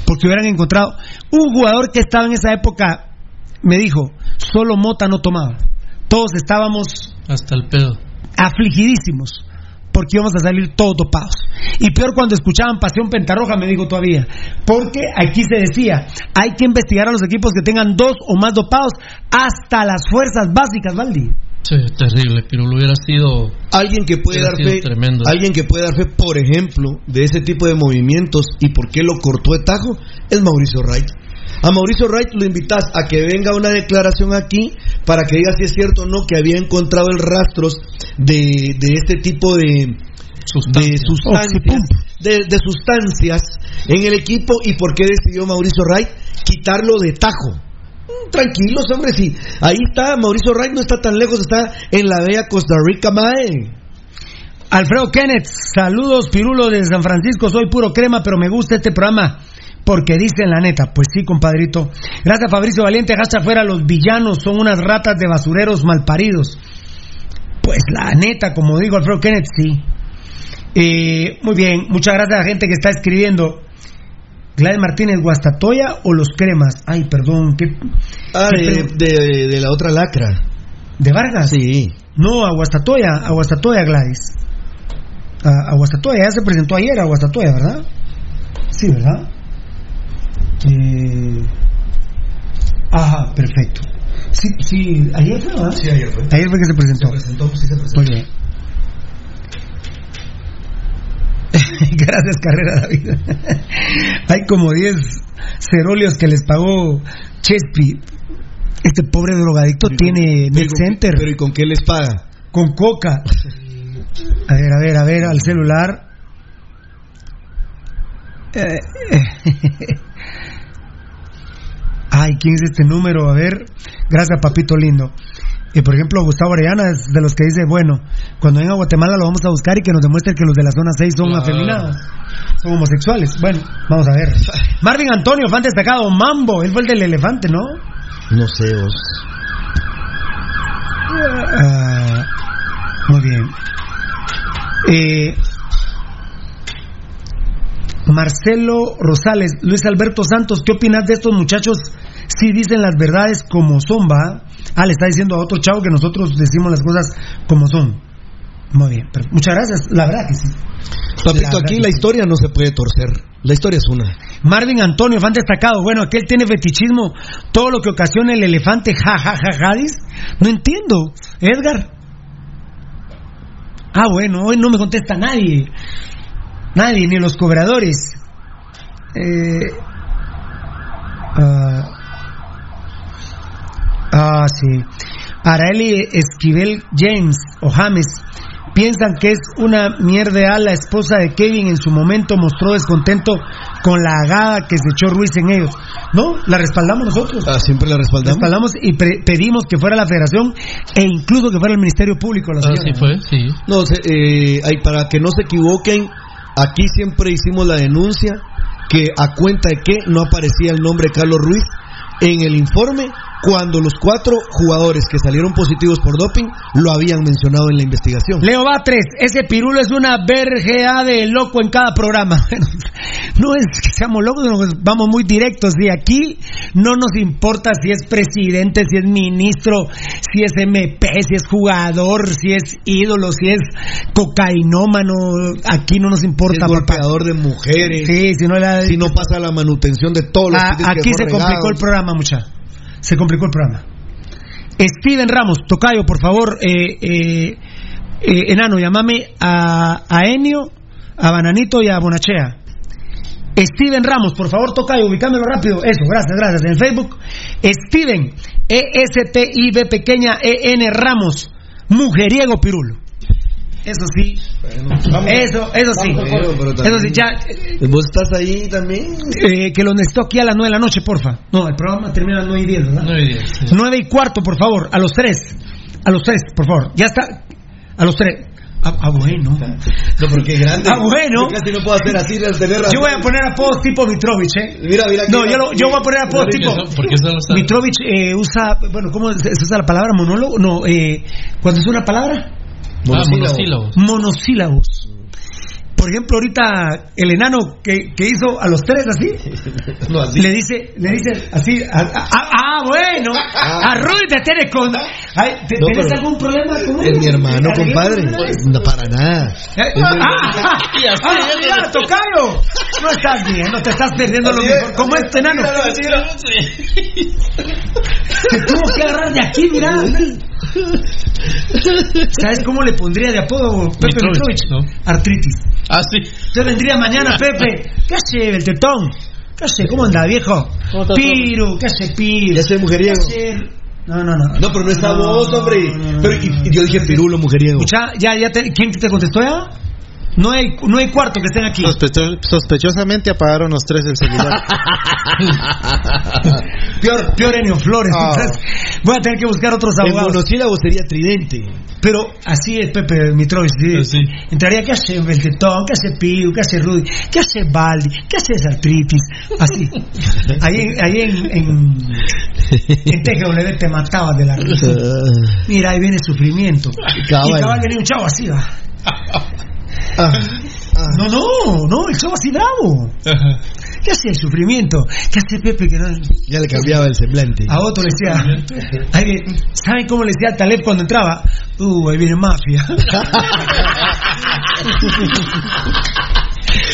S8: Porque hubieran encontrado un jugador que estaba en esa época, me dijo, solo Mota no tomaba. Todos estábamos
S10: Hasta el pedo.
S8: afligidísimos porque íbamos a salir todos dopados. Y peor cuando escuchaban Pasión Pentarroja, me dijo todavía, porque aquí se decía, hay que investigar a los equipos que tengan dos o más dopados hasta las fuerzas básicas, Valdi.
S10: Sí, terrible, pero lo hubiera sido.
S11: Alguien que puede dar fe,
S10: Tremendo.
S11: alguien que puede dar fe, por ejemplo, de ese tipo de movimientos y por qué lo cortó de tajo, es Mauricio Wright. A Mauricio Wright lo invitas a que venga una declaración aquí para que diga si es cierto o no que había encontrado el rastros de, de este tipo de de sustancias, de, de sustancias en el equipo y por qué decidió Mauricio Wright quitarlo de tajo. Mm, Tranquilos, hombre, si ahí está, Mauricio Wright no está tan lejos, está en la bella Costa Rica, mae.
S8: Alfredo Kenneth, saludos Pirulo de San Francisco, soy puro crema, pero me gusta este programa. Porque dicen la neta, pues sí, compadrito. Gracias Fabricio Valiente, hasta afuera, los villanos son unas ratas de basureros malparidos. Pues la neta, como digo Alfredo Kenneth, sí. Eh, muy bien, muchas gracias a la gente que está escribiendo. Gladys Martínez, Guastatoya o los cremas. Ay, perdón, ¿qué,
S11: Ah, de,
S8: pre-
S11: de- de la otra lacra.
S8: ¿De Vargas?
S11: Sí.
S8: No, Aguastatoya, Aguastatoya Gladys. A- Aguastatoya, ya se presentó ayer Aguastatoya, ¿verdad? Sí, ¿verdad? Eh... Ajá, perfecto. Sí, sí, ayer fue, ¿verdad?
S11: Sí, ayer fue.
S8: Ayer fue que se presentó.
S11: Se presentó, sí se presentó.
S8: Muy bien. Gracias, Carrera David. Hay como 10 cerolios que les pagó Chespi. Este pobre drogadicto tiene
S11: Pero ¿y
S8: Net Center
S11: Pero ¿y con qué les paga?
S8: con coca. A ver, a ver, a ver, al celular. Eh, eh. Ay, ¿quién es este número? A ver, gracias, papito lindo. Y por ejemplo, Gustavo Arellana es de los que dice, bueno, cuando venga a Guatemala lo vamos a buscar y que nos demuestre que los de la zona 6 son
S10: Claro.
S8: afeminados, son homosexuales. Bueno, vamos a ver. Marvin Antonio, fan destacado, Mambo, él fue el del elefante, ¿no?
S11: No sé, vos.
S8: Ah, muy bien. Eh, Marcelo Rosales, Luis Alberto Santos, ¿qué opinas de estos muchachos si dicen las verdades como son, va? Ah, le está diciendo a otro chavo que nosotros decimos las cosas como son. Muy bien, pero muchas gracias, la verdad que sí.
S11: Papito,
S8: La
S11: aquí la
S8: sí.
S11: historia no se puede torcer. La historia es una.
S8: Marvin Antonio, fan destacado. Bueno, aquel tiene fetichismo. Todo lo que ocasiona el elefante, ja, ja, ja, jadis. No entiendo. Edgar. Ah, bueno, hoy no me contesta nadie. Nadie, ni los cobradores. Eh, ah, ah, sí. Araeli Esquivel James o James piensan que es una mierda la esposa de Kevin en su momento mostró descontento con la agada que se echó Ruiz en ellos. No, la respaldamos nosotros.
S11: Ah, siempre la respaldamos.
S8: Respaldamos y pre- pedimos que fuera la federación e incluso que fuera el Ministerio Público. La
S10: Ah, sí fue, sí.
S11: No, se- eh, hay- para que no se equivoquen, aquí siempre hicimos la denuncia que a cuenta de que no aparecía el nombre de Carlos Ruiz en el informe cuando los cuatro jugadores que salieron positivos por doping lo habían mencionado en la investigación.
S8: Leo Batres, ese pirulo es una vergea de loco en cada programa. no es que seamos locos, vamos muy directos. Y aquí no nos importa si es presidente, si es ministro, si es MP, si es jugador, si es ídolo, si es cocainómano. Aquí no nos importa.
S11: Si es golpeador de mujeres.
S8: Sí, si no, la...
S11: si no pasa la manutención de todos los
S8: Ah, Aquí se complicó el programa, mucha. Se complicó el programa. Steven Ramos, Tocayo, por favor, eh, eh, eh, enano, llámame a, a Enio, a Bananito y a Bonachea. Steven Ramos, por favor, Tocayo, ubicámelo rápido. Eso, gracias, gracias. En Facebook, Steven, E E-S-T-I-B pequeña E-N Ramos, mujeriego pirulo. Eso sí. eso, eso sí. Eso sí, ya.
S11: ¿Vos estás ahí también?
S8: Eh, que lo necesito aquí a las 9 de la noche, porfa. No, el programa termina a las 9 y 10, ¿verdad?
S10: 9 y 10. Sí.
S8: 9 y cuarto, por favor. A los 3. A los 3, por favor. Ya está. A los 3. Ah, ah, bueno.
S11: No, porque es grande.
S8: Ah, bueno.
S11: Yo casi no puedo hacer así, tener
S8: Yo voy a poner apodos tipo Mitrovich, ¿eh?
S11: Mira, mira.
S8: No, yo, lo, yo voy a poner apodos
S10: ¿Por qué
S8: tipo.
S10: son- por qué son los tan-
S8: Mitrovich eh, usa. Bueno, ¿cómo se se usa la palabra monólogo? No, eh, ¿cuándo es una palabra?
S10: Ah, monosílabos.
S8: Monosílabos. Por ejemplo, ahorita el enano que, que hizo a los tres así,
S11: No, así.
S8: le dice, le dice así, ah, bueno, a Rudy te tienes con, ay, ¿te-
S11: No,
S8: ¿tienes
S11: pero
S8: algún problema con él?
S11: Es mi hermano,
S8: ¿Arreglamos
S11: compadre. No, para nada.
S8: Eh, ah,
S10: Y así,
S8: ah, mira, tocayo. No estás bien, no te estás perdiendo lo mejor.
S11: es,
S8: ¿Cómo
S11: así
S8: este
S11: es,
S8: enano? Te tuvo que agarrar de aquí, mira. ¿Sabes cómo le pondría de apodo Pepe
S10: Mitrovich,
S8: Mitrovich?
S10: ¿no?
S8: Artritis.
S10: Ah, sí.
S8: Entonces vendría mañana Pepe. ¿Qué hace el tetón? ¿Qué hace? ¿Cómo anda, viejo?
S10: ¿Cómo
S8: Piru, ¿qué hace Piru?
S11: Ya soy mujeriego.
S8: ¿Qué hace? No, no, no.
S11: No, pero no está vos, hombre. Pero y- y yo dije pirulo, mujeriego.
S8: Escucha, ya, ya te- ¿quién te contestó ya? No hay, no hay cuarto que estén aquí.
S9: Sospecho- sospechosamente apagaron los tres el celular.
S8: Peor, peor Enio Flores.
S9: Ah.
S8: Entonces, voy a tener que buscar otros
S11: En
S8: abogados.
S11: monosílabo sería tridente.
S8: Pero así es Pepe Mitrovich. sí.
S10: Sí.
S8: Entraría, ¿qué hace Beltetón? ¿Qué hace Piu? ¿Qué hace Rudy? ¿Qué hace Baldi? ¿Qué hace Artritis? Así. Ahí, en- ahí en, en, en TGW te matabas de la risa. Mira, ahí viene sufrimiento.
S11: Cabal.
S8: Y cabal venía un chavo así, va.
S11: Ah, ah.
S8: No, no, no, el chavo así bravo. ¿Qué hace el sufrimiento? ¿Qué hace Pepe que no...
S11: Ya le cambiaba el semblante.
S8: A otro le decía, ahí, ¿saben cómo le decía al Taleb cuando entraba? Uh, ahí viene mafia.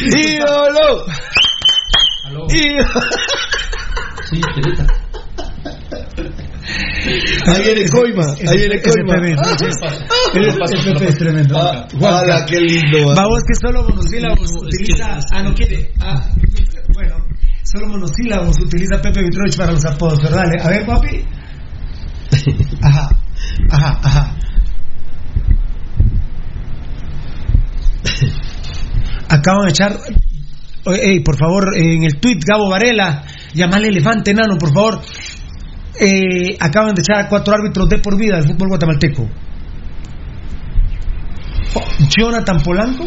S11: ¡Ídolo! ¡Ídolo!
S10: Sí.
S11: Ahí viene Coima, ahí viene Coima.
S8: Ese Pepe es tremendo.
S11: Ah,
S8: Juanca.
S11: ¡Hala, qué lindo! va.
S8: Vamos que solo monosílabos utiliza. Ah, no quiere. Ah, bueno, solo monosílabos utiliza Pepe Vitrovich para los apodos, ¿verdad? A ver, papi. Ajá, ajá, ajá. Acaban de echar. Oye, ey, por favor, en el tweet Gabo Varela, llamarle elefante enano, por favor. Eh, acaban de echar a cuatro árbitros de por vida del fútbol guatemalteco. Jonathan Polanco.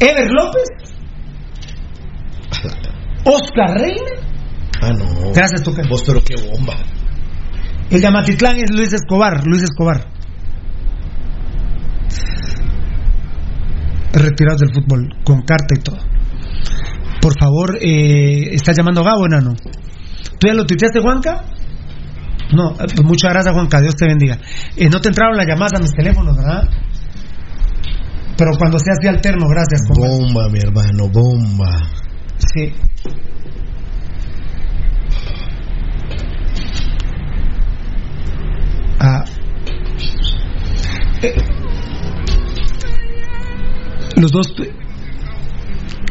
S8: Ever López. Oscar Reina.
S11: Ah, no.
S8: Gracias, Toca.
S11: Vos, pero qué bomba.
S8: El de Amatitlán es Luis Escobar. Luis Escobar. Retirados del fútbol, con carta y todo. Por favor, eh, ¿estás llamando a Gabo, enano? ¿Tú ya lo tuiteaste, Juanca? No, eh, pues muchas gracias, Juanca. Dios te bendiga. Eh, no te entraron las llamadas a mis teléfonos, ¿verdad? Pero cuando sea así alterno, gracias. compa.
S11: Bomba, mi hermano, bomba.
S8: Sí. Ah. Eh, los dos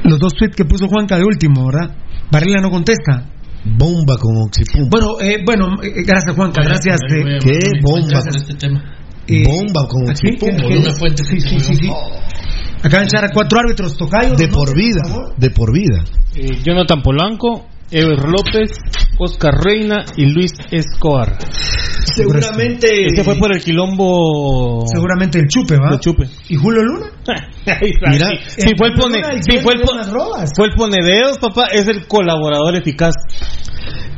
S8: los dos tweets que puso Juanca de último, ¿verdad? Varela no contesta.
S11: Bomba con Oxipum.
S8: Bueno, eh, bueno, eh, gracias Juanca, gracias.
S10: A- voy
S8: eh,
S10: a-
S11: ¿Qué?
S10: a-
S11: Bomba.
S10: con este tema.
S8: eh,
S11: Bomba con. Oxipum.
S8: ¿Qué-
S10: Por
S8: qué-
S10: una fuente
S8: Sí, sí, sí, sí. Acaban de echar a cuatro árbitros tocayo.
S11: De por vida, de por vida.
S9: Eh, Jonathan Polanco, Ever López, Oscar Reina y Luis Escobar.
S11: Seguramente.
S9: Este fue por el quilombo.
S8: Seguramente el chupe, ¿va?
S9: El chupe.
S8: ¿Y Julio Luna?
S9: Mira, si fue el pone, si fue el, fue el ponedeos, papá, es el colaborador eficaz.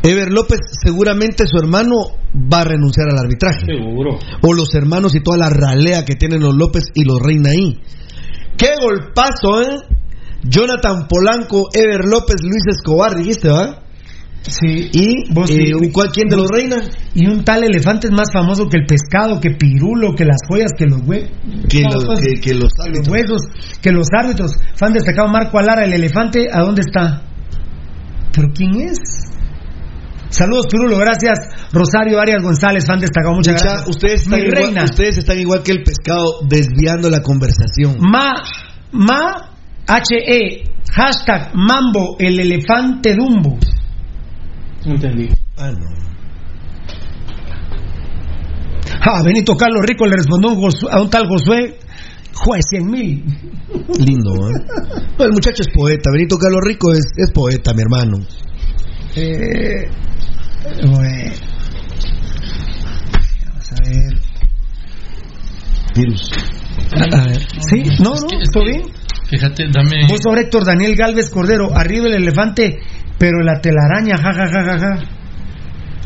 S11: Ever López, seguramente su hermano va a renunciar al arbitraje.
S9: Seguro.
S11: O los hermanos y toda la ralea que tienen los López y los Reina ahí. ¡Qué golpazo, eh! Jonathan Polanco, Ever López, Luis Escobar, dijiste, ¿va?
S8: Sí.
S11: ¿Y
S8: Vos
S11: eh, un- cuál- quién de los Reina?
S8: Y un tal elefante es más famoso que el pescado, que Pirulo, que las joyas, que los huevos.
S11: Que los, que, que los
S8: que los huesos, que los árbitros. Fan destacado Marco Alara, el elefante, ¿a dónde está? ¿Pero quién es? Saludos, Pirulo, gracias. Rosario Arias González, fan destacado, muchas
S11: Mucha-
S8: gracias.
S11: ustedes, están
S8: Mi
S11: igual,
S8: reina.
S11: ustedes están igual que el pescado desviando la conversación.
S8: Ma, ma, H-E, hashtag Mambo, el elefante Dumbo.
S9: No entendí.
S11: Ah, no.
S8: Ah, Benito Carlos Rico le respondió a un, Josué- a un tal Josué, juez 100 mil.
S11: Lindo, ¿eh? No, el muchacho es poeta. Benito Carlos Rico es, es poeta, mi hermano.
S8: Eh, bueno. Vamos a ver.
S11: Virus.
S8: A ver. ¿Sí? No, no,
S10: que- es
S8: ¿todo
S10: que-
S8: bien?
S10: Fíjate, dame.
S8: Vos sobre Héctor Daniel Galvez Cordero, arriba el elefante, pero la telaraña, ja, ja, ja, ja, ja.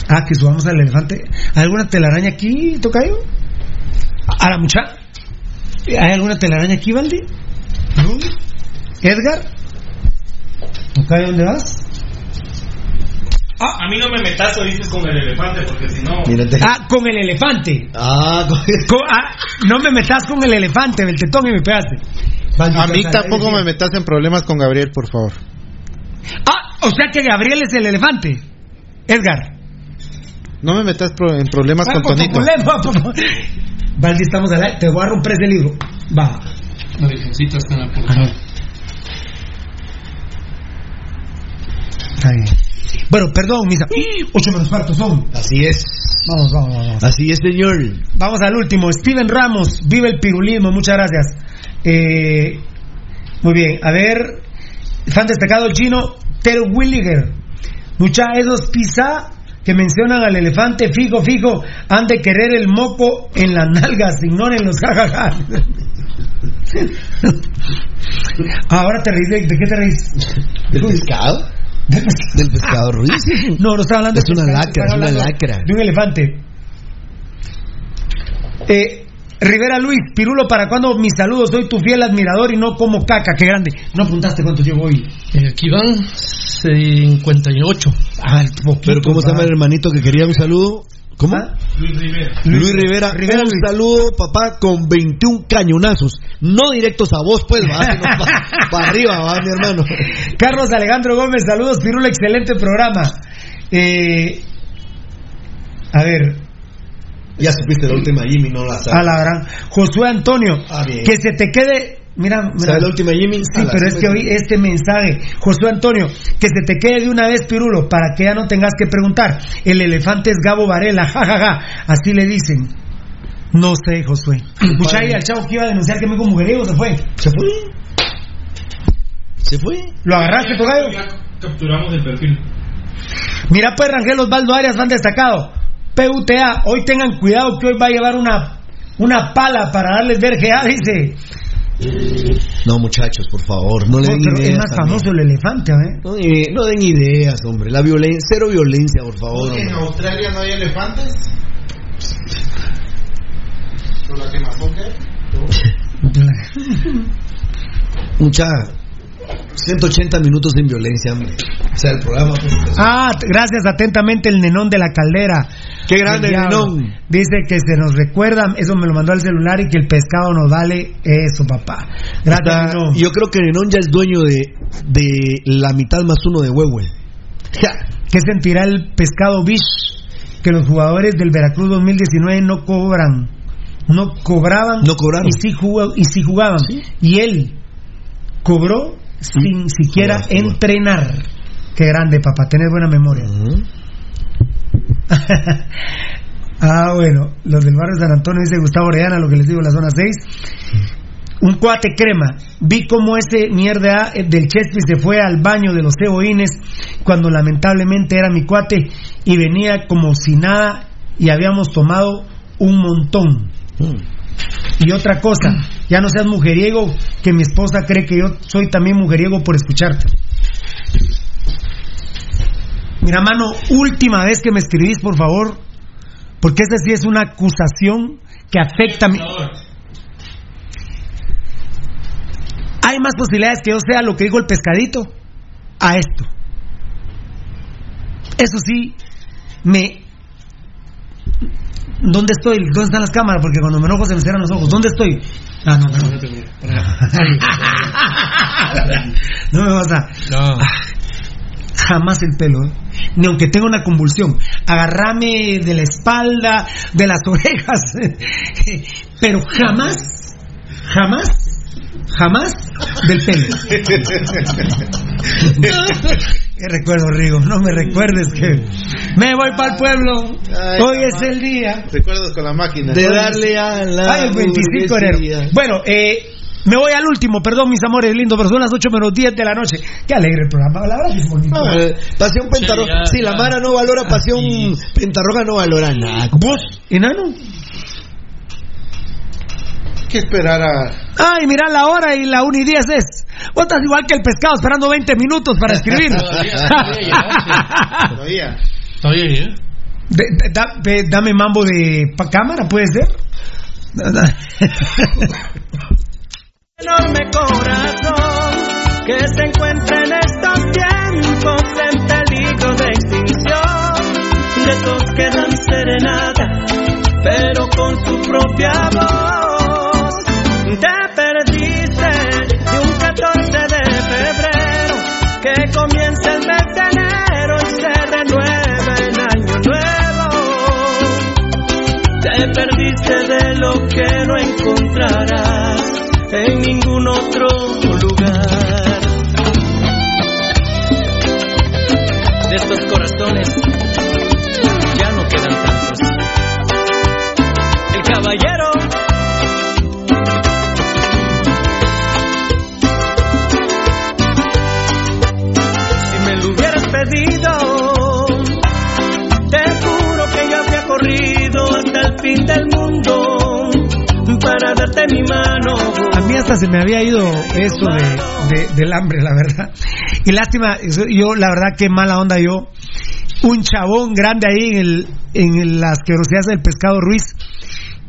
S8: Ah, que subamos al elefante. ¿Hay alguna telaraña aquí, Tocayo? A la mucha. ¿Hay alguna telaraña aquí, Valdi? ¿No? ¿Edgar? ¿Tocayo, dónde vas?
S9: A mí no me metas dices con el elefante porque si no.
S8: Ah, con el elefante.
S11: Ah, con-
S8: Con- ah, no me metas con el elefante, el tetón y me pegaste.
S13: A mí tampoco me metas en problemas con Gabriel, por favor.
S8: Ah, o sea que Gabriel es el elefante. Edgar.
S13: No me metas pro- en problemas con Tonito.
S8: problema, por favor. Valdi, estamos al aire. Te voy a romper ese libro. Va.
S10: La virgencita está en la portada.
S8: Está bien. Bueno, perdón, misa. Ocho menos cuarto son.
S11: Así es.
S8: Vamos, vamos, vamos.
S11: Así es, señor.
S8: Vamos al último. Steven Ramos, vive el pirulismo. Muchas gracias. Eh, muy bien. A ver, fan destacado Gino Ter Williger. Mucha esos pizza que mencionan al elefante fijo, fijo, han de querer el moco en las nalgas. Ignoren los jajaja. Ahora te reís. ¿De, de qué te reís?
S11: ¿Del pescado? ¿Del pescado Ruiz?
S8: No, no estaba hablando
S11: Es
S8: de
S11: una
S8: pescado,
S11: lacra, es una lacra.
S8: De un elefante. Eh, Rivera Luis, Pirulo, ¿para cuándo mis saludos? Soy tu fiel admirador y no como caca, qué grande. No apuntaste cuántos llevo hoy.
S10: Eh, aquí van 58.
S8: Ah, el poquito,
S11: Pero ¿cómo se llama el hermanito que quería un saludo? ¿Cómo?
S8: ¿Ah?
S9: Luis Rivera.
S11: Luis Rivera,
S8: Rivera
S11: un
S8: Luis.
S11: saludo, papá, con 21 cañonazos. No directos a vos, pues, va, sino pa- para arriba, va, mi hermano.
S8: Carlos Alejandro Gómez, saludos, Pirulo, excelente programa. Eh, a ver,
S11: Ya supiste la última Jimmy, no la
S8: a
S11: sabes.
S8: la gran. Josué Antonio,
S11: Ah,
S8: que se te quede. Mira, mira.
S11: ¿Sabes la última Jimmy?
S8: Sí,
S11: A
S8: pero es que hoy este mensaje, Josué Antonio, que se te quede de una vez, Pirulo, para que ya no tengas que preguntar. El elefante es Gabo Varela, jajaja, así le dicen. No sé, Josué. Escucha ahí al chavo que iba a denunciar que me con mujeriego, se fue.
S11: ¿Se fue? ¿Se fue?
S8: ¿Lo agarraste, Tocayo?
S9: Ya capturamos el perfil.
S8: Mira pues Rangel Osvaldo Arias, van destacado. PUTA, hoy tengan cuidado que hoy va a llevar una, una pala para darles vergea, dice.
S11: No, muchachos, por favor, no le
S8: No,
S11: den
S8: pero es
S11: ideas.
S8: más
S11: también.
S8: famoso el elefante, ¿eh?
S11: No, eh, no den ideas, hombre. La violencia, cero violencia, por favor.
S13: ¿En. Australia no hay elefantes? ¿Por la quemazón qué?
S11: Mucha. 180 minutos sin violencia, hombre. O sea, el programa. pues,
S8: Ah, t- gracias atentamente el nenón de la caldera.
S11: Qué grande
S8: El
S11: nenón.
S8: Dice que se nos recuerda, eso me lo mandó al celular y que el pescado nos vale eso, papá. Gracias, nenón.
S11: yo creo que Nenón ya es dueño de, de la mitad más uno de Huehue.
S8: ¿Qué sentirá el pescado Bish? Que los jugadores del Veracruz 2019 no cobran. No cobraban.
S11: No cobraron.
S8: Y sí, jugó- y sí jugaban. Y él cobró sin siquiera entrenar. Qué grande, papá. Tener buena memoria. ah, bueno. Los del barrio San Antonio, dice Gustavo Orellana, lo que les digo, la zona 6. Un cuate crema. Vi cómo ese mierda del Chespi se fue al baño de los ceboines cuando lamentablemente era mi cuate y venía como si nada y habíamos tomado un montón. Y otra cosa, ya no seas mujeriego, que mi esposa cree que yo soy también mujeriego por escucharte. Mira, mano, última vez que me escribís, por favor, porque esta sí es una acusación que afecta a mi... Hay más posibilidades que yo sea lo que digo el pescadito a esto. Eso sí, me... ¿Dónde estoy? ¿Dónde están las cámaras? Porque cuando me enojo se me cierran los ojos. ¿Dónde estoy? Ah, no, no, no. No me vas a...
S10: No.
S8: Jamás el pelo, ¿eh? ni aunque tenga una convulsión. Agarrame de la espalda, de las orejas, pero jamás, jamás, jamás del pelo. Qué recuerdo, Rigo. No me recuerdes que me voy para el pueblo.
S13: Ay,
S8: Hoy es el día.
S13: Recuerdos con la máquina.
S11: De darle a la
S8: Ay, el 25 de. Bueno, eh, me voy al último, perdón, mis amores lindos, pero son las 8 menos 10 de la noche. Qué alegre el programa, la verdad que es bonito.
S11: Ah, eh, pasión pentarroja.
S10: Sí,
S11: si la. Mara no valora pasión pentarroja, no valora nada.
S8: ¿Vos, enano?
S13: Que esperar a.
S8: Ay, mira la hora y la 1 y 10 es. Vos estás igual que el pescado esperando 20 minutos para escribir.
S13: Todavía.
S10: Todavía, ¿eh?
S8: De- de- da- de- dame mambo de pa- cámara, ¿puede ser?
S7: enorme corazón que se encuentra en estos tiempos en peligro de extinción. De esos que dan serenata, pero con su propia voz. Te perdiste de un 14 de febrero que comienza el mes de enero y se renueva en año nuevo. Te perdiste de lo que no encontrarás en ningún otro lugar. De estos corazones ya no quedan tantos. El caballero mi mano.
S8: A mí hasta se me había ido esto de, de- del hambre, la verdad. Y lástima, eso- yo, la verdad, que mala onda yo. Un chabón grande ahí en, el, en las asquerosidades del pescado Ruiz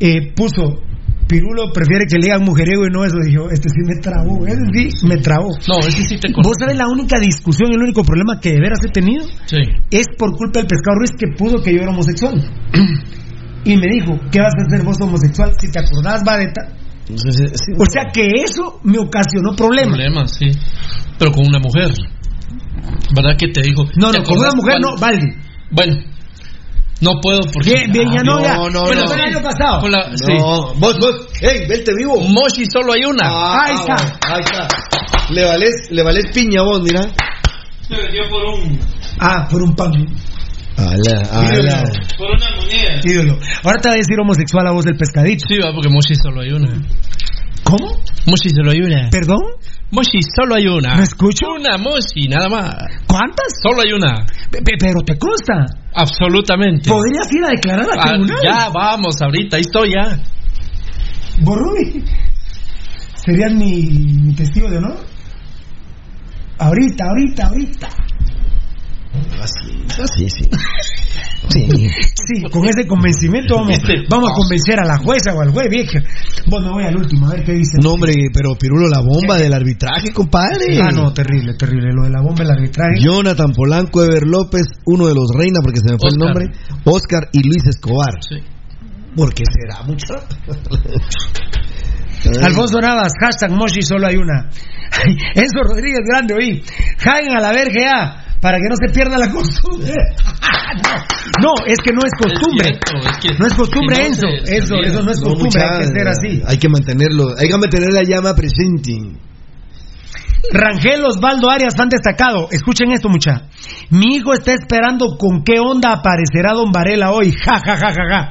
S8: eh, puso. Pirulo prefiere que le digan mujeriego y no eso. Dijo, este sí me trabó, ese sí me trabó.
S10: No, ese sí te
S8: ¿Vos
S10: conozco.
S8: sabés la única discusión y el único problema que de veras he tenido?
S10: Sí.
S8: es por culpa del pescado Ruiz que pudo que yo era homosexual. y me dijo, ¿qué vas a hacer vos homosexual? Si te acordás, va de ta-". O sea que eso me ocasionó problemas.
S10: Problemas, sí. Pero con una mujer. ¿Verdad que te dijo?
S8: No,
S10: ¿te
S8: no, con una mujer
S10: cuando-
S8: no, Valdi.
S10: Bueno, no puedo porque.
S8: Bien, bien, ya no, ya.
S11: no, no,
S8: Pero
S11: no.
S8: fue el año pasado.
S10: Con la- sí.
S11: No, vos, vos, hey, vete vivo.
S10: Moshi solo hay una.
S11: Ah,
S8: Ahí está.
S11: bueno, ahí está. Le vales, le vales piña vos, mira.
S9: Se vendió por un
S8: Ah, por un pan.
S11: Ala, ala.
S9: por una moneda.
S8: Ídolo. Ahora te voy a decir homosexual a vos del pescadito.
S10: Sí, va, porque Moshi solo hay una.
S8: ¿Cómo?
S10: Moshi solo hay una.
S8: ¿Perdón?
S10: Moshi solo hay una.
S8: ¿Me escucho?
S10: Una Moshi, nada más.
S8: ¿Cuántas?
S10: Solo hay una.
S8: Pe- pe- pero te consta.
S10: Absolutamente.
S8: ¿Podrías ir a declarar a
S10: Ah,
S8: tribunal?
S10: ya, vamos, ahorita, ahí estoy ya.
S8: Borrubi. ¿Serías mi, mi testigo de honor? Ahorita, ahorita, ahorita.
S11: Así, así, sí. Sí.
S8: Sí, con ese convencimiento vamos, vamos a convencer a la jueza o al juez, vieja. Bueno, voy al último, a ver qué dice.
S11: No, hombre, pero Pirulo, la bomba del arbitraje, compadre.
S8: Ah, no, terrible, terrible. Lo de la bomba, el arbitraje.
S11: Jonathan Polanco, Ever López, uno de los Reina, porque se me fue el nombre, Oscar y Luis Escobar.
S10: Sí.
S11: ¿Por qué será mucho?
S8: Alfonso Navas, hashtag Moshi, solo hay una. Enzo Rodríguez Grande, oí. Jaigan a la verga para que no se pierda la costumbre. no, es que no es costumbre.
S10: Es cierto, es que-
S8: no es costumbre,
S10: que no
S8: Enzo.
S10: se- se
S8: Eso, no es
S11: No,
S8: costumbre,
S11: mucha-
S8: hay que ser así.
S11: Hay que mantenerlo, hay que mantener la llama presente.
S8: Rangel Osvaldo Arias, fan destacado. Escuchen esto, mucha. Mi hijo está esperando con qué onda aparecerá Don Varela hoy. Ja, ja, ja, ja, ja.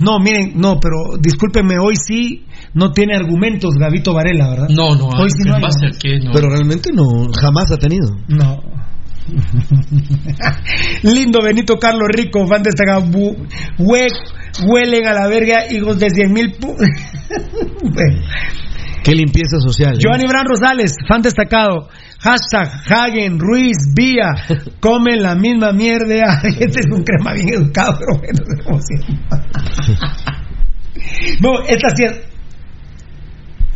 S8: No, miren, no, pero discúlpenme, hoy sí no tiene argumentos Gavito Varela, ¿verdad?
S10: No, no,
S8: Hoy sí no
S10: ¿en
S8: hay,
S10: qué? No.
S11: Pero realmente no, jamás ha tenido.
S8: No. Lindo Benito Carlos Rico, fan destacado. Hue- huelen a la verga, hijos de 100 mil. Bueno.
S11: Qué limpieza social. ¿eh?
S8: Giovanni Bran Rosales, fan destacado. Hashtag Hagen, Ruiz, Vía, comen la misma mierda. Este es un crema bien educado, pero bueno. No, esta sí es.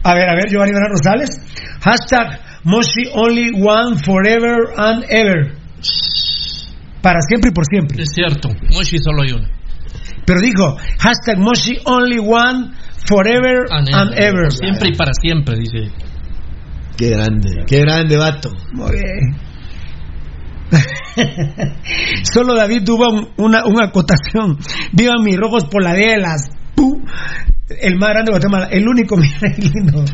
S8: A ver, a ver, Giovanni Bran Rosales. Hashtag Moshi Only One Forever and Ever. Para siempre y por siempre.
S10: Es cierto, Moshi solo hay uno.
S8: Pero dijo, hashtag Moshi Only One Forever and, ever.
S10: Por siempre y para siempre, dice.
S11: Qué grande, qué grande, vato.
S8: Muy bien. Solo David tuvo un- una, una acotación. Vivan mis rojos por El más grande de Guatemala, el único mira, lindo.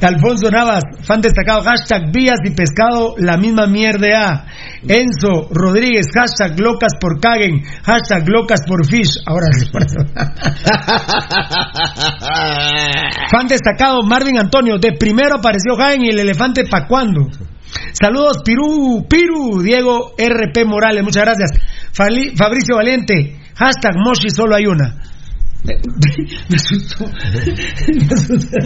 S8: Alfonso Navas, fan destacado, hashtag vías y pescado, la misma mierda. Enzo Rodríguez, hashtag locas por caguen, hashtag locas por fish. Ahora. Fan destacado, Marvin Antonio, de primero apareció Jaén y el elefante pa' cuándo. Saludos, Pirú, Piru, Diego RP Morales, muchas gracias. Fabricio Valiente, hashtag Moshi, solo hay una. Me, me asustó. Me asustó.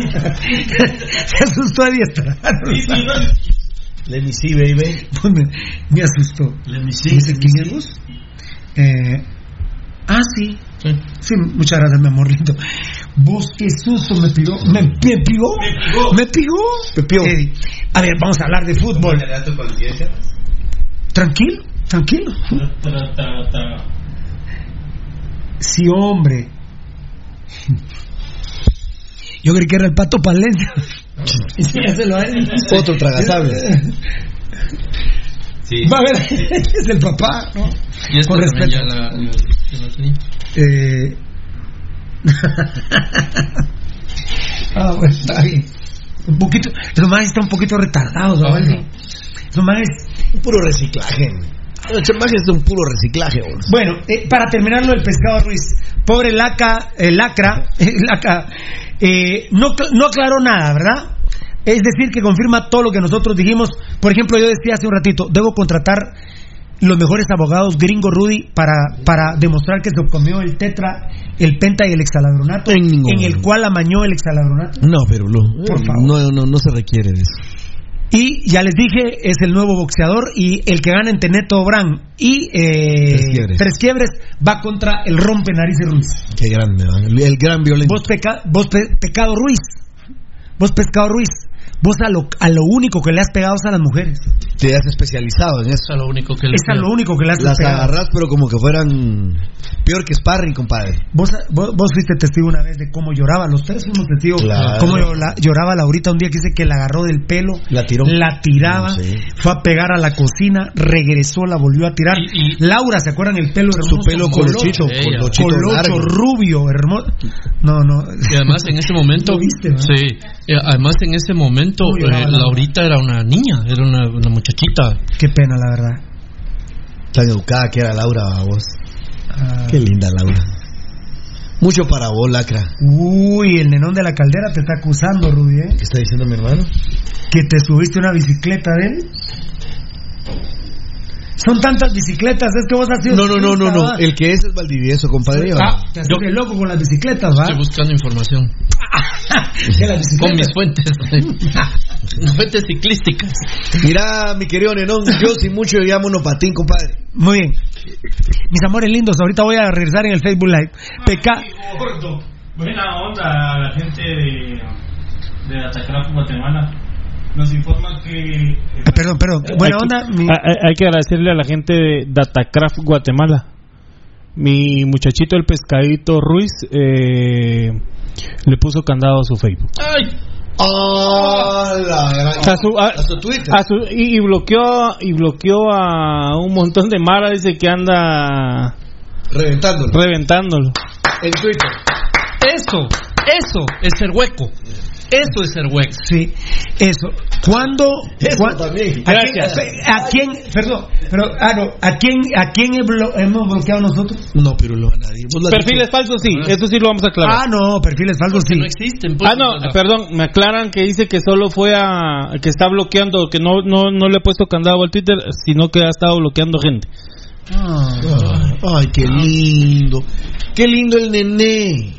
S8: Se asustó a diestra.
S11: Let me see, baby.
S8: Pues me, me asustó. Dice, ¿quién es vos? Eh, ah, sí. Sí, muchas gracias, mi amor lindo. Vos, qué susto me pegó. Me, me pegó. Me pegó. Eh, a ver, vamos a hablar de fútbol. Tranquilo, tranquilo. Sí, hombre. Yo creí que era el pato Palencia. Ya se lo ha-
S11: Otro tragasable.
S8: Va a ver, es el papá, ¿no?
S10: Y esto
S8: Con respeto.
S10: ya la- la-.
S8: Eh... ah, bueno, está bien. Un poquito, los más están un poquito retardados, ¿no? Los más
S11: Un puro reciclaje. El chamaje es un puro reciclaje.
S8: Bueno, eh, para terminar lo del pescado Ruiz, pobre Laca, eh, Lacra, eh, Laca, eh, no, no aclaró nada, ¿verdad? Es decir, que confirma todo lo que nosotros dijimos. Por ejemplo, yo decía hace un ratito, debo contratar los mejores abogados gringo Rudy para, para demostrar que se comió el tetra, el penta y el exaladronato,
S11: En
S8: en el cual amañó el exaladronato.
S11: No, pero no.
S8: Por favor.
S11: No, no, no se requiere de eso.
S8: Y ya les dije, es el nuevo boxeador y el que gana en Teneto Bran y eh,
S11: Tres quiebres.
S8: Tres quiebres va contra el rompe narices Ruiz.
S11: Qué grande, el gran violento.
S8: Vos, peca- vos pe- pecado Ruiz. Vos pescado Ruiz. Vos a lo, a lo único que le has pegado es a las mujeres.
S11: Te has especializado en eso.
S10: Es a lo único que le
S8: Es a lo único que le has
S11: Las
S8: pegado.
S11: agarras, pero como que fueran peor que sparring, compadre.
S8: Vos, vos, vos fuiste testigo una vez de cómo lloraba, los tres fuimos testigos
S11: Claro.
S8: cómo llora- lloraba Laurita un día que dice que la agarró del pelo,
S11: La tiró.
S8: la tiraba, fue a pegar a la cocina, regresó, la volvió a tirar. Laura, ¿se acuerdan el pelo hermoso?
S11: Su pelo colochito, colochito
S8: colocho, rubio, hermoso. No, no.
S10: Y además en ese momento,
S8: Lo viste, ¿verdad?
S10: sí, además en ese momento
S8: ¿Cómo lloraba
S10: eh? Laurita era una niña, era una, una muchachita.
S8: Qué pena, la verdad.
S11: Tan educada que era Laura, vos.
S8: Ah.
S11: Qué linda Laura. Mucho para vos, lacra.
S8: Uy, el nenón de la caldera te está acusando, Rudy, ¿eh?
S11: ¿Qué está diciendo mi hermano?
S8: Que te subiste una bicicleta de él. Son tantas bicicletas, es que vos has sido.
S11: No, no, no, no, no. El que es es Valdivieso, compadre.
S8: Ah, te de loco con las bicicletas, ¿va?
S10: Estoy buscando información. Con mis fuentes. fuentes ciclísticas.
S11: Mira, mi querido Nenón, yo sin mucho yo llamo monopatín, compadre.
S8: Muy bien. Mis amores lindos, ahorita voy a regresar en el Facebook Live. Peca.
S14: Buena onda a la gente de, de Guatemala. Nos informa que.
S8: Ah, Perdón, perdón. Buena
S9: Hay que-
S8: onda. mi-
S9: hay, que agradecerle a la gente de Datacraft Guatemala. Mi muchachito el pescadito Ruiz eh, le puso candado a su Facebook.
S10: ¡Ay!
S11: ¡Oh, la
S9: A su, a-
S11: A su Twitter.
S9: a su- y, y bloqueó y bloqueó a un montón de mara dice que anda
S11: Reventándolo.
S9: reventándolo.
S11: En Twitter.
S10: Eso, eso es ser hueco. Eso es ser hueco.
S8: Sí, eso. ¿Cuándo?
S11: Eso
S8: cuán-
S11: también.
S8: ¿A quién, a quién- perdón, pero, ah, no, ¿a quién, a quién he blo- hemos bloqueado nosotros?
S11: No, Pirulo, a nadie. Lo
S9: Perfiles falsos, sí, eso sí lo vamos a aclarar.
S8: Ah, no, perfiles falsos sí.
S10: No existen. pues,
S9: Ah, no, perdón, me aclaran que dice que solo fue a. que está bloqueando, que no, no, no le ha puesto candado al Twitter, sino que ha estado bloqueando gente.
S11: Ah, Ay, qué lindo. Qué lindo el nené.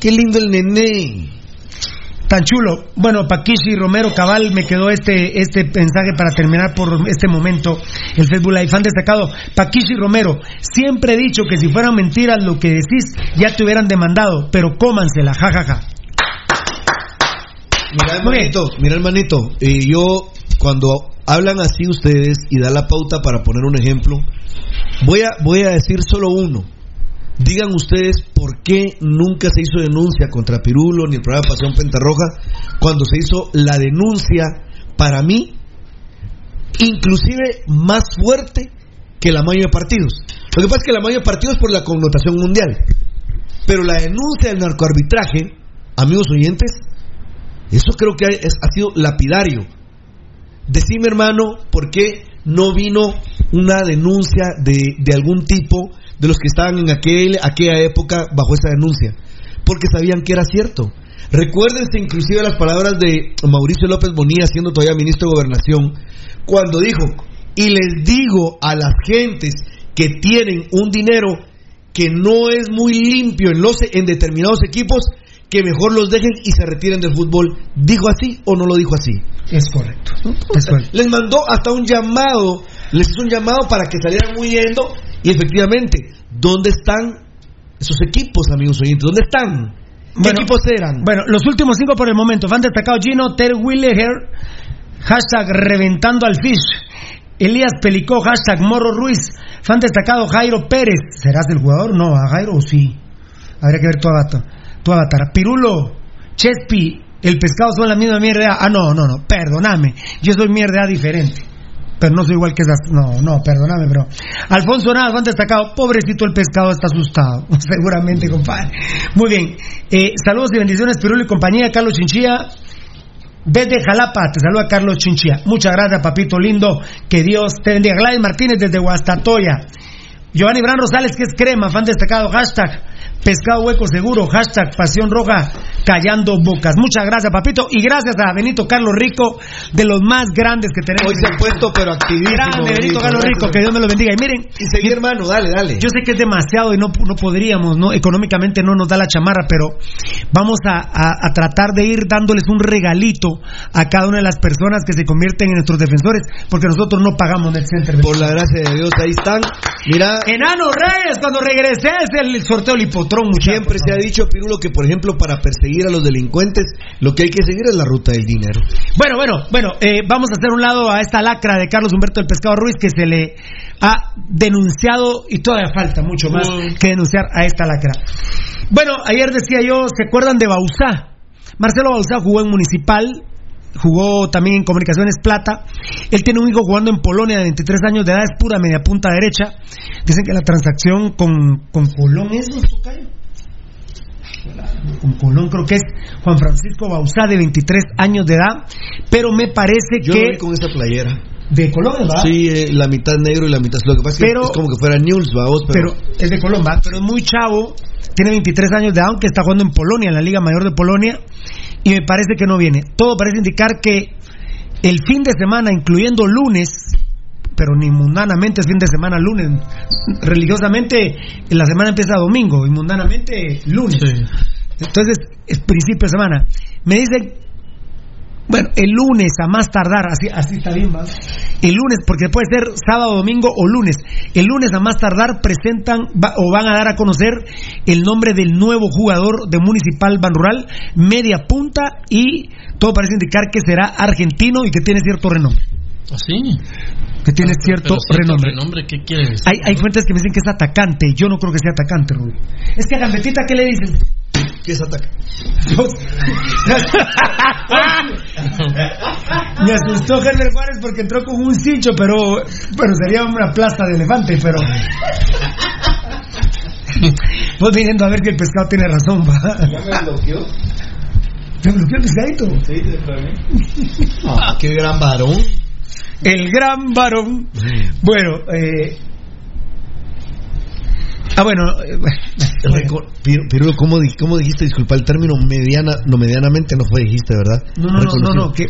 S11: Qué lindo el nené.
S8: Tan chulo. Bueno, Paquishi Romero Cabal me quedó este este mensaje para terminar por este momento. El Facebook Live fan destacado. Paquishi Romero, siempre he dicho que si fueran mentiras lo que decís, ya te hubieran demandado, pero cómansela, jajaja.
S11: Mira, hermanito, mira, hermanito, eh, yo cuando hablan así ustedes y da la pauta para poner un ejemplo, voy a, voy a decir solo uno. Digan ustedes por qué nunca se hizo denuncia contra Pirulo ni el programa Pasión Pentarroja cuando se hizo la denuncia, para mí, inclusive más fuerte que la mayoría de partidos. Lo que pasa es que la mayoría de partidos por la connotación mundial. Pero la denuncia del narcoarbitraje, amigos oyentes, eso creo que ha sido lapidario. Decime, hermano, ¿por qué no vino una denuncia de, de algún tipo de los que estaban en aquel, aquella época bajo esa denuncia? Porque sabían que era cierto. Recuérdense inclusive las palabras de Mauricio López Bonilla, siendo todavía ministro de Gobernación, cuando dijo, y les digo a las gentes que tienen un dinero que no es muy limpio en, los, en determinados equipos, que mejor los dejen y se retiren del fútbol. ¿Dijo así o no lo dijo así?
S8: Es correcto. Es correcto.
S11: Les mandó hasta un llamado, les hizo un llamado para que salieran huyendo y efectivamente, ¿dónde están esos equipos, amigos oyentes? ¿Dónde están? ¿Qué
S8: Bueno,
S11: equipos eran?
S8: Bueno, los últimos cinco por el momento. Fan destacado Gino Ter Willeher, hashtag reventando al fish. Elías Pelicó, hashtag Morro Ruiz. Fan destacado Jairo Pérez. ¿Serás el jugador? No, a Jairo sí. Habría que ver tu avatar. Tu avatar. Pirulo, Chespi, el pescado son la misma mierda. Ah, no, no, no, perdóname. Yo soy mierda diferente. Pero no soy igual que esas. No, no, perdóname, bro. Alfonso Nada, fan destacado. Pobrecito el pescado está asustado. Seguramente, compadre. Muy bien. Eh, saludos y bendiciones, Pirulo y compañía. Carlos Chinchilla. Desde Jalapa, te saluda Carlos Chinchilla. Muchas gracias, papito lindo. Que Dios te bendiga. Gladys Martínez desde Guastatoya. Giovanni Bran Rosales, que es crema, fan destacado. Hashtag pescado hueco seguro. Hashtag pasión roja, callando bocas. Muchas gracias, papito. Y gracias a Benito Carlos Rico, de los más grandes que tenemos.
S11: Hoy se ha puesto, pero activísimo.
S8: Grande, Benito Carlos Rico, que Dios me lo bendiga. Y miren.
S11: Y seguí, hermano, dale, dale.
S8: Yo sé que es demasiado y no, no podríamos, ¿no? Económicamente no nos da la chamarra, pero vamos a, a- a tratar de ir dándoles un regalito a cada una de las personas que se convierten en nuestros defensores, porque nosotros no pagamos Net Center.
S11: Por la gracia de Dios, ahí están. Mira,
S8: Enano Reyes, cuando regreses el sorteo del
S11: siempre se ha dicho, Pirulo, que por ejemplo, para perseguir a los delincuentes, lo que hay que seguir es la ruta del dinero.
S8: Bueno, bueno, bueno, eh, vamos a hacer un lado a esta lacra de Carlos Humberto del Pescado Ruiz que se le ha denunciado y todavía falta mucho más que denunciar a esta lacra. Bueno, ayer decía yo, ¿se acuerdan de Bausá? Marcelo Bausá jugó en Municipal, jugó también en Comunicaciones Plata. Él tiene un hijo jugando en Polonia de 23 años de edad, es pura media punta derecha. Dicen que la transacción con, con Colón es, con Colón creo que es Juan Francisco Bausá de 23 años de edad, pero me parece
S11: Yo
S8: que
S11: vi con esa playera.
S8: de Colón, ¿verdad?
S11: Sí, eh, la mitad negro y la mitad. Lo que pasa es que
S8: Pero-
S11: es como que fuera News, vamos, pero.
S8: pero es de Colón, ¿va? pero es muy chavo, tiene 23 años de edad, aunque está jugando en Polonia, en la Liga Mayor de Polonia, y me parece que no viene. Todo parece indicar que el fin de semana, incluyendo lunes, pero ni mundanamente es fin de semana lunes, religiosamente la semana empieza domingo y mundanamente lunes. Entonces, es principio de semana. Me dicen, bueno, el lunes a más tardar, así, así está bien, ¿va? El lunes, porque puede ser sábado, domingo o lunes. El lunes a más tardar presentan va- o van a dar a conocer el nombre del nuevo jugador de Municipal Ban Rural, media punta, y todo parece indicar que será argentino y que tiene cierto renombre.
S10: ¿Así?
S8: Que tiene cierto
S10: Pero cierto
S8: renombre.
S10: renombre, ¿qué quiere decir?
S8: Hay, hay fuentes que me dicen que es atacante. Yo no creo que sea atacante, Rubí. Es que a Gambetita, ¿qué le dicen?
S11: ¿Qué es ataque?
S8: Me asustó Herbert Juárez porque entró con un cincho, pero bueno, sería una plaza de elefante, pero. Vos viniendo a ver que el pescado tiene razón, va.
S13: Ya me bloqueó.
S8: Se bloqueó el pescadito.
S11: Ah, qué gran varón.
S8: El gran varón. Bueno, eh. Ah, bueno. eh,
S11: Piru- Pirulo, ¿cómo, di- ¿cómo dijiste? Disculpa, el término mediana, no medianamente no fue, dijiste, ¿verdad?
S8: No, no, no, no, que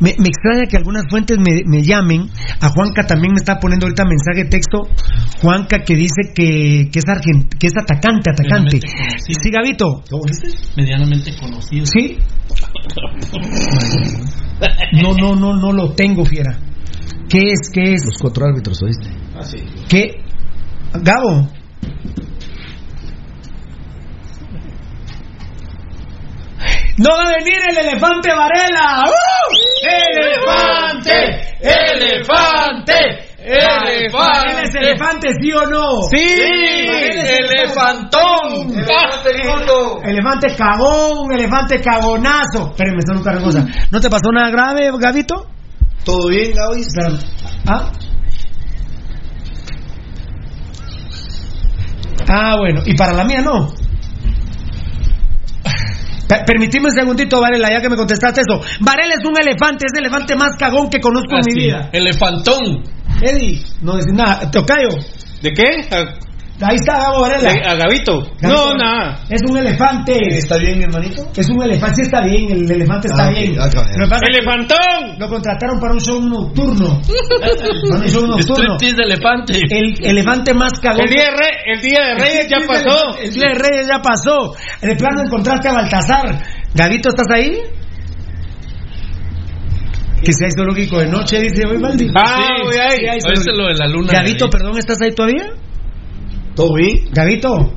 S8: me, me extraña que algunas fuentes me, me llamen. A Juanca también me está poniendo ahorita mensaje de texto. Juanca que dice que, que es argent, que es atacante, atacante. Sí, Gabito.
S11: ¿Cómo dijiste?
S10: Medianamente conocido.
S8: Sí. No, no, no, no lo tengo, fiera. ¿Qué es? ¿Qué es?
S11: Los cuatro árbitros, ¿oíste?
S8: ¿Qué? Gabo. ¡No va a venir el elefante Varela! ¡Uh!
S10: ¡Elefante! ¡Elefante!
S8: ¿Varela es elefante, sí o no?
S10: ¡Sí! ¡Elefantón!
S8: elefante. Elefante cagón, elefante cagonazo. Espérenme, son otra cosa. ¿No te pasó nada grave, Gabito?
S11: ¿Todo bien, Gaby?
S8: Espérame. ¿Ah? Ah, bueno. ¿Y para la mía no? Per- Permitime un segundito, Varela, ya que me contestaste eso. Varela es un elefante, es el elefante más cagón que conozco en mi vida.
S10: Elefantón.
S8: Eddie, no decís nada. Tocayo,
S9: ¿De qué?
S8: Ahí está Gabo Varela.
S9: a Gabito.
S8: Gabito.
S9: No, nada.
S8: Es un elefante.
S11: ¿Está bien, hermanito?
S8: Es un elefante, sí está bien, el elefante está
S11: Ah,
S8: bien.
S11: ah.
S8: Lo pasa que
S9: ¡Elefantón!
S8: Lo contrataron para un show nocturno. para un show nocturno.
S10: De elefante.
S8: El elefante más cagón.
S9: El día de, Re- el día de Reyes ya
S8: El
S9: pasó.
S8: El día de Reyes ya pasó. De plano encontraste a Baltasar. Gavito, ¿estás ahí? Que sea zoológico de noche, dice hoy Valdi.
S9: Ah,
S10: Sí,
S9: voy ahí.
S8: zoológico.
S10: lo de la luna.
S8: Gavito, perdón, ¿estás ahí todavía?
S11: ¿Todo bien?
S8: Gavito.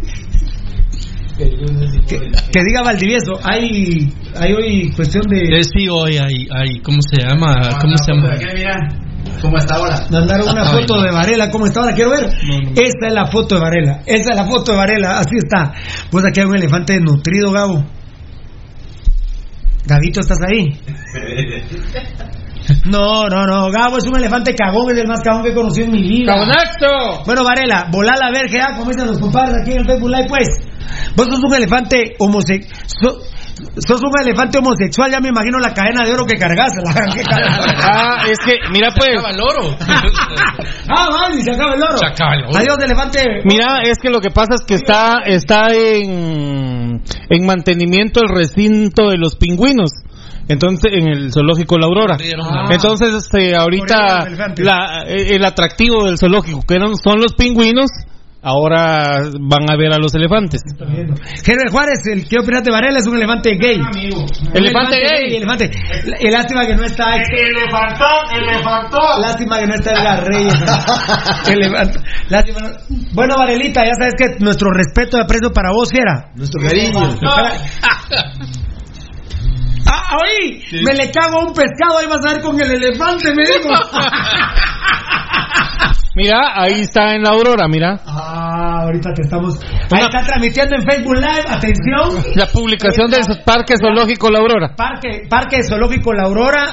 S8: Que, que diga Valdivieso, hay, hay hoy cuestión de
S10: Eh, sí, hoy hay, hay, ¿cómo se llama? ¿Cómo se llama?
S11: ¿Cómo está ahora?
S8: mandaron una
S10: Ay,
S8: foto
S10: no.
S8: de Varela, ¿cómo está ahora? Quiero ver. Esta es la foto de Varela, esa es la foto de Varela, así está. Pues aquí hay un elefante desnutrido, Gabo. Gabito, ¿estás ahí? No, no, no, Gabo es un elefante cagón, es el más cagón que he conocido en mi vida.
S9: ¡Cabonazo!
S8: Bueno, Varela, volá la verga, como dicen los compadres aquí en el Facebook Live, pues. Vos sos un elefante homosexual. sos un elefante homosexual, ya me imagino la cadena de oro que cargas.
S9: Ah, es que, mira pues.
S10: Se acaba el oro.
S8: ah, vale, se acaba el oro.
S10: Se acaba el oro.
S8: Adiós, elefante.
S9: Mira, es que lo que pasa es que está está en, en mantenimiento el recinto de los pingüinos. Entonces, en el zoológico La Aurora.
S8: Ah.
S9: Entonces, este, ahorita la- eh, el atractivo del zoológico, que eran, son los pingüinos, ahora van a ver a los elefantes.
S8: Herbert Juárez, el que opina de Varela, es un elefante gay.
S9: Elefante gay.
S8: Elefante. Y lástima que no está.
S13: Elefantón, elefantón.
S8: Lástima que no está Edgar Reyes. Elefante. Lástima. no- Bueno, Varelita, ya sabes que nuestro respeto y aprecio para vos, fiera.
S11: Nuestro cariño.
S8: Ah, oí, me le cago a un pescado, ahí vas a ver con el elefante, me dijo.
S9: Mira, ahí está en La Aurora, mira.
S8: Ah, ahorita te estamos. Ahí está transmitiendo en Facebook Live, atención.
S9: La publicación del Parque Zoológico La Aurora.
S8: Parque, Parque Zoológico La Aurora,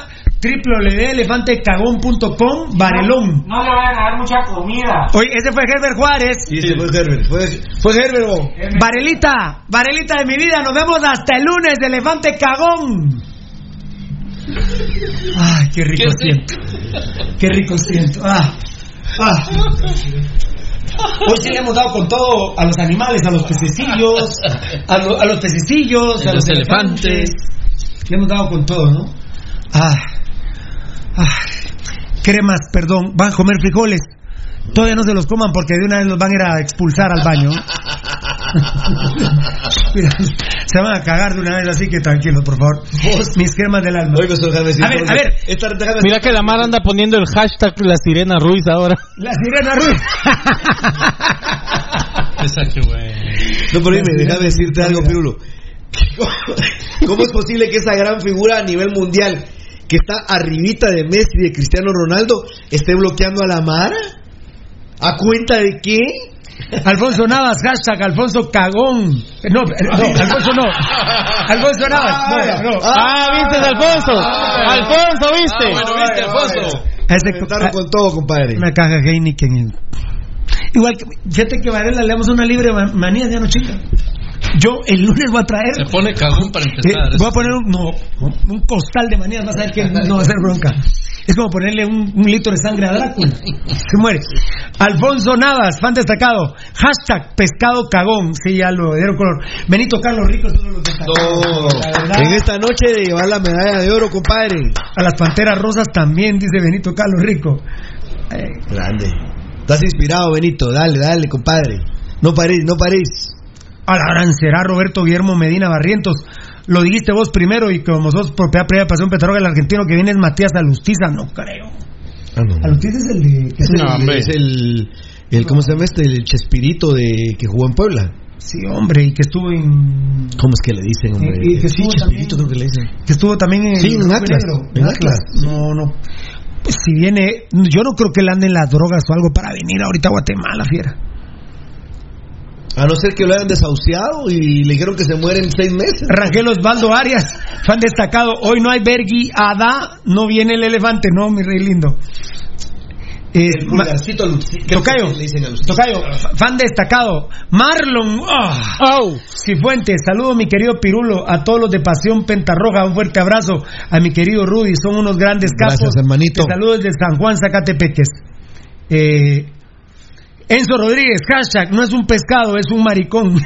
S8: www.elefantecagón.com, Varelón.
S13: No le vayan a dar mucha comida.
S8: Oye, ese fue Herbert Juárez.
S11: Sí, se fue Herbert. Fue, fue Herbert. bo.
S8: Varelita, Varelita de mi vida, nos vemos hasta el lunes, de Elefante Cagón. Ay, qué rico siento. Qué rico siento. Ah, ah. Hoy sí le hemos dado con todo a los animales, a los pececillos, a, lo- a los pececillos, a los elefantes. Le hemos dado con todo, ¿no? Ah, ah. Cremas, perdón, van a comer frijoles. Todavía no se los coman porque de una vez los van a ir a expulsar al baño. Mira, se van a cagar de una vez, así que tranquilos, por favor. Mis cremas del alma. A ver, a ver.
S11: Esta,
S9: Mira que la Mar anda poniendo el hashtag La Sirena Ruiz ahora.
S8: La sirena Ruiz.
S10: Esa que bueno.
S11: No, pero dime, déjame decirte algo, Pirulo. ¿Cómo es posible que esa gran figura a nivel mundial, que está arribita de Messi y de Cristiano Ronaldo, esté bloqueando a la Mara? ¿A cuenta de qué?
S8: Alfonso Navas, hashtag Alfonso Cagón. No, eh, no, Alfonso no. Alfonso Navas. No, no.
S9: Ah, ¿viste, Alfonso? Alfonso, ¿viste?
S10: Ah, bueno, viste, Alfonso.
S11: Comentaron con todo, compadre.
S8: Una caja Heineken. Igual que, fíjate que Varela le damos una libre ma- manía, ya no chica. Yo el lunes voy a traer.
S10: Se pone cagón para
S8: Eh,
S10: empezar.
S8: voy a poner un, no, un costal de manías, vas a ver que no va a ser bronca. Es como ponerle un, un litro de sangre a Drácula. Se muere. Alfonso Navas, fan destacado. Hashtag pescado cagón. Sí, ya lo dieron color. Benito Carlos Rico, es uno de los destacados. Verdad,
S11: En esta noche de llevar la medalla de oro, compadre.
S8: A las panteras rosas también, dice Benito Carlos Rico. Eh,
S11: Grande. Estás inspirado, Benito. Dale, dale, compadre. No paréis, no paréis.
S8: A la gran será Roberto Guillermo Medina Barrientos. Lo dijiste vos primero y como sos propiedad previa de Pasión Petroga, el argentino que viene es Matías Alustiza, no creo.
S11: Ah, no.
S8: Alustiza es el de...
S11: Es el, es el, el- ¿cómo se llama este? El Chespirito de que jugó en Puebla.
S8: Sí, hombre, y que estuvo en...
S11: ¿Cómo es que le dicen, hombre?
S8: Y- y que
S11: sí,
S8: estuvo
S11: Chespirito creo que le dicen.
S8: Que estuvo también en...
S11: Sí, en Atlas,
S8: Negro,
S11: en Atlas.
S8: No, no. Pues si viene... Yo no creo que le anden las drogas o algo para venir ahorita a Guatemala, fiera.
S11: A no ser que lo hayan desahuciado y le dijeron que se muere en seis meses.
S8: Rangel Osvaldo Arias, fan destacado. Hoy no hay Bergui, Ada, no viene el elefante, no, mi rey lindo. Eh,
S11: El pulgarcito
S8: Tocayo,
S11: le dicen a Lucía.
S8: Tocayo, fa- fan destacado. Marlon ah, Cifuentes, saludo mi querido Pirulo, a todos los de Pasión Pentarroja, un fuerte abrazo a mi querido Rudy, son unos grandes capos.
S11: Gracias, hermanito.
S8: Te saludo desde San Juan, Zacatepeques. Eh, Enzo Rodríguez, hashtag, no es un pescado, es un maricón.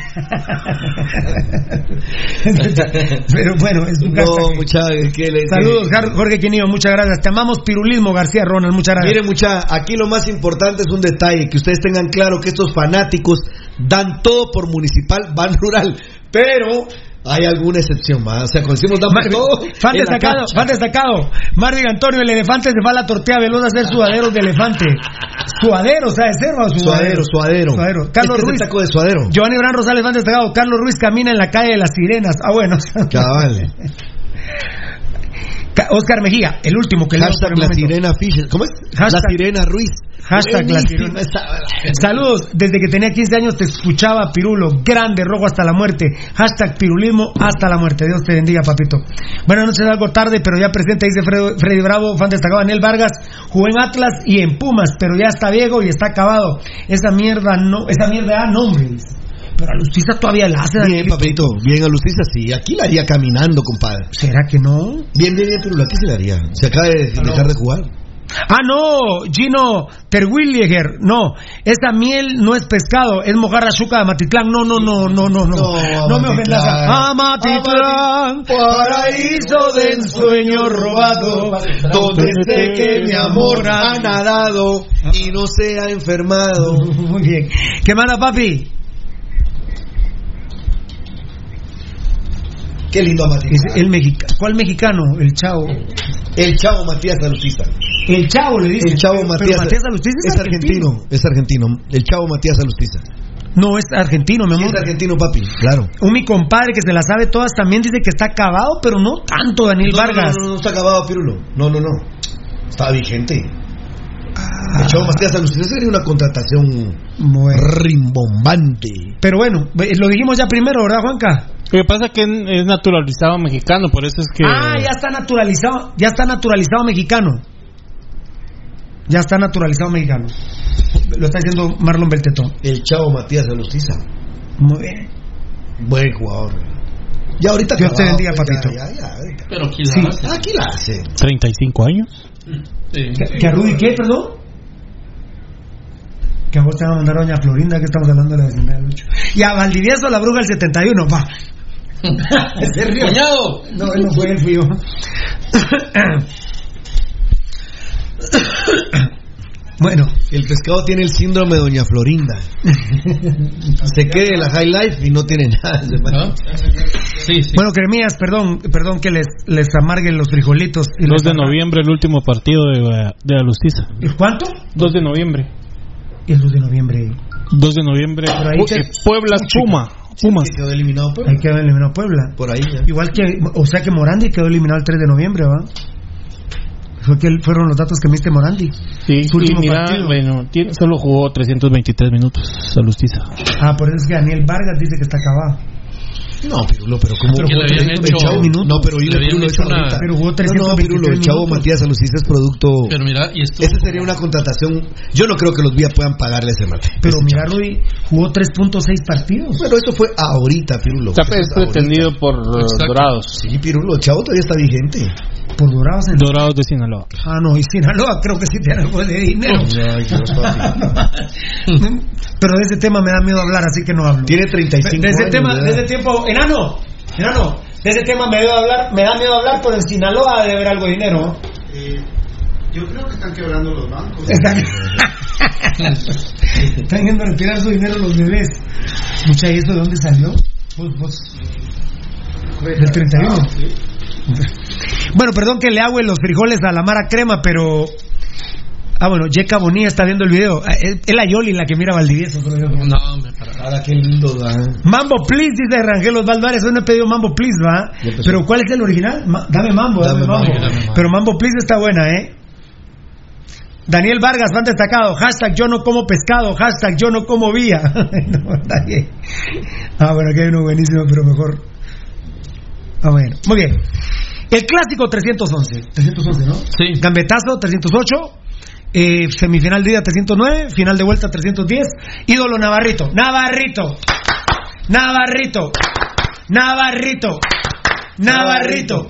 S8: Pero bueno, es un
S11: No, mucha, que le-
S8: Saludos,
S11: que-
S8: Jorge Quinillo, muchas gracias. Te amamos, Pirulismo García Ronald, muchas gracias.
S11: Miren, mucha, aquí lo más importante es un detalle, que ustedes tengan claro que estos fanáticos dan todo por municipal, van rural, pero hay alguna excepción más. O sea, cuando decimos damos todo.
S8: fan destacado, fan destacado. Marvin Antonio, el elefante se va a la tortilla veloz a hacer suaderos de elefante. Suaderos, ¿sabes? Serva o
S11: Suadero, suadero.
S8: Suadero. Carlos
S11: Este
S8: Ruiz.
S11: taco de suadero.
S8: Giovanni Bran Rosales, fan destacado. Carlos Ruiz camina en la calle de las sirenas. Ah, bueno.
S11: Cabal.
S8: Ca- Oscar Mejía, el último que
S11: Hashtag la sirena Fisher. ¿Cómo es?
S8: Hashtag-
S11: la sirena Ruiz.
S8: Hashtag la sirena. Saludos, desde que tenía 15 años te escuchaba Pirulo, grande, rojo hasta la muerte. Hashtag pirulismo hasta la muerte. Dios te bendiga, papito. Buenas noches, algo tarde, pero ya presente, dice Fred- Freddy Bravo, fan destacado. Daniel Vargas jugó en Atlas y en Pumas, pero ya está viejo y está acabado. Esa mierda no, esa mierda da nombre. dice. Pero a Lustiza todavía la hace.
S11: Bien, papito. Bien, a Luciza sí. Aquí la haría caminando, compadre.
S8: ¿Será que no?
S11: Bien, bien, bien, pero aquí se la haría. Se acaba de dejar de jugar.
S8: Ah, no, Gino Terwilliger, no, esa miel no es pescado, es mojarra chuca de Matitlán, no, no, no, no, no, no, no, me ofendas. A Matitlán, paraíso de ensueño robado,
S11: Donde sé que mi amor ha nadado y no se ha enfermado.
S8: Muy bien. ¿Qué manda, papi?
S11: Qué lindo Matías.
S8: Es el mexica ¿Cuál mexicano? El chavo.
S11: El chavo Matías Alustiza.
S8: El chavo le dice.
S11: El chavo Matías.
S8: Matías Alustiza es,
S11: es argentino. Es argentino. El chavo Matías Alustiza.
S8: No, es argentino, mi amor.
S11: es argentino, papi. Claro.
S8: Un mi compadre que se la sabe todas también dice que está acabado, pero no tanto, Daniel
S11: No, no,
S8: Vargas.
S11: No, no, no, está acabado, Pirulo. No, no, no. Está vigente.
S8: Ah.
S11: El chavo Matías Alustiza sería una contratación
S8: Bueno.
S11: rimbombante.
S8: Pero bueno, lo dijimos ya primero, ¿verdad, Juanca?
S9: Lo que pasa es que es naturalizado mexicano, por eso es que.
S8: Ah, ya está naturalizado, ya está naturalizado mexicano. Ya está naturalizado mexicano. Lo está diciendo Marlon Beltetón.
S11: El chavo Matías Alustiza.
S8: Muy bien.
S11: Buen jugador. Ya ahorita
S8: Dios te bendiga, papito.
S11: Ya, ya, ya, ahorita.
S10: Pero aquí
S8: Sí.
S10: la hace.
S11: Aquí la hace.
S9: 35 años.
S10: Sí.
S8: ¿Que, que a Rudy qué, perdón? Que a vos te van a mandar a Doña Florinda, que estamos hablando de la vecindad de Lucho. Y a Valdivieso la bruja el 71, va. Se rió.
S10: Cuñado.
S8: No, él no fue, él fui yo. bueno,
S11: El pescado tiene el síndrome de Doña Florinda. Se quede la high life y no tiene nada.
S10: Sí, sí.
S8: bueno, Cremías, perdón, perdón que les, les amarguen los frijolitos. y
S9: 2
S8: les
S9: de noviembre, el último partido de, de Alustiza.
S8: ¿Y ¿Cuánto?
S9: 2 de noviembre.
S8: El 2 de noviembre.
S9: 2 de noviembre.
S8: Te-
S9: eh, Puebla Puma. Pumas.
S11: Que quedó eliminado Puebla.
S8: Ahí quedó eliminado Puebla.
S11: Por ahí ya.
S8: Igual que, o sea que Morandi quedó eliminado el 3 de noviembre, ¿va? Fue que fueron los datos que me diste Morandi.
S9: Sí,
S8: Su
S9: y
S8: último
S9: mira,
S8: partido.
S9: bueno, tiene- solo jugó 323 minutos Alustiza.
S8: Ah, por eso es que Daniel Vargas dice que está acabado.
S11: No, Pirulo, pero ¿cómo?
S10: Que le habían
S11: el
S10: hecho-
S11: chavo minuto? No, pero
S10: le habían
S11: Pirulo
S10: hecho una-
S11: ahorita.
S10: Pero jugó
S11: no, no,
S10: 323
S11: Pirulo, el chavo. Matías Alucista es producto...
S10: Pero mira, y esto...
S11: Esa sería una contratación... Yo no creo que los Vía puedan pagarle ese mate.
S8: Pero mira, Rudy, jugó 3.6 partidos.
S11: Pero eso fue ahorita, Pirulo.
S15: Está
S11: Eso es
S15: pretendido por
S11: Exacto.
S15: Dorados.
S11: Sí, Pirulo, el chavo todavía está vigente.
S8: Por Dorados en
S9: Dorados de Sinaloa.
S8: Ah, no, y Sinaloa creo que sí tiene algo de dinero. Pero de ese tema me da miedo hablar, así que no hablo.
S11: Tiene 35
S8: De ese
S11: años,
S8: tema,
S11: ¿verdad?
S8: de ese tiempo, enano, enano, de ese tema me, da miedo hablar, me da miedo hablar, pero en Sinaloa debe haber algo de dinero. ¿no?
S13: Yo creo que están quebrando los bancos.
S8: Están yendo a retirar su dinero los bebés. Mucha, ¿y eso de dónde salió? Vos, vos. Del 31. Bueno, perdón que le hago los frijoles a la mara crema, pero. Ah, bueno, Yeka Bonilla está viendo el video. Ah, Es la Yoli la que mira Valdivieso, yo.
S10: No, hombre, para
S11: nada. qué lindo, va.
S8: Mambo Please, dice Rangel Osvaldo Arias. Hoy no he pedido Mambo Please, ¿va? Pero ¿cuál es el original? Ma- dame Mambo, dame,
S11: Dame
S8: mambo.
S11: Dame.
S8: Pero Mambo Please está buena, ¿eh? Daniel Vargas, fan destacado. Hashtag yo no como pescado. Hashtag yo no como vía. No, está bien. Ah, bueno, aquí hay uno buenísimo, pero mejor. Ah, bueno. Muy bien. El clásico 311. 311, ¿no?
S10: Sí.
S8: Gambetazo 308. eh, semifinal de ida 309. Final de vuelta 310. Ídolo Navarrito. Navarrito. Navarrito. Navarrito. Navarrito.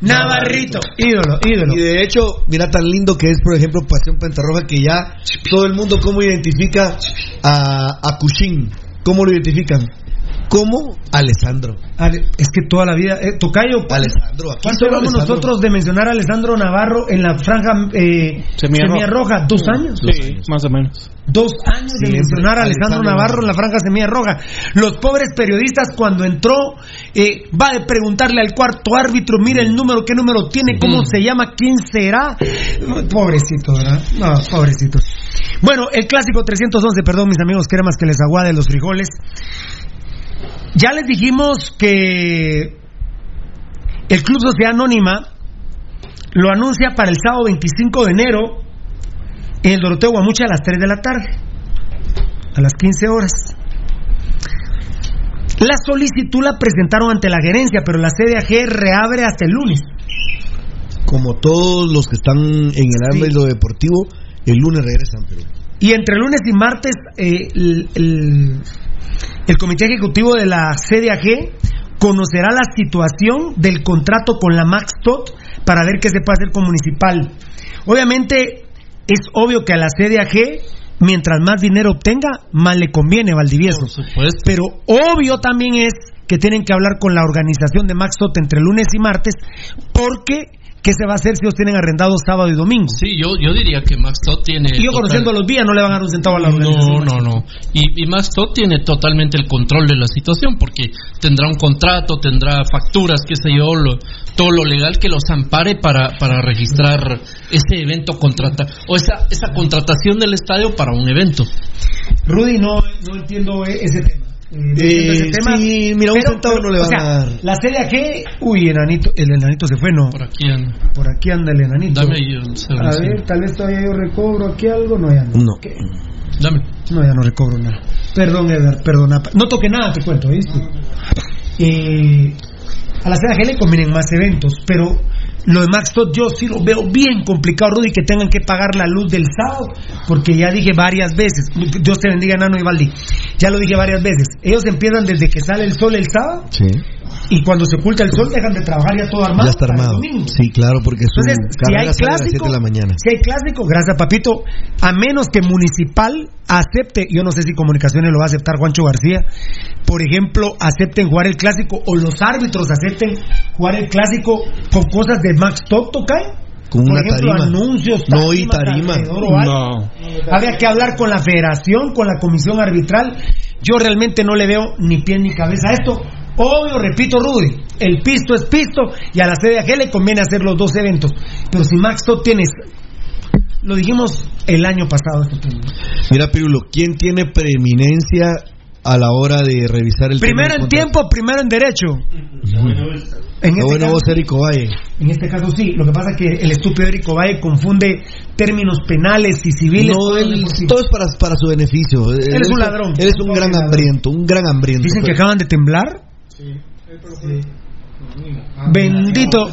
S8: Navarrito. Ídolo, ídolo.
S11: Y de hecho, mira tan lindo que es, por ejemplo, Pasión Pentarroja, que ya todo el mundo cómo identifica a, a Cushing. ¿Cómo lo identifican? Como Alessandro.
S8: Ale- es que toda la vida. Eh, Tocayo,
S11: Alessandro. Aquí
S8: ¿cuánto
S11: solo
S8: hablamos
S11: Alessandro.
S8: nosotros de mencionar a Alessandro Navarro en la franja eh,
S15: Semilla
S8: semilla
S15: roja.
S8: roja? ¿Dos años?
S15: Sí, más o menos.
S8: Dos años de mencionar a Alessandro
S11: Alessandro
S8: Navarro en la franja semilla roja. Los pobres periodistas cuando entró eh, va a preguntarle al cuarto árbitro, mire el número, qué número tiene, cómo se llama, quién será. Pobrecito, ¿verdad? No, pobrecito. Bueno, el clásico 311, perdón mis amigos cremas que les aguade los frijoles. Ya les dijimos que el Club Sociedad Anónima lo anuncia para el sábado 25 de enero en el Doroteo Guamucha a las 3 de la tarde, a las 15 horas. La solicitud la presentaron ante la gerencia, pero la CDAG reabre hasta el lunes.
S11: Como todos los que están en el ámbito deportivo, el lunes regresan, pero.
S8: Y entre lunes y martes, eh, el, el- el Comité Ejecutivo de la CDAG conocerá la situación del contrato con la Max Tot para ver qué se puede hacer con Municipal. Obviamente, es obvio que a la CDAG, mientras más dinero obtenga, más le conviene Valdivieso. Pero obvio también es que tienen que hablar con la organización de Max Tot entre lunes y martes, porque ¿qué se va a hacer si ellos tienen arrendado sábado y domingo?
S10: Sí, yo, yo diría que Max Todd tiene.
S8: Y yo
S10: total-
S8: conociendo a los días no le van a dar un centavo a la
S10: No,
S8: organización.
S10: no, no. Y, y Max Todd tiene totalmente el control de la situación porque tendrá un contrato, tendrá facturas, qué sé yo, lo- todo lo legal que los ampare para, para registrar ese evento contrata o esa, esa contratación del estadio para un evento.
S8: Rudy, no, no entiendo e- ese tema. Eh, tema.
S11: sí, mira, un centavo no le
S8: o
S11: van
S8: sea,
S11: a dar.
S8: La CDAG, uy, enanito, el enanito se fue, no.
S10: Por aquí anda.
S8: Por aquí anda el enanito.
S10: Dame ahí el
S8: A ver, tal vez todavía yo recobro aquí algo, no, ya no.
S11: No.
S8: ¿Qué?
S10: Dame.
S8: No, ya no recobro nada. Perdón, Edgar, perdona. No toque nada, te cuento, ¿viste? Eh, a la CDAG le convienen más eventos, pero lo de Max Todd yo sí lo veo bien complicado, Rudy, que tengan que pagar la luz del sábado, porque ya dije varias veces, Dios te bendiga, Nano y Valdi, ya lo dije varias veces, ellos empiezan desde que sale el sol el sábado,
S11: Sí.
S8: Y cuando se oculta el sol dejan de trabajar ya todo armado.
S11: Ya está armado. Sí, claro, porque su
S8: Entonces, si hay
S11: sale a las 7
S8: clásico,
S11: de la mañana.
S8: si hay clásico, gracias papito, a menos que Municipal acepte, yo no sé si Comunicaciones lo va a aceptar Juancho García, por ejemplo, acepten jugar el clásico o los árbitros acepten jugar el clásico con cosas de Max Toto, ¿cae?
S11: Con
S8: por
S11: una
S8: ejemplo,
S11: tarima.
S8: anuncios,
S11: No, y tarima.
S8: alrededor o algo. Habría que hablar con la federación, con la comisión arbitral. Yo realmente no le veo ni pie ni cabeza a esto. Obvio, repito, Rudy, el pisto es pisto y a la CDAG le conviene hacer los dos eventos. Pero si Max Todd tienes, lo dijimos el año pasado, este tema.
S11: Mira, Pirulo, ¿quién tiene preeminencia a la hora de revisar el
S8: primero
S11: tema
S8: en tiempo, primero en derecho. En
S11: Lo
S8: este,
S11: bueno
S8: caso,
S11: vos, Eric Valle.
S8: en este caso sí, lo que pasa es que el estúpido Eric Valle confunde términos penales y civiles.
S11: No, él- todo es para, para su beneficio.
S8: Él es un ladrón.
S11: Él es un gran hambriento, un gran hambriento.
S8: Dicen que
S11: Pero-
S8: acaban de temblar Bendito,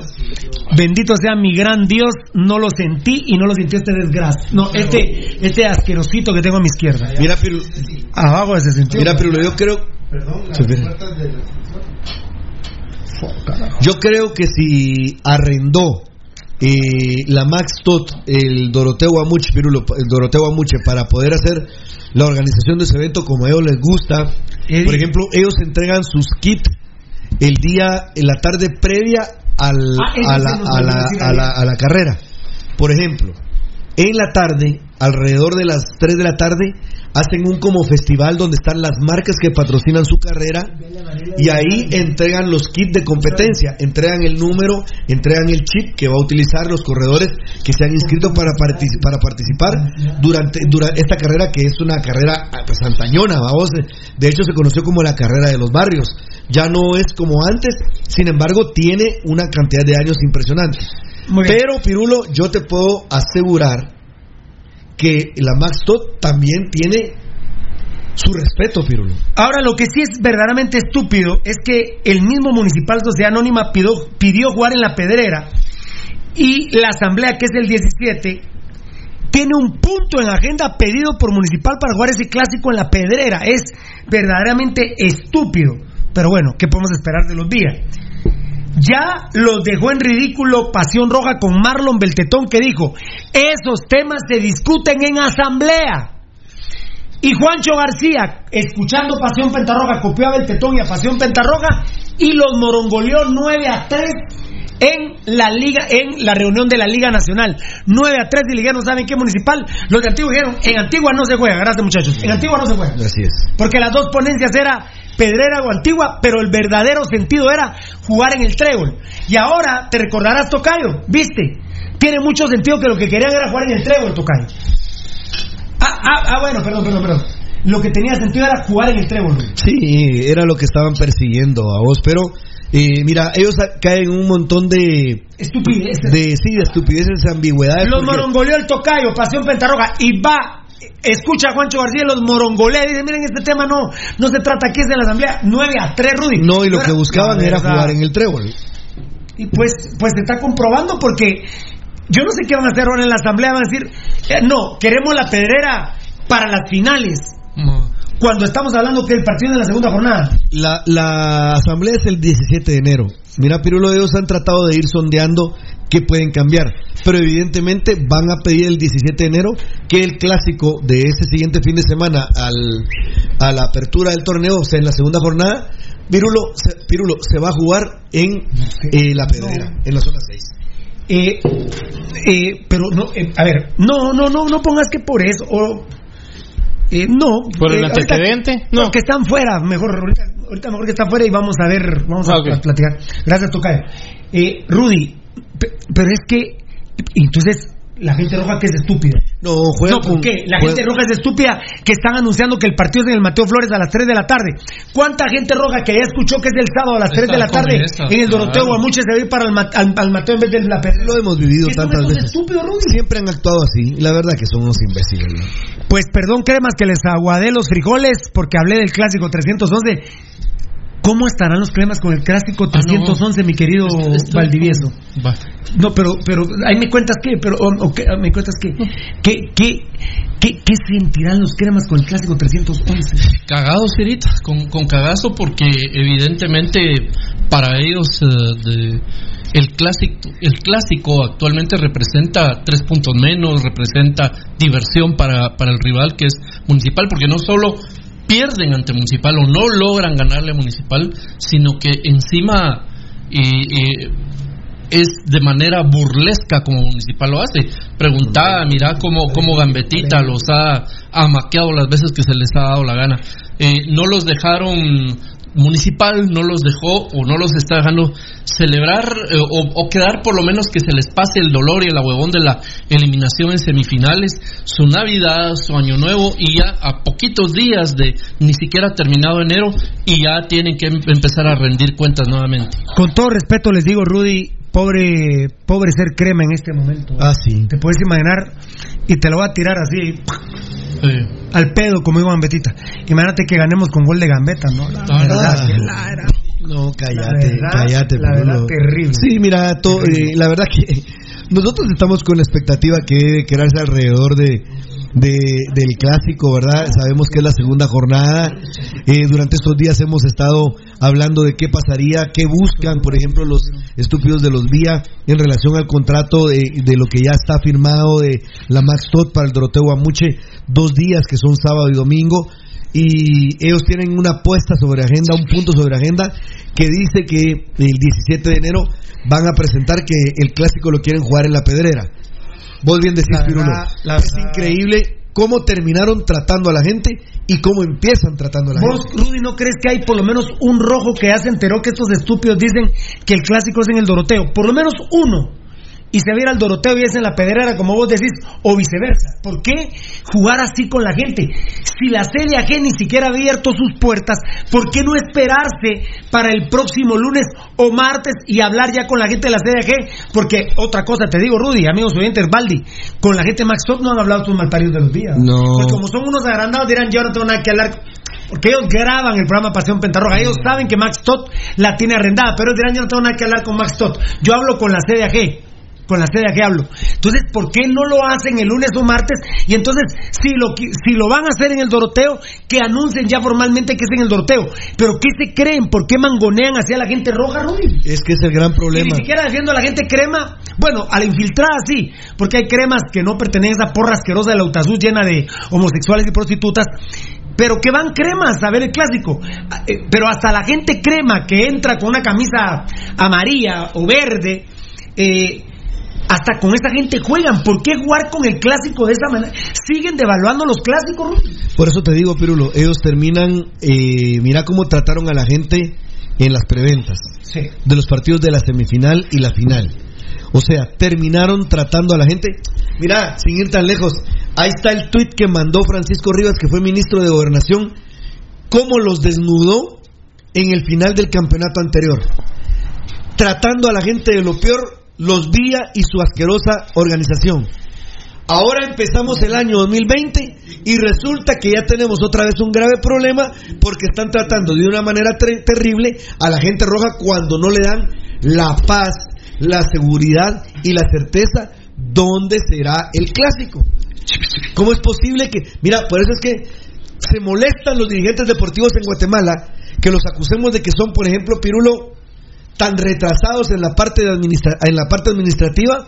S8: bendito sea mi gran Dios, no lo sentí y no lo sintió este desgracia. No, este, este asquerosito que tengo a mi izquierda.
S11: Mira, Pirulo.
S8: Abajo se sintió.
S11: Mira, yo creo. Yo creo que si arrendó eh, la Max Tot, el Doroteo Amuche, Pirulo, el Doroteo Amuche, para poder hacer la organización de ese evento como a ellos les gusta. Por ejemplo, ellos entregan sus kits el día, en la tarde previa al,
S8: Ah,
S11: a, la, a, la, a, la, a la carrera. Por ejemplo, en la tarde, alrededor de las 3 de la tarde, hacen un como festival donde están las marcas que patrocinan su carrera y ahí entregan los kits de competencia, entregan el número, entregan el chip que va a utilizar los corredores que se han inscrito para, para participar durante, durante esta carrera que es una carrera ah, pues antañona, vamos, de hecho se conoció como la carrera de los barrios, ya no es como antes, sin embargo tiene una cantidad de años impresionante. Pero Pirulo, yo te puedo asegurar que la Max Tot también tiene su respeto, Pirulo.
S8: Ahora, lo que sí es verdaderamente estúpido es que el mismo Municipal Sociedad Anónima pidió, jugar en la pedrera y la asamblea, que es el 17, tiene un punto en agenda pedido por Municipal para jugar ese clásico en la pedrera. Es verdaderamente estúpido. Pero bueno, ¿qué podemos esperar de los días? Ya los dejó en ridículo Pasión Roja con Marlon Beltetón que dijo, esos temas se discuten en asamblea. Y Juancho García, escuchando Pasión Pentarroja, copió a Beltetón y a Pasión Pentarroja y los morongoleó 9 a 3 en la liga, en la reunión de la Liga Nacional. 9 a 3 y no saben qué municipal. Los de Antigua dijeron, en Antigua no se juega, gracias muchachos. En Antigua no se juega.
S11: Así es.
S8: Porque las dos ponencias era Pedrera o Antigua, pero el verdadero sentido era jugar en el trébol. Y ahora, te recordarás, Tocayo, ¿viste? Tiene mucho sentido que lo que querían era jugar en el trébol, Tocayo. Ah, ah, ah, bueno, perdón, perdón, perdón. Lo que tenía sentido era jugar en el trébol.
S11: Sí, era lo que estaban persiguiendo a vos, pero eh, mira, ellos caen en un montón de
S8: estupideces,
S11: de sí, de estupideces, ambigüedades.
S8: Los
S11: porque-
S8: morongoleó el Tocayo, Pasión Pentarroja, y va, escucha a Juancho García, los morongolea, y dice, miren, este tema no, no se trata aquí, es de la asamblea, 9 a 3, Rudy.
S11: No, y lo que buscaban era jugar en el trébol.
S8: Y pues, pues se está comprobando porque yo no sé qué van a hacer ahora en la asamblea, van a decir, eh, no, queremos la pedrera para las finales. Cuando estamos hablando que el partido es en la segunda jornada.
S11: La, la asamblea es el 17 de enero. Mira, Pirulo, ellos han tratado de ir sondeando qué pueden cambiar, pero evidentemente van a pedir el 17 de enero que el clásico de ese siguiente fin de semana al, a la apertura del torneo, o sea, en la segunda jornada, Pirulo se, Pirulo, se va a jugar en eh, la pedrera, en la zona 6.
S8: Eh, eh, pero no, eh, a ver, no, no, no, no pongas que por eso, o, eh, no.
S9: ¿Por el
S8: eh, ahorita-
S9: antecedente?
S8: No, que están fuera, mejor, ahorita, ahorita mejor que están fuera y vamos a ver, vamos a,
S9: Ah,
S8: a platicar. Gracias, Tocayo. Eh, Rudy, pero es que, entonces, la gente roja que es estúpida.
S11: No, juega
S8: No, ¿por
S11: con-
S8: qué? La
S11: juega-
S8: gente roja es estúpida que están anunciando que el partido es en el Mateo Flores a las 3 de la tarde. ¿Cuánta gente roja que ya escuchó que es el sábado a las 3 de la tarde en el Doroteo
S10: claro.
S8: Guamuche se va a ir para el, Ma- al, al Mateo en vez de la
S11: Lo hemos vivido
S8: ¿Qué son
S11: tantas veces. Siempre han actuado así, la verdad que son unos imbéciles. ¿no?
S8: Pues perdón, cremas, que les aguadé los frijoles porque hablé del clásico 311. ¿Cómo estarán los cremas con el clásico 311, mi querido Valdivieso?
S10: Va.
S8: No, pero, pero, ahí me cuentas qué, pero, o, o qué, me cuentas qué, qué, qué, qué, qué sentirán los cremas con el clásico 311.
S10: Cagados, Cirita, con, con cagazo porque evidentemente para ellos eh, de- el clásico el clásico actualmente representa tres puntos menos, representa diversión para, para el rival que es Municipal, porque no solo pierden ante Municipal o no logran ganarle a Municipal, sino que encima y, y es de manera burlesca como Municipal lo hace. Preguntaba, mira cómo, cómo Gambetita los ha amaqueado las veces que se les ha dado la gana. Eh, no los dejaron Municipal, no los dejó o no los está dejando celebrar eh, o, o quedar por lo menos que se les pase el dolor y el ahuevón de la eliminación en semifinales, su Navidad, su Año Nuevo y ya a poquitos días de ni siquiera terminado enero y ya tienen que em- empezar a rendir cuentas nuevamente.
S8: Con todo respeto les digo, Rudy, pobre, pobre ser crema en este momento.
S11: Ah, sí.
S8: Te puedes imaginar, y te lo voy a tirar así, al pedo como iba Gambetita. Imagínate que ganemos con gol de Gambeta, ¿no? La
S10: Ah,
S8: verdad, la era.
S11: No, cállate,
S8: verdad,
S11: cállate.
S8: la terrible.
S11: Sí, mira, to- eh, la verdad que nosotros estamos con la expectativa que debe crearse alrededor de, de- del clásico, ¿verdad? Sabemos que es la segunda jornada. Eh, durante estos días hemos estado hablando de qué pasaría, qué buscan, por ejemplo, los estúpidos de los Vía en relación al contrato de, lo que ya está firmado de la Max Tot para el Doroteo Guamuche, dos días que son sábado y domingo y ellos tienen una apuesta sobre agenda, un punto sobre agenda que dice que el 17 de enero van a presentar que el clásico lo quieren jugar en la pedrera. Vos bien decís,
S8: La
S11: Pirulo,
S8: verdad, la
S11: es
S8: verdad.
S11: increíble cómo terminaron tratando a la gente y cómo empiezan tratando a la
S8: ¿Vos,
S11: gente.
S8: Rudy, no crees que hay por lo menos un rojo que ya se enteró que estos estúpidos dicen que el clásico es en el Doroteo? Por lo menos uno. Y se va a ir al Doroteo y es en la pedrera, como vos decís, o viceversa. ¿Por qué jugar así con la gente? Si la CDAG ni siquiera ha abierto sus puertas, ¿por qué no esperarse para el próximo lunes o martes y hablar ya con la gente de la CDAG? Porque otra cosa, te digo, Rudy, amigos oyentes, Baldi, con la gente de Max Top no han hablado estos malparidos de los días.
S11: No.
S8: Pues como son unos agrandados, dirán, yo no tengo nada que hablar. Porque ellos graban el programa Pasión Pentarroja. Ellos saben que Max Tot la tiene arrendada, pero dirán, yo no tengo nada que hablar con Max Tot. Yo hablo con la CDAG. Con la CDAG hablo. Entonces, ¿por qué no lo hacen el lunes o martes? Y entonces, si lo, si lo van a hacer en el Doroteo, que anuncien ya formalmente que es en el Doroteo. Pero ¿qué se creen? ¿Por qué mangonean hacia la gente roja, Rudy?
S11: Es que es el gran
S8: Y
S11: problema.
S8: ni siquiera defiendo a la gente crema. Bueno, a la infiltrada sí, porque hay cremas que no pertenecen a esa porra asquerosa de la Utazú llena de homosexuales y prostitutas. Pero que van cremas a ver el clásico. Ah, eh, Pero hasta la gente crema que entra con una camisa amarilla o verde, eh, hasta con esa gente juegan. ¿Por qué jugar con el clásico de esa manera? Siguen devaluando los clásicos, Rudy.
S11: Por eso te digo, Pirulo, ellos terminan, eh, mira cómo trataron a la gente en las preventas
S8: Sí.
S11: de los partidos de la semifinal y la final. O sea, terminaron tratando a la gente. Mira, sin ir tan lejos, ahí está el tuit que mandó Francisco Rivas, que fue ministro de Gobernación, cómo los desnudó en el final del campeonato anterior. Tratando a la gente de lo peor, los vía y su asquerosa organización. Ahora empezamos el año 2020 y resulta que ya tenemos otra vez un grave problema porque están tratando de una manera ter- terrible a la gente roja cuando no le dan la paz, la seguridad y la certeza dónde será el clásico. ¿Cómo es posible que, mira, por eso es que se molestan los dirigentes deportivos en Guatemala que los acusemos de que son, por ejemplo, Pirulo, tan retrasados en la parte, de administra- en la parte administrativa.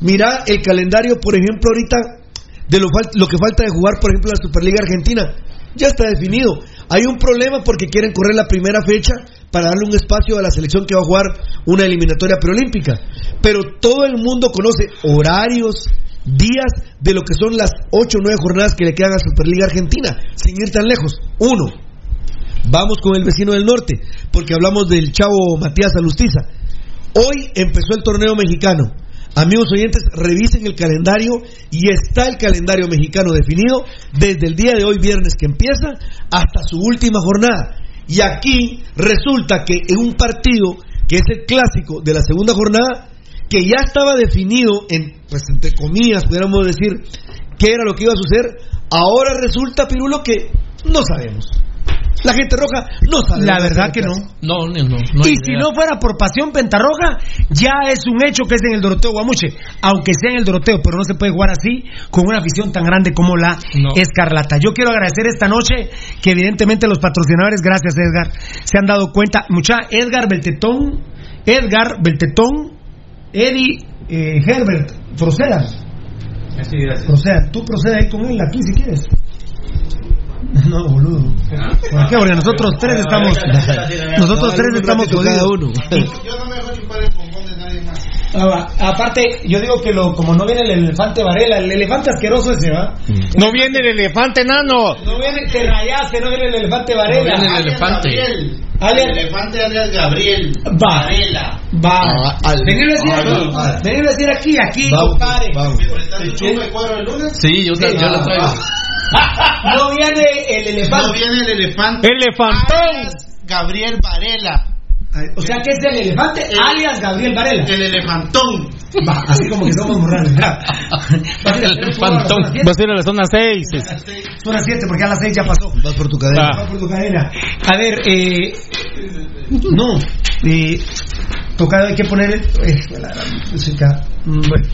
S11: Mira el calendario, por ejemplo, ahorita de lo, lo que falta de jugar, por ejemplo, la Superliga Argentina. Ya está definido. Hay un problema porque quieren correr la primera fecha para darle un espacio a la selección que va a jugar una eliminatoria preolímpica. Pero todo el mundo conoce horarios, días de lo que son las 8 o 9 jornadas que le quedan a Superliga Argentina, sin ir tan lejos. Uno, Vamos con el vecino del norte, porque hablamos del chavo Matías Alustiza. Hoy empezó el torneo mexicano. Amigos oyentes, revisen el calendario y está el calendario mexicano definido desde el día de hoy, viernes que empieza, hasta su última jornada. Y aquí resulta que en un partido que es el clásico de la segunda jornada, que ya estaba definido en, pues entre comillas, pudiéramos decir, qué era lo que iba a suceder, ahora resulta, Pirulo, que no sabemos. La gente roja no sabe.
S8: La verdad que no.
S10: No, no, no. no
S8: y si
S10: idea.
S8: no fuera por pasión pentarroja, ya es un hecho que es en el Doroteo Guamuche. Aunque sea en el Doroteo, pero no se puede jugar así con una afición tan grande como la
S10: No.
S8: Escarlata. Yo quiero agradecer esta noche que evidentemente los patrocinadores, gracias Edgar, se han dado cuenta. Mucha Edgar Beltetón, Edgar Beltetón, Eddie eh, Herbert, proceda. Proceda, tú proceda ahí con él aquí si quieres. No, boludo. ¿Por qué? Porque nosotros tres estamos. Nosotros tres estamos
S11: cada
S8: jodidos.
S11: uno.
S13: Yo no me dejo chupar el bombón de nadie más.
S8: Ah, va. aparte, yo digo que lo, como no viene el elefante Varela, el elefante asqueroso ese, ¿va?
S15: No viene el elefante nano.
S8: No viene, te rayaste, no viene el elefante Varela.
S10: No viene el elefante.
S8: Alias-
S13: El elefante alias Gabriel.
S8: Va.
S13: Varela.
S8: Va.
S11: Ah, al-
S8: Venirlo a decir
S11: ah,
S8: aquí.
S11: ah.
S8: Venirlo a decir aquí, aquí,
S11: Vamos,
S8: compadre.
S11: vamos.
S13: ¿Me prestas tu chupa de cuero el lunes?
S10: Sí, yo,
S8: Sí,
S10: yo la
S8: ah,
S10: traigo.
S8: No viene el
S13: No
S8: elefante.
S13: viene el elefante.
S15: Elefantón.
S13: Alias Gabriel Varela.
S8: O sea que es el elefante
S13: El-
S8: alias Gabriel Varela.
S13: El elefantón.
S8: Va, así como que somos ser-
S10: El elefantón.
S15: Va a ser a la zona 6.
S8: Son las 7 porque a las 6 ya pasó.
S11: Vas por tu cadena.
S15: Ah.
S8: Va por tu cadena. A ver, eh, No, eh, tocado hay que poner. eh, la música. Mm, Bueno.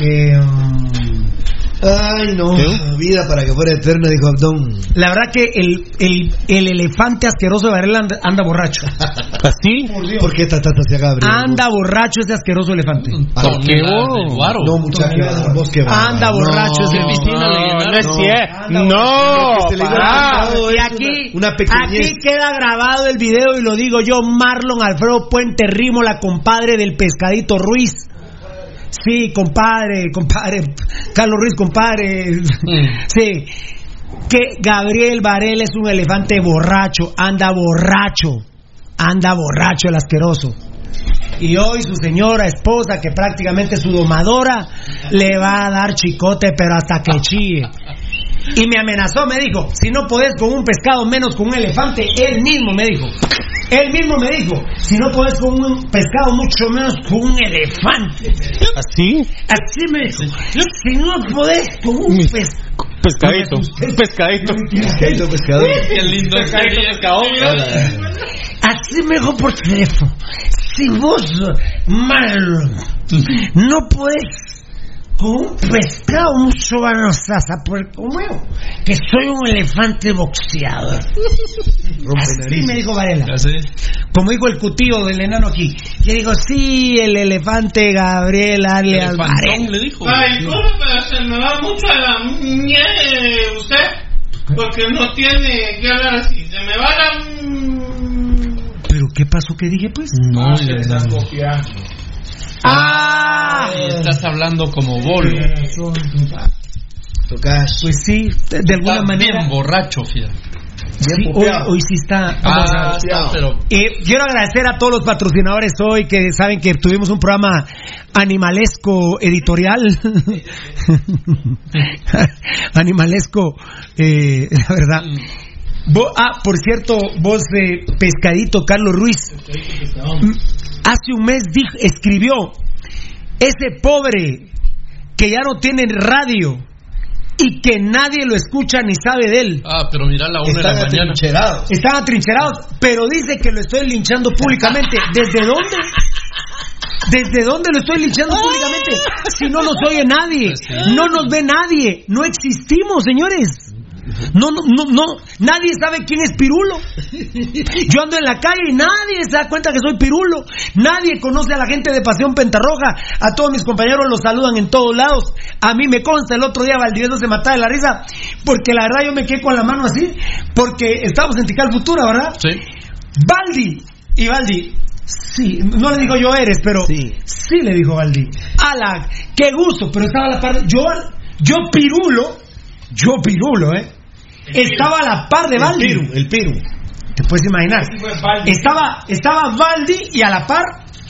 S8: Eh, um,
S11: Ay, no. Vida para que fuera eterna, dijo Abdón.
S8: la verdad que el, el, el elefante asqueroso de Varela anda, anda borracho.
S15: ¿Así?
S11: ¿Por qué trataste hacia Gabriel?
S8: Anda borracho ese asqueroso elefante.
S11: ¿Por qué vos? No, que
S8: Anda borracho ese
S15: No,
S8: vecino.
S15: no, no es cierto. No,
S11: se
S8: Y aquí,
S11: una-
S8: aquí queda grabado el video y lo digo yo, Marlon Alfredo Puente Rimo, la compadre del pescadito Ruiz. Sí, compadre, compadre, Carlos Ruiz, compadre. Sí, que Gabriel Varela es un elefante borracho, anda borracho, anda borracho el asqueroso. Y hoy su señora esposa, que prácticamente es su domadora, le va a dar chicote, pero hasta que chille. Y me amenazó, me dijo, si no podés con un pescado, menos con un elefante, él mismo me dijo. Él mismo me dijo, si no podés con un pescado, mucho menos con un elefante.
S15: ¿Así?
S8: Así me dijo, si no podés con un pescado.
S15: Pescadito. Pescadito.
S11: Pescadito, pescador.
S10: Qué lindo
S15: Pescadito.
S8: Así me dijo por teléfono. Si vos, Marlon, no podés con un pescado, mucho menos vas a poder conmigo, que soy un elefante boxeador. Así me dijo Varela. Como dijo el cutío del enano aquí. Yo digo, sí, el elefante Gabriel dale al
S10: Elefantón
S8: Varela.
S10: le dijo.
S14: Ay, disculpe, pero se me va mucho a la mierda usted, porque no tiene que hablar así. Se me va la...
S8: ¿Pero qué pasó que dije, pues?
S10: No,
S14: se
S10: le-
S14: estás copiando.
S8: ¡Ah!
S10: Estás hablando como bol.
S11: Tocas.
S8: Pues sí, de, de alguna
S10: Estás
S8: manera.
S10: bien borracho, fíjate.
S8: Sí, hoy, hoy sí está. vamos
S10: Ah, está, pero
S8: Eh, quiero agradecer a todos los patrocinadores hoy que saben que tuvimos un programa animalesco editorial. animalesco, eh, la verdad. Ah, por cierto, vos, eh, pescadito Carlos Ruiz, hace un mes dijo, escribió, ese pobre que ya no tiene radio y que nadie lo escucha ni sabe de él.
S10: Ah, pero mira la una de
S11: Están
S10: la mañana.
S11: atrincherados.
S8: Están atrincherados, pero dice que lo estoy linchando públicamente. ¿Desde dónde? ¿Desde dónde lo estoy linchando públicamente? Si no nos oye nadie, no nos ve nadie, no existimos, señores. No, no, no, no, nadie sabe quién es Pirulo. Yo ando en la calle y nadie se da cuenta que soy Pirulo. Nadie conoce a la gente de Pasión Pentarroja. A todos mis compañeros los saludan en todos lados. A mí me consta, el otro día Valdivieso se mataba de la risa, porque la verdad yo me quedé con la mano así, porque estábamos en Tical Futura, ¿verdad?
S10: Sí.
S8: Baldi. Y Baldi, sí, no le digo yo eres, pero sí,
S11: Sí.
S8: le dijo Baldi. Ala, qué gusto, pero estaba a la par. Yo, yo pirulo, yo pirulo, ¿eh? Estaba a la par de Baldi.
S11: El Piru, el Piru.
S8: Te puedes imaginar. Estaba, estaba Baldi y a la par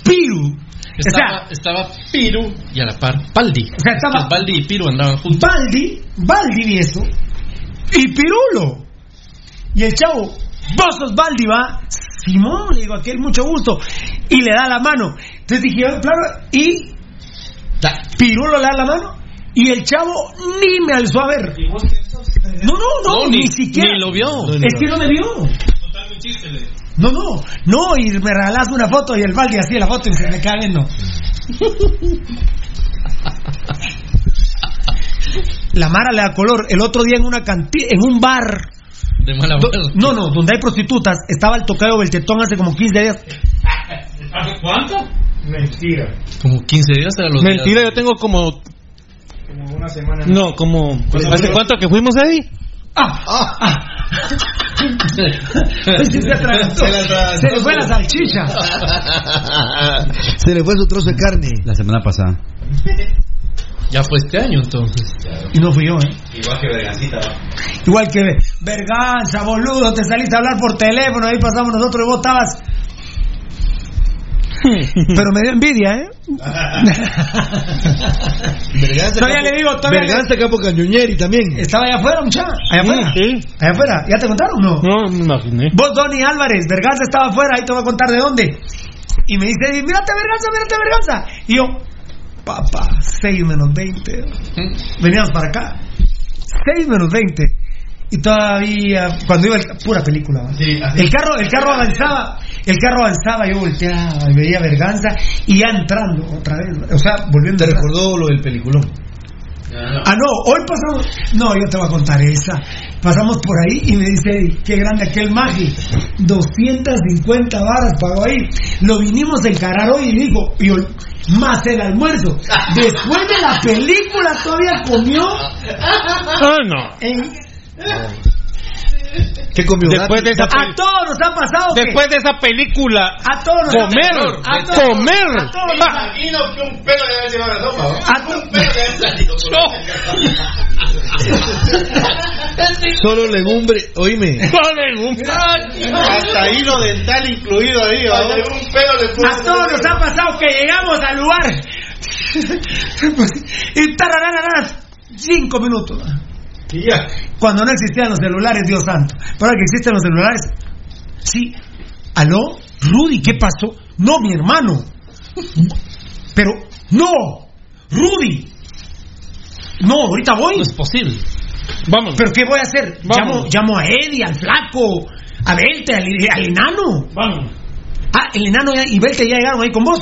S8: Piru.
S10: Estaba,
S8: o sea,
S10: estaba Piru y a la par Baldi.
S8: O sea, estaba-
S10: Baldi y Piru andaban juntos.
S8: Baldi, Baldi y eso, y Pirulo. Y el chavo, vos sos Baldi, va. Simón, le digo, aquel mucho gusto. Y le da la mano. Entonces dije, claro, y Pirulo le da la mano. Y el chavo ni me alzó a ver. No, no, no,
S10: No,
S8: ni,
S10: ni-
S8: siquiera.
S10: ni lo vio.
S8: Es que no me vio. No, no, no, y me regalas una foto y el Baldi así la foto y se me queda viendo. La Mara le da color. El otro día en una cantina, en un bar.
S10: De mala
S8: no, no, donde hay prostitutas, estaba el tocayo Beltetón hace como 15 días.
S14: ¿Hace cuánto? Mentira.
S10: Como 15 días era los
S15: Mentira, yo tengo como.
S14: Como una semana.
S15: No, como. ¿Hace cuánto que fuimos, Eddie?
S8: ¡Ah! ¡Ah! ah. Se atragantó.
S11: Se la atragantó.
S8: Se le fue la salchicha.
S11: Se le fue su trozo de carne.
S16: La semana pasada.
S10: Ya fue este año entonces.
S8: Y no fui yo, ¿eh?
S16: Igual que Vergancita.
S8: Igual que Verganza, boludo, te saliste a hablar por teléfono, ahí pasamos nosotros y vos estabas. Pero me dio envidia, ¿eh?
S11: Verganza,
S8: Todavía
S11: Capo-
S8: le digo, todavía
S11: Verganza Capo Cañoñeri también.
S8: Estaba allá afuera, muchacha. Allá afuera.
S15: Sí.
S8: Allá afuera. ¿Ya te contaron o no?
S15: No, me imaginé.
S8: Vos, Donny Álvarez, Verganza estaba afuera, ahí te voy a contar de dónde. Y me dice, mírate Verganza, mírate Verganza. Y yo, papá, 6 menos 20. Veníamos para acá. 6 menos 20. Y todavía cuando iba el, pura película el carro el carro avanzaba el carro avanzaba yo volteaba y veía verganza y ya entrando otra vez o sea volviendo
S11: Te recordó lo del peliculón.
S8: Ah, no, hoy pasamos. No, yo te voy a contar esa. Pasamos por ahí y me dice, qué grande aquel Magi. 250 varas pagó ahí. Lo vinimos a encarar hoy y dijo, y hoy, más el almuerzo. Después de la película todavía comió.
S15: Ah, no.
S8: en-
S11: ¿Qué comió?
S15: Después de esa
S8: a todos nos ha pasado.
S15: Después de esa película.
S8: a todos nos
S15: Comer.
S8: ha a todos-
S15: Comer.
S8: A todos nos ha-
S13: Imagino que un pelo le debe llevar la sopa, ¿no?
S8: a todos-
S13: Un pelo le debe salido por
S11: Solo legumbre, oíme.
S13: Hasta hilo dental incluido ahí, ¿no? Un pelo le
S8: A todos nos ha pasado que llegamos al lugar y tarararara, cinco minutos. Cuando no existían los celulares, Dios santo. Pero ahora que existen los celulares, sí. ¿Aló? Rudy, ¿qué pasó? No, mi hermano. Pero, no. Rudy. No, ahorita voy.
S10: No es posible.
S15: Vamos.
S8: ¿Pero qué voy a hacer? Llamo,
S15: Vamos.
S8: llamo a Eddie, al flaco, a Belte, al, al enano.
S15: Vamos.
S8: Ah, el enano y Belte ya llegaron ahí con vos.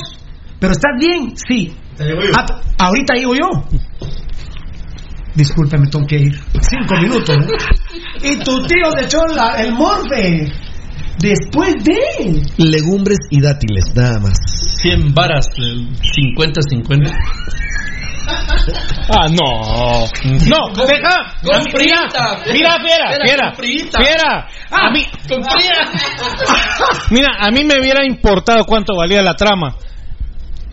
S8: ¿Pero estás bien? Sí.
S13: Te llevo yo.
S8: Ah, ahorita llego yo. Discúlpeme, tengo que ir. Cinco minutos. ¿no? y tu tío se echó la- el morfe. Después de.
S11: Legumbres y dátiles, nada más.
S10: 100 varas, el 50-50.
S15: Ah, no. No, deja.
S10: con
S15: A mí- mira, fiera,
S10: Espera,
S15: fiera. Fiera. A mí,
S10: Con fría.
S15: mira, a mí me hubiera importado cuánto valía la trama.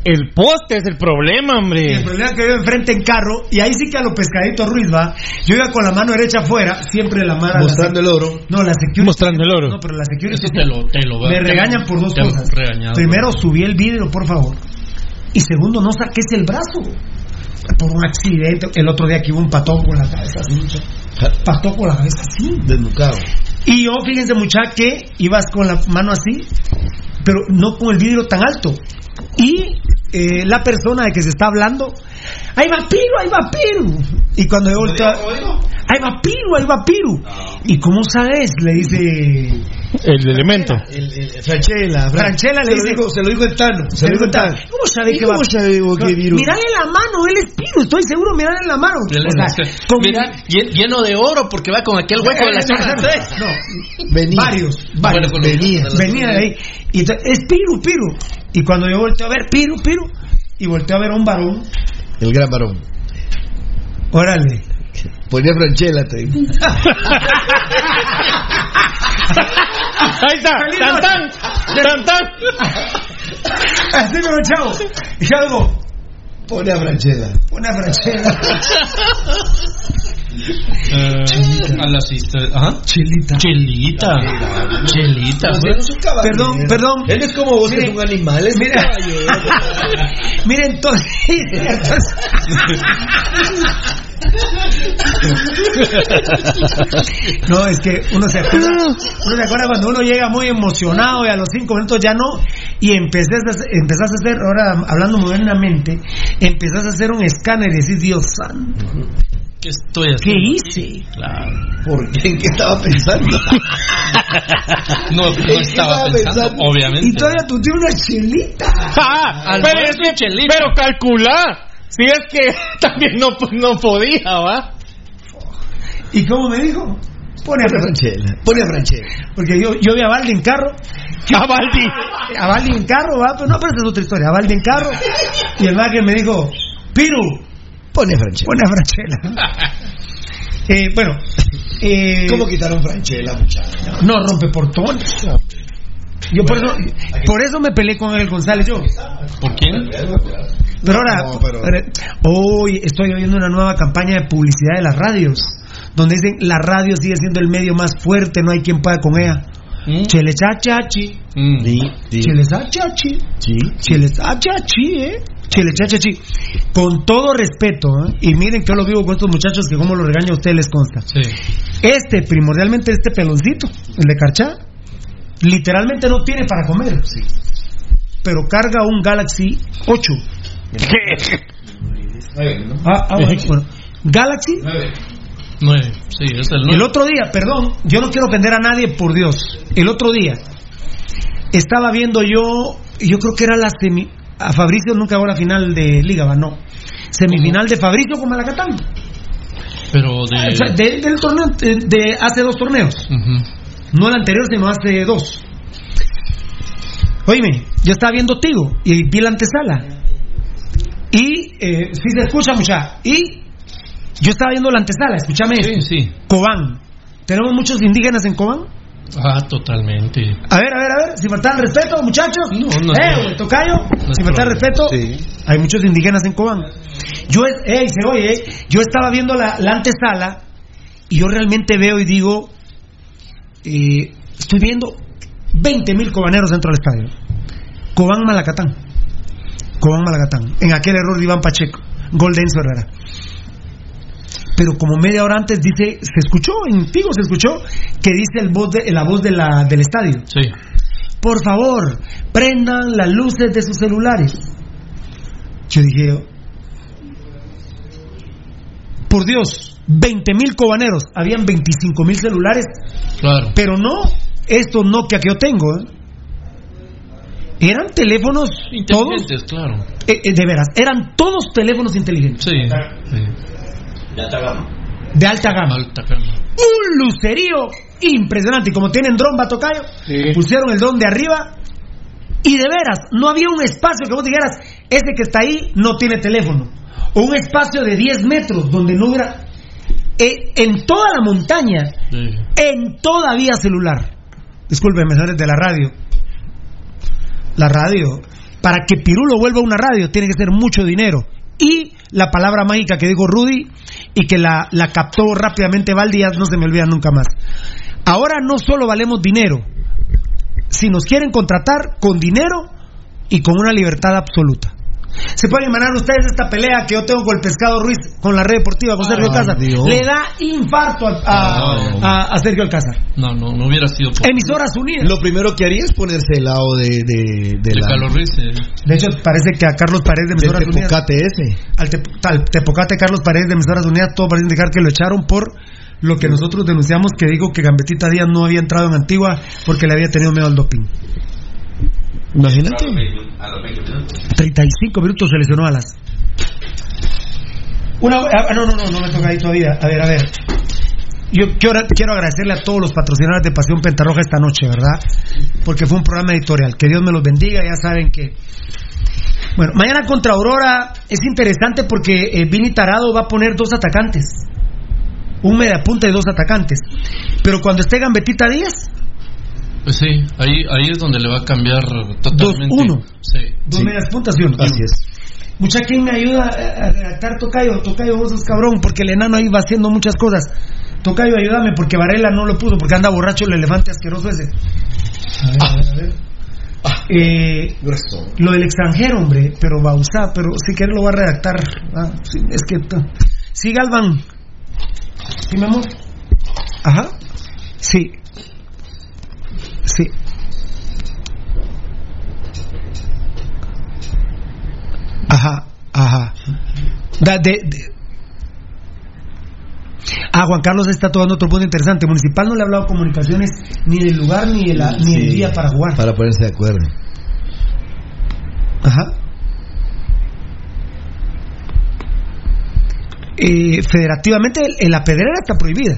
S15: El poste es el problema,
S8: Y
S15: hombre.
S8: el problema es que yo enfrente en carro, y ahí sí que a los pescaditos Ruiz va. Yo iba con la mano derecha afuera, siempre la mano.
S11: Mostrando el oro.
S8: No, la security.
S15: Mostrando el oro.
S8: No, pero la security.
S10: Eso te lo, te lo
S8: Me regañan por dos cosas.
S10: regañado.
S8: Primero, subí el vidrio, por favor. Y segundo, no saques el brazo. Por un accidente. El otro día que hubo un patón con la cabeza así. mucha- Patón con la cabeza así.
S11: Desnucado.
S8: Y yo, fíjense, muchacha, que ibas con la mano así, pero no con el vidrio tan alto. Y eh, la persona de que se está hablando, ahí va Piru, ahí va Piru. Y cuando yo volteo, ahí va Piru, ahí va Piru. ¿Y cómo sabes? Le dice
S15: El elemento.
S11: El, el- Franchella. Fran-
S8: Franchella
S11: se
S8: le
S11: lo
S8: dice-
S11: dijo- se lo dijo el Tano. Se lo dijo el Tano.
S8: ¿Cómo sabe
S11: ¿Y
S8: que
S11: cómo
S8: va?
S11: sabe vos que virus?
S8: Mirale la mano, él es Piru, estoy seguro, mirale la mano. O sea, con-
S10: Mira, llen- lleno de oro porque va con aquel hueco de la zona tres.
S8: No,
S11: Venía.
S8: varios, varios.
S10: Bueno, con los-
S11: venía.
S8: Venía de ahí. Y entonces, es Piru, Piru. Y cuando yo volteo a ver, Piru, Piru. Y volteo a ver a un varón.
S11: El gran varón.
S8: Órale.
S11: Ponía Franchella, te digo.
S15: Ahí está. Tan tan. Tan tan.
S8: Así me lo chavo. Y yo digo,
S11: Pone a Franchella.
S10: a la sister. Ajá.
S8: Chilita.
S10: Chelita. Chelita.
S11: Un caballero.
S8: Perdón, perdón.
S11: Él es como vos, es un animal, es un
S8: mira. Miren, entonces. entonces- No, es que uno se acuerda, uno se acuerda cuando uno llega muy emocionado y a los cinco minutos ya no, y empezás a, hacer- empezás a hacer, ahora hablando modernamente, empezás a hacer un escáner y decís, Dios santo,
S10: ¿Qué estoy
S8: ¿qué
S10: haciendo?
S8: hice?
S10: Claro.
S11: ¿Por qué? ¿En qué estaba pensando?
S10: No, no
S11: qué
S10: estaba
S11: estaba
S10: pensando,
S11: pensando?
S10: obviamente.
S8: Y todavía tú tienes una chelita.
S15: Ah,
S10: Al
S15: pero, es que-
S10: un chelito.
S15: pero calcula. Si es que también no, no podía, ¿va?
S8: ¿Y cómo me dijo? Pone
S11: Pone
S8: a
S11: Franchella. Pone a Franchella.
S8: Porque yo, yo vi a Valdi en carro.
S15: A Baldi.
S8: A Valdi en carro, ¿va? Pero no, pero esa es otra historia. A Valdi en carro. Y el que me dijo, Piru,
S11: Pone a Franchella.
S8: pone a Franchella. eh, bueno. Eh,
S11: ¿Cómo quitaron Franchella, muchachos?
S8: No, rompe portones. Yo por eso, por eso me peleé con el González yo.
S10: ¿Por quién?
S8: Pero ahora,
S11: No, pero-
S8: ahora- hoy estoy oyendo una nueva campaña de publicidad de las radios, donde dicen la radio sigue siendo el medio más fuerte, no hay quien pueda con ella.
S10: ¿Mm?
S8: Chele chachachi,
S10: Mm.
S11: Sí, sí.
S8: chele chachachi,
S11: Sí.
S8: chele chachachi, eh. Chele chachachi. Con todo respeto, ¿eh? y miren que yo lo vivo con estos muchachos que como lo regaña a ustedes les consta.
S10: Sí.
S8: Este, primordialmente este peloncito, el de Carchá, literalmente no tiene para comer. Pero carga un Galaxy 8. Ah, ah, bueno, bueno. Galaxy
S10: Nueve, sí, es el nueve.
S8: El otro día, perdón, yo no quiero ofender a nadie, por Dios. El otro día estaba viendo yo, yo creo que era la semi. A Fabricio nunca va a la final de Liga, ¿va? no. Semifinal de Fabricio con Malacatán.
S10: Pero de...
S8: Ah, o sea, de- del torneo, de, de hace dos torneos. No el anterior, sino hace dos. Oíme, yo estaba viendo Tigo y vi la antesala. Y, eh, si se escucha mucha. Y yo estaba viendo la antesala, escúchame.
S10: Sí, sí.
S8: Cobán. ¿Tenemos muchos indígenas en Cobán?
S10: Ah, totalmente.
S8: A ver, a ver, a ver, si faltan respeto, muchachos.
S10: no es
S8: eh, güey, tocayo,
S10: es
S8: si faltan respeto, hay muchos indígenas en Cobán. Yo, ey, se oye, eh, yo estaba viendo la, la antesala y yo realmente veo y digo, eh, estoy viendo 20 mil cobaneros dentro del estadio. Cobán Malacatán. Cobán Malacatán. En aquel error de Iván Pacheco. Gol de Enzo Herrera. Pero como media hora antes dice, se escuchó, en Tigo se escuchó, que dice el voz de, la voz de la, del estadio.
S10: Sí.
S8: Por favor, prendan las luces de sus celulares. Yo dije, por Dios, 20 mil cobaneros, habían 25 mil celulares,
S10: Claro.
S8: pero no estos Nokia que yo tengo. ¿eh? Eran teléfonos todos,
S10: Inteligentes, claro.
S8: eh, eh, de veras, eran todos teléfonos inteligentes.
S10: Sí. sí.
S8: De alta gama.
S10: Alta gama.
S8: Un lucerío impresionante. Y como tienen dron, va tocayo, pusieron el dron de arriba. Y de veras, no había un espacio que vos dijeras, ese que está ahí no tiene teléfono. O un espacio de 10 metros donde no hubiera. Eh, en toda la montaña,
S10: Sí.
S8: en toda vía celular. Discúlpenme, señores de la radio. La radio. Para que Pirulo vuelva a una radio, tiene que ser mucho dinero. Y la palabra mágica que dijo Rudy y que la, la captó rápidamente Valdi, ya no se me olvida nunca más. Ahora no solo valemos dinero. Si nos quieren contratar con dinero y con una libertad absoluta. Se pueden imaginar ustedes esta pelea que yo tengo con el Pescado Ruiz, con la red deportiva, con Sergio Alcázar.
S11: Dios.
S8: Le da infarto a, a-
S10: No.
S8: a- a Sergio Alcázar.
S10: No, no, no hubiera sido por...
S8: Emisoras Unidas.
S11: Lo primero que haría es ponerse del lado de, de, de
S10: de
S11: la,
S10: Carlos Ruiz. eh.
S8: De hecho, parece que a Carlos Paredes de
S11: del
S8: Emisoras Unidas.
S11: Tepocate ese.
S8: Al Tep- al Tepocate Carlos Paredes de Emisoras Unidas, todo parece indicar que lo echaron por lo que nosotros denunciamos que dijo que Gambetita Díaz no había entrado en Antigua porque le había tenido miedo al doping.
S11: Imagínate.
S8: 35 minutos se lesionó a las. Una, ah, no, no, no, no me toca ahí todavía. A ver, a ver. Yo quiero, quiero agradecerle a todos los patrocinadores de Pasión Pentarroja esta noche, ¿verdad? Porque fue un programa editorial. Que Dios me los bendiga, ya saben que. Bueno, mañana contra Aurora es interesante porque eh, Vini Tarado va a poner dos atacantes. Un mediapunta y dos atacantes. Pero cuando esté Gambetita Díaz,
S10: Pues sí, ahí, ahí es donde le va a cambiar totalmente.
S8: 2-1.
S10: Sí.
S8: dos medias puntas y uno.
S11: Así es.
S8: Mucha quien me ayuda a redactar Tocayo, Tocayo vos sos cabrón, porque el enano ahí va haciendo muchas cosas. Tocayo, ayúdame, porque Varela no lo pudo, porque anda borracho el elefante asqueroso ese. A ver, a ver, a ver. Eh, lo del extranjero, hombre, pero Bausá, pero si quieres lo va a redactar. Ah, sí, es que. Sí, Galvan. ¿Sí, mi amor? Ajá. Sí. Sí. Ajá, ajá. Da- de- de- Ah, Juan Carlos está tomando otro punto interesante. Municipal no le ha hablado comunicaciones ni del lugar ni, de la, ni del día para jugar.
S11: Para ponerse de acuerdo.
S8: Ajá. Eh, federativamente el- la pedrera está prohibida.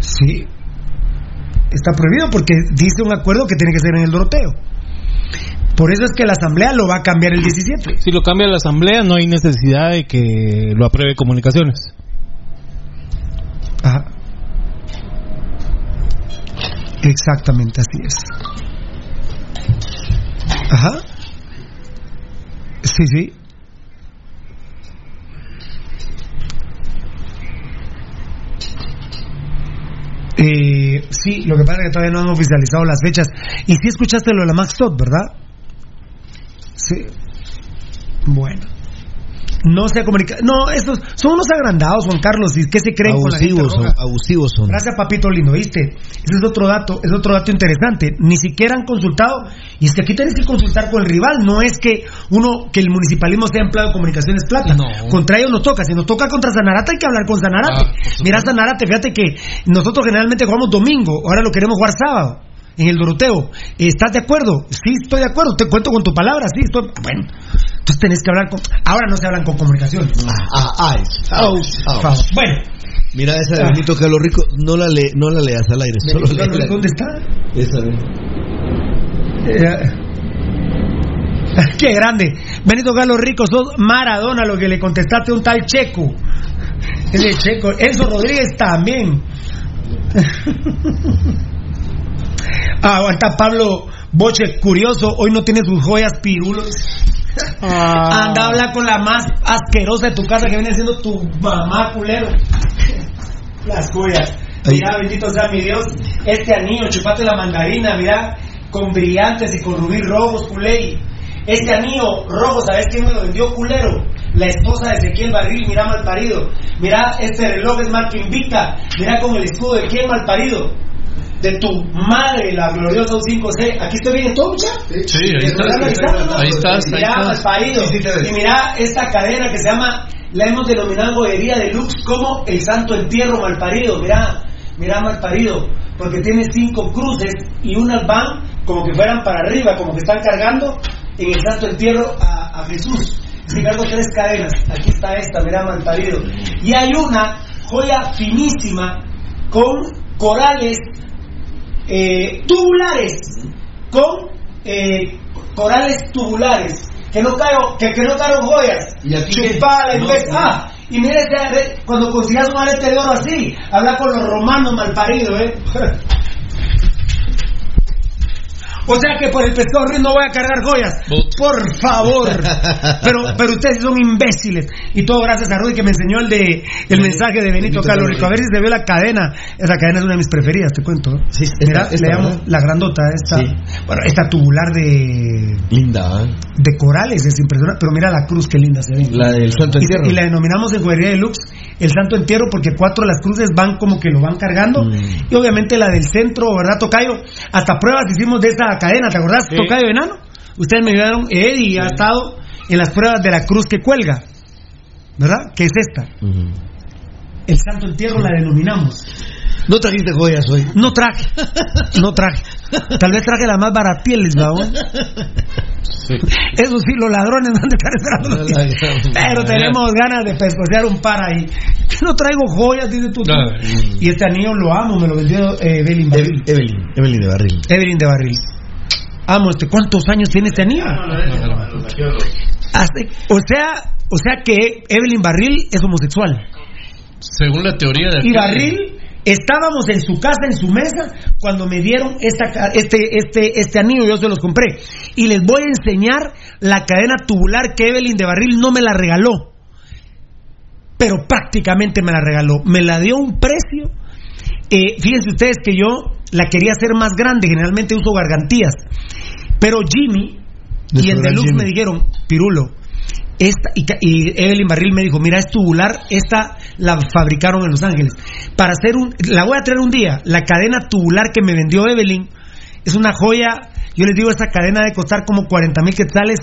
S8: Sí. Está prohibido porque dice un acuerdo que tiene que ser en el Doroteo. Por eso es que la asamblea lo va a cambiar el 17.
S9: Si lo cambia la asamblea, no hay necesidad de que lo apruebe comunicaciones.
S8: Ajá. Exactamente, así es. Ajá. Sí, sí. Eh, sí, lo que pasa es que todavía no han oficializado las fechas. Y sí escuchaste lo de la Max Todd, ¿verdad? Sí. Bueno. No se comunica. No, estos son unos agrandados, Juan Carlos, y ¿qué se creen con la gente
S11: Abusivos son,
S8: roja?
S11: abusivos son.
S8: Gracias, papito lindo, ¿viste? Ese es otro dato, es otro dato interesante. Ni siquiera han consultado, y es que aquí tienes que consultar con el rival, no es que uno, que el municipalismo sea empleado de comunicaciones plata. Contra ellos nos toca, si nos toca contra Sanarate hay que hablar con Sanarate. Mira Sanarate, fíjate que nosotros generalmente jugamos domingo, ahora lo queremos jugar sábado. En el Doroteo, ¿estás de acuerdo? Sí, estoy de acuerdo. Te cuento con tu palabra, sí, estoy. Bueno, entonces tenés que hablar con. Ahora no se hablan con comunicación.
S11: Ah, ah, es- ah, ah.
S8: Bueno,
S11: Mira esa de
S8: Ah.
S11: Benito Carlos Rico, no la, le, no la leas al aire. Solo
S8: Carlos ¿dónde está?
S11: Esa de-
S8: Eh, Qué grande. Benito Carlos Rico, sos Maradona, lo que le contestaste a un tal Checo. Ese Checo. Enzo Rodríguez también. Ah, aguanta Pablo Boche, curioso, hoy no tiene sus joyas pirulos. Anda a hablar con la más asquerosa de tu casa que viene siendo tu mamá, culero. Las joyas. Mira, bendito sea mi Dios, este anillo, chupate la mandarina, mira, con brillantes y con rubí rojos, culé. Este anillo rojo, ¿sabes quién me lo vendió, culero? La esposa de Ezequiel Barril, mira mal parido. Mira, este reloj es marca Invicta. Mira con el escudo de quién mal parido. De tu madre, la gloriosa 5C. Aquí estoy bien todo, mucha.
S10: Sí, ahí estás. Ahí estás,
S8: malparido. Y mira esta cadena que se llama, la hemos denominado joyería de Lux como el santo entierro malparido. Mira, mira malparido. Porque tiene cinco cruces y unas van como que fueran para arriba, como que están cargando en el santo entierro a, a Jesús. Sin cargo tres cadenas. Aquí está esta, mira malparido. Y hay una joya finísima con corales eh, tubulares con eh, corales tubulares que no caigo que, que no caigo joyas. Chupada
S11: No, no.
S8: ah y are- cuando consigas un arete de oro así habla con los romanos malparidos eh O sea que por el pescado río no voy a cargar joyas. Por favor. Pero, pero ustedes son imbéciles. Y todo gracias a Rudy que me enseñó el de el mensaje de Benito,
S11: Benito.
S8: A ver si se vio la cadena. Esa cadena es una de mis preferidas, te cuento.
S11: Sí,
S8: Mira,
S11: esta-
S8: le llamo
S11: ¿verdad?
S8: la grandota, esta.
S11: Sí.
S8: Bueno, esta tubular de,
S11: Linda, ¿eh?
S8: de corales es impresionante. Pero mira la cruz, qué linda se ve.
S11: La del Santo Entierro.
S8: Y, la denominamos en joyería deluxe el santo entierro porque cuatro de las cruces van como que lo van cargando.
S11: Mm.
S8: Y obviamente la del centro, ¿verdad, Tocayo? Hasta pruebas hicimos de cadena, ¿te acordás,
S15: Sí.
S8: Tocayo Enano? Ustedes me ayudaron, Eddie ha estado en las pruebas de la cruz que cuelga, ¿verdad? Que es esta. El santo entierro la denominamos.
S11: No trajiste joyas hoy.
S8: No traje, no traje. Tal vez traje las más baratiles, ¿no? Eso sí, los ladrones van a estar esperando días. Pero tenemos ganas de pescocear un par ahí. No traigo joyas, dice tú. Y este anillo lo amo, me lo vendió eh, Evelyn.
S11: Evelyn, Evelyn de Barril.
S8: Evelyn de Barril. Amo este. ¿Cuántos años tiene este anillo? O sea, o sea que Evelyn Barril es homosexual.
S10: Según la teoría de
S8: Y Barril estábamos en su casa, en su mesa, cuando me dieron esta, este, este, este anillo, yo se los compré. Y les voy a enseñar la cadena tubular que Evelyn de Barril no me la regaló. Pero prácticamente me la regaló. Me la dio un precio. Eh, fíjense ustedes que yo la quería hacer más grande, generalmente uso gargantías. Pero Jimmy y el Deluxe me dijeron, Pirulo, esta, y, Evelyn Barril me dijo, mira, es tubular, esta la fabricaron en Los Ángeles. Para hacer un, la voy a traer un día, la cadena tubular que me vendió Evelyn, es una joya, yo les digo, esta cadena debe costar como 40 mil quetzales.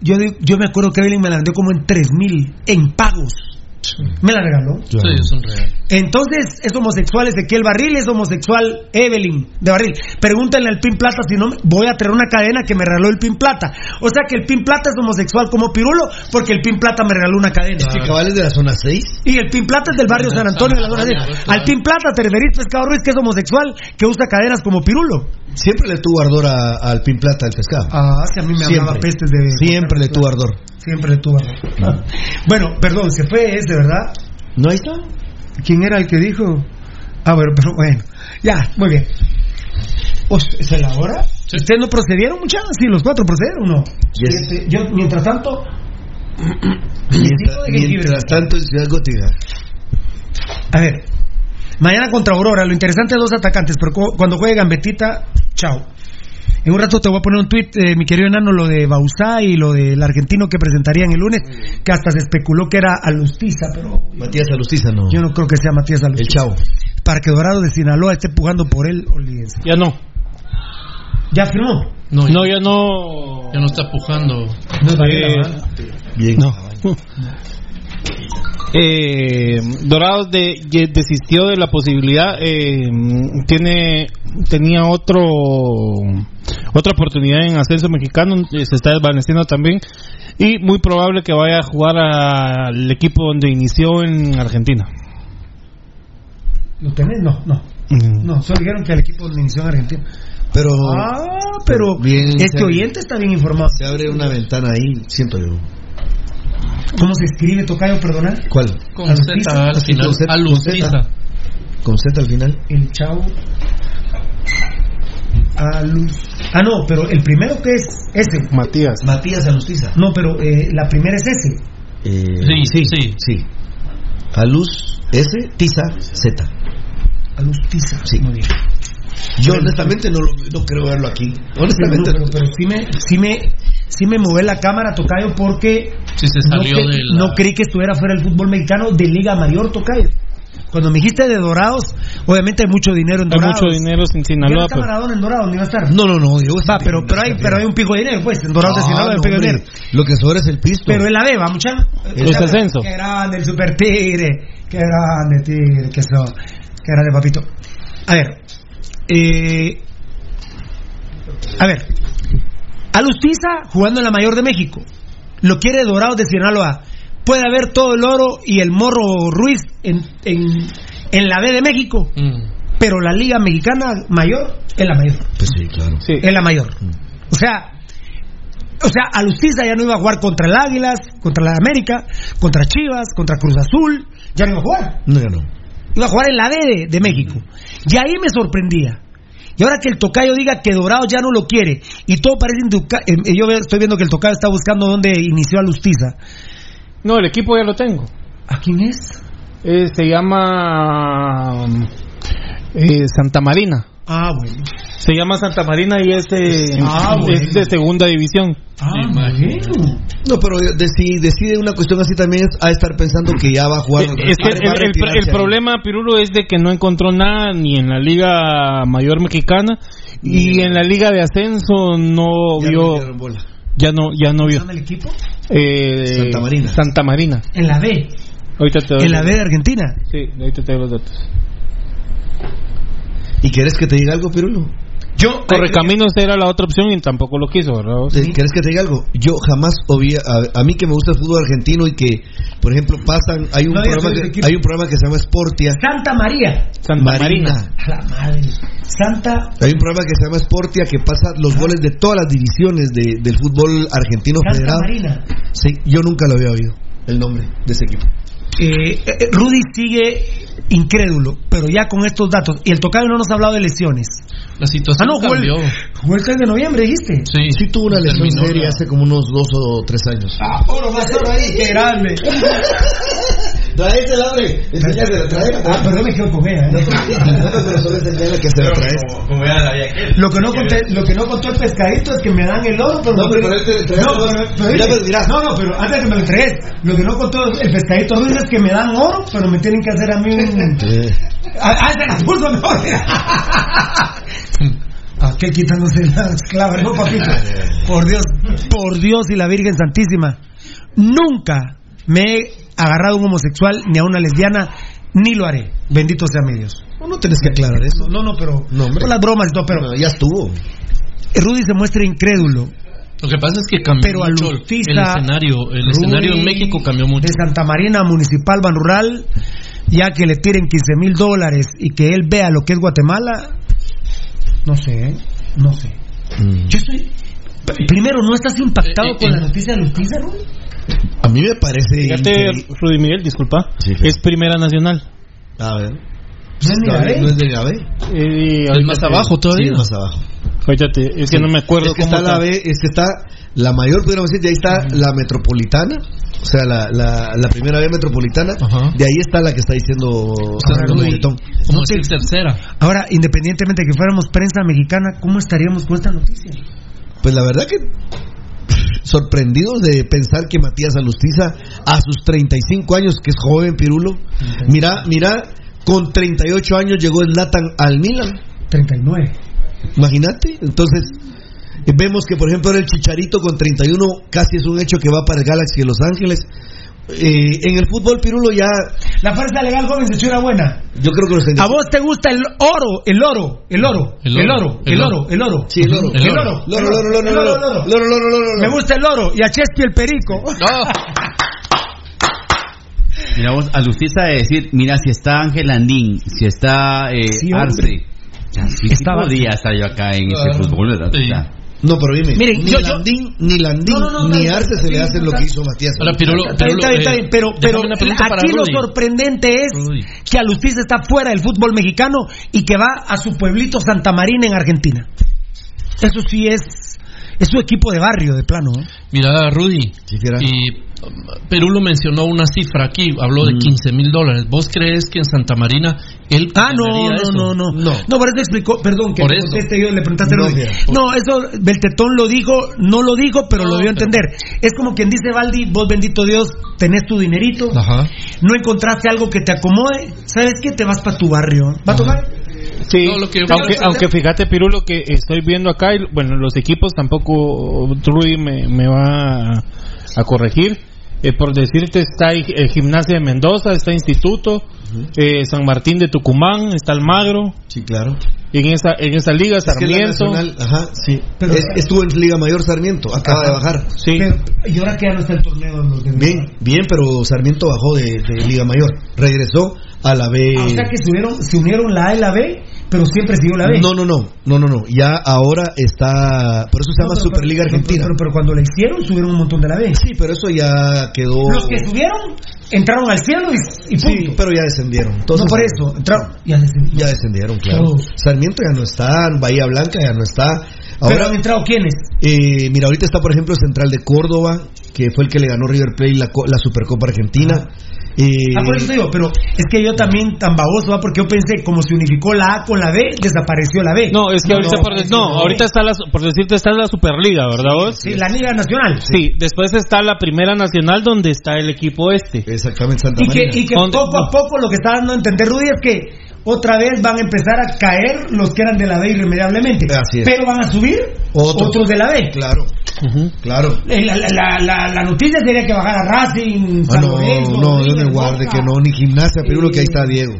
S8: Yo, yo me acuerdo que Evelyn me la vendió como en 3 mil, en pagos. Me la regaló.
S10: Sí, es un real.
S8: Entonces, es homosexual Ezequiel Barril, es homosexual Evelyn de Barril. Pregúntenle al Pin Plata si no me- voy a traer una cadena que me regaló el Pin Plata. O sea que el Pin Plata es homosexual como Pirulo porque el Pin Plata me regaló una cadena.
S11: Es que cabal es de la zona 6.
S8: Y el Pin Plata es del barrio San Antonio de la zona 10. Al Pin Plata te referís Pescado Ruiz que es homosexual que usa cadenas como Pirulo.
S11: Siempre le tuvo ardor a- al pin plata del pescado.
S8: Ah, si a mí me hablaba pestes de...
S11: Siempre le tuvo ardor.
S8: Siempre ardor. Bueno, perdón, se fue ese, ¿verdad?
S11: ¿No está?
S8: ¿Quién era el que dijo? Ah, bueno, pero bueno. Ya, muy bien. ¿Es la hora? ¿Ustedes no procedieron, muchachos? Sí, los cuatro procedieron, ¿o ¿no?
S11: Yes.
S8: Este, yo, mientras tanto...
S11: Mientras, mientras tanto en Ciudad Gótica.
S8: A ver, mañana contra Aurora, lo interesante es dos atacantes, pero cu- cuando juegue Gambetita, chao. En un rato te voy a poner un tweet, eh, mi querido enano, lo de Bausá y lo del argentino que presentarían el lunes, que hasta se especuló que era Alustiza, pero
S11: Matías Alustiza, no.
S8: yo no creo que sea Matías Alustiza.
S11: El chavo.
S8: Para que Dorado de Sinaloa esté pujando por él, olvídense.
S9: Ya no.
S8: ¿Ya firmó?
S10: No,
S9: No, ya no.
S10: ya no está pujando.
S9: Eh,
S11: Bien.
S9: No. Eh, Dorados de, desistió de la posibilidad. eh, tiene tenía otro otra oportunidad en ascenso mexicano. eh, se está desvaneciendo también y muy probable que vaya a jugar al equipo donde inició en Argentina.
S8: ¿Lo tenés? No, no.
S9: Mm.
S8: No, solo dijeron que el equipo de inició en Argentina.
S11: Pero.
S8: Ah, pero
S11: Bien,
S8: este oyente está bien informado.
S11: Se abre una ventana ahí, siento yo.
S8: ¿Cómo se escribe, Tocayo, perdona?
S11: ¿Cuál?
S10: Con. Z al final.
S11: con Z, con. Z. Con Z al final.
S8: El chavo. Alus- Ah, no, pero el primero que es ese.
S9: Matías.
S11: Matías Alustiza.
S8: No, pero eh, la primera es ese.
S11: Eh,
S10: Sí, sí.
S11: sí. Aluz S, Tiza, Z.
S8: Alustiza.
S11: Sí.
S8: Muy bien.
S11: Yo honestamente no, no creo verlo aquí. Honestamente.
S8: Pero, pero sí me, sí me, sí me mové la cámara, Tocayo, porque
S10: Sí, se
S8: no,
S10: salió
S8: cre-
S10: de la...
S8: no creí que estuviera fuera del fútbol mexicano de Liga Mayor, Tocayo. Cuando me dijiste de Dorados, obviamente hay mucho dinero en
S9: Hay
S8: Dorados.
S9: mucho dinero sin
S8: ¿Ya no
S9: Sinaloa.
S8: está
S9: pero-
S8: Maradona en Dorados? ¿Ni va a estar?
S11: No, no, no. Digo,
S8: Va, pero, pero, hay, pero hay un pico de dinero, pues. En Dorados de Sinaloa hay un pico de dinero.
S11: Lo que sobra es el pisto.
S8: Pero en la B, va, mucha.
S9: Es ascenso.
S8: Qué grande el super tigre. Qué grande tigre. Que so, qué grande papito. A ver. Eh, a ver. Alustiza jugando en la mayor de México. Lo quiere Dorados de Sinaloa. Puede haber todo el oro y el morro Ruiz en, en, en la B de México.
S10: Mm.
S8: Pero la Liga Mexicana mayor es la mayor.
S11: Pues sí, claro.
S9: Sí.
S8: Es la mayor. O sea, o sea, Alustiza ya no iba a jugar contra el Águilas, contra la América, contra Chivas, contra Cruz Azul, ya no iba a jugar.
S11: No, ya no.
S8: Iba a jugar en la D de, de México. Y ahí me sorprendía. Y ahora que el tocayo diga que Dorado ya no lo quiere, y todo parece indica- eh, eh, yo estoy viendo que el tocayo está buscando dónde inició Alustiza.
S9: No, el equipo ya lo tengo.
S8: ¿A quién es?
S9: Eh, se llama eh, Santa Marina.
S8: Ah, bueno.
S9: Se llama Santa Marina y es de,
S8: Ah, bueno.
S9: es de segunda división.
S8: Ah.
S11: No, pero de- si decide una cuestión así también es a estar pensando que ya va a jugar.
S9: Eh, Es que
S11: va
S9: el, el- el- problema, Pirulo, es de que no encontró nada ni en la Liga Mayor Mexicana y en la Liga de Ascenso no
S11: Ya no
S9: vio.
S11: bola.
S9: ya no, ya no vio.
S8: ¿Dónde el equipo?
S9: Eh,
S11: Santa Marina.
S9: Santa Marina.
S8: En la B.
S9: Ahorita te doy
S8: En la B de Argentina.
S9: Sí, ahorita te doy los datos.
S11: ¿Y quieres que te diga algo, Pirulo?
S8: Yo.
S9: Correcaminos era la otra opción y tampoco lo quiso, ¿verdad?
S11: ¿Te- ¿Quieres que te diga algo? Yo jamás oí, a, a mí que me gusta el fútbol argentino y que, por ejemplo, pasan, hay un,
S8: No
S11: programa que, hay un programa que se llama Sportia.
S8: Santa María.
S9: Santa Marina.
S8: A la madre. Santa.
S11: Hay un programa que se llama Sportia que pasa los goles de todas las divisiones de- del fútbol argentino
S8: Santa
S11: federado.
S8: Marina.
S11: Sí, yo nunca lo había oído, el nombre de ese equipo.
S8: Eh, eh, Rudy sigue incrédulo, pero ya con estos datos. Y el tocayo no nos ha hablado de lesiones.
S10: La situación
S8: Ah, no, jugó el,
S10: cambió.
S8: jugó el 3 de noviembre, dijiste.
S10: Sí,
S11: Sí tuvo una lesión seria hace como unos dos o tres años.
S8: Ah, oro más oro ahí, qué grande.
S11: Traete la hombre, enséñasela, trae.
S8: Ah, perdón, me quedo con ella. ¿eh?
S11: pero solo enseñale que se la traes.
S8: Lo que, no conté, lo que no contó el pescadito es que me dan el oro, pero
S11: No, pero
S8: no, pero- pero-
S11: pues,
S8: no, no, pero antes que me lo entregues, lo que no contó el pescadito Ruiz es que me dan oro, pero me tienen que hacer a mí un. Ah, ah, se las puso mejor. Aquel quitándose las clavas, no, papito. Por Dios, por Dios y la Virgen Santísima. Nunca me he agarrado a un homosexual ni a una lesbiana, ni lo haré. Bendito sea mi Dios.
S11: No, no tenés que aclarar eso.
S8: No, no, pero.
S11: No, hombre.
S8: Con las bromas y todo, pero.
S11: No, ya estuvo.
S8: Rudy se muestra incrédulo.
S10: Lo que pasa es que cambió
S8: Pero
S10: mucho el,
S8: Alustiza,
S10: el escenario. El
S8: Rudy,
S10: escenario en México cambió mucho.
S8: De Santa Marina Municipal Ban Rural, ya que le tiren 15 mil dólares y que él vea lo que es Guatemala, no sé, ¿eh? no sé.
S11: Mm.
S8: Yo estoy. Primero, ¿no estás impactado
S10: Eh, eh,
S8: con la
S10: eh.
S8: noticia de Alustiza, Rudy?
S11: A mí me parece.
S9: Fíjate,
S11: increíble.
S9: Rudy Miguel, disculpa.
S11: Sí, sí.
S9: Es Primera Nacional.
S11: A ver.
S8: No es ni la B.
S11: No es de la B.
S9: Eh,
S10: Es más
S9: te-
S10: abajo
S11: Sí,
S10: todavía.
S11: es más abajo.
S9: Fíjate, es que no me acuerdo
S11: es que
S9: cómo
S11: está la B, es que está la mayor, pudiéramos decir, de ahí está la metropolitana, o sea, la, la, la primera B metropolitana, de ahí está la que está diciendo Fernando Moretón.
S10: Como decir tercera.
S8: Ahora, independientemente de que fuéramos prensa mexicana, ¿cómo estaríamos con esta noticia?
S11: Pues la verdad que sorprendidos de pensar que Matías Alustiza a sus 35 años, que es joven Pirulo, mira, mira, con 38 años llegó Zlatan al Milan.
S8: 39.
S11: Imagínate, entonces vemos que por ejemplo el Chicharito con 31 casi es un hecho que va para el Galaxy de Los Ángeles. Eh, en el fútbol Pirulo ya
S8: La fuerza legal joven se era buena.
S11: yo creo que los
S8: ¿A vos te gusta el oro? El oro, el oro, el oro, el oro, el oro.
S11: Sí, el oro.
S8: El oro. El oro,
S11: loro, loro.
S8: Me gusta el oro y a Chespi el perico.
S16: Mira vos, a Lustiza de decir, mira, si está Ángel Andín, si está eh. Arce, ya, sí, podría estar yo acá en ese fútbol, ¿verdad?
S11: No, pero dime,
S8: Miren,
S11: ni
S8: yo- yo-
S11: Landín, ni Landín,
S8: No, no, no,
S11: ni
S8: no,
S11: Arce
S8: no,
S11: se le hace
S8: no,
S11: lo que hizo Matías.
S10: Ahora, Pirulo,
S8: Está bien, está bien, está bien, pero,
S10: eh,
S8: pero
S10: para
S8: aquí lo sorprendente es
S10: Rudy.
S8: que Alustiza está fuera del fútbol mexicano y que va a su pueblito Santa Marina en Argentina. Eso sí es es su equipo de barrio de plano. ¿eh?
S10: Mira, Rudy, y um, Perú lo mencionó una cifra aquí, habló de 15 mil dólares. ¿Vos crees que en Santa Marina él
S8: Ah, no, no,
S10: eso?
S8: no, no, no. por eso explicó, perdón, que
S10: Por
S8: te
S10: eso.
S8: conteste yo, le preguntaste
S10: No.
S8: No, eso Beltetón lo dijo, no lo dijo, pero lo dio a entender. Es como quien dice, Valdi, vos bendito Dios, tenés tu dinerito,
S10: Ajá.
S8: no encontraste algo que te acomode, ¿sabes qué? Te vas para tu barrio. ¿Va a tocar?
S9: Sí,
S10: No, lo que yo
S9: aunque, aunque fíjate, Pirulo, que estoy viendo acá, y, bueno, los equipos tampoco, Trudy me, me va a, a corregir. Eh, por decirte, está el, el Gimnasia de Mendoza, está Instituto, eh, San Martín de Tucumán, está Almagro.
S11: Sí, claro.
S9: En esa, en esa liga,
S11: Es
S9: Sarmiento.
S11: Nacional, ajá, sí. Es- estuvo en Liga Mayor Sarmiento, acaba
S9: Ajá.
S11: de bajar.
S9: Sí.
S8: Pero, y ahora que ya no está el torneo de
S11: Bien, bien, pero Sarmiento bajó de, de Liga Mayor. Regresó a la B.
S8: Ah, o sea que se unieron, se unieron la A y la B, pero siempre siguió la B.
S11: No, no, no, no, no, no. Ya ahora está. Por eso se
S8: No,
S11: llama
S8: pero-
S11: Superliga
S8: pero-
S11: Argentina.
S8: Pero, pero cuando la hicieron, subieron un montón de la B.
S11: Sí, pero eso ya quedó.
S8: Los que subieron entraron al cielo y, y
S11: Sí, pero ya descendieron. Entonces,
S8: no por eso, entraron. Ya descendieron.
S11: Ya descendieron, claro. Sarmiento ya no está, Bahía Blanca ya no está. Ahora,
S8: pero han entrado quiénes?
S11: eh, mira, ahorita está, por ejemplo, Central de Córdoba, que fue el que le ganó River Plate la, la Supercopa Argentina. Eh,
S8: Ah, por eso te digo, pero es que yo también tan baboso, ¿va? porque yo pensé, como se unificó la A con la B, desapareció la B.
S9: No, es que ahorita,
S8: no,
S9: por, de- no, ahorita está la, por decirte, está la Superliga, ¿verdad vos?
S8: Sí, la Liga Nacional.
S9: Sí, después está la Primera Nacional donde está el equipo este.
S11: Exactamente, Santa
S8: Y que, y que poco a poco lo que está dando a entender Rudy es que otra vez van a empezar a caer los que eran de la B irremediablemente.
S11: Así es.
S8: Pero van a subir
S11: Otros.
S8: otros de la B.
S11: Claro, claro.
S8: Eh, La, la, la, la- la noticia sería que bajara Racing,
S11: Ah,
S8: San
S11: no,
S8: Lorenzo,
S11: no, Dios me guarde, que no, ni gimnasia, pero lo que ahí está Diego.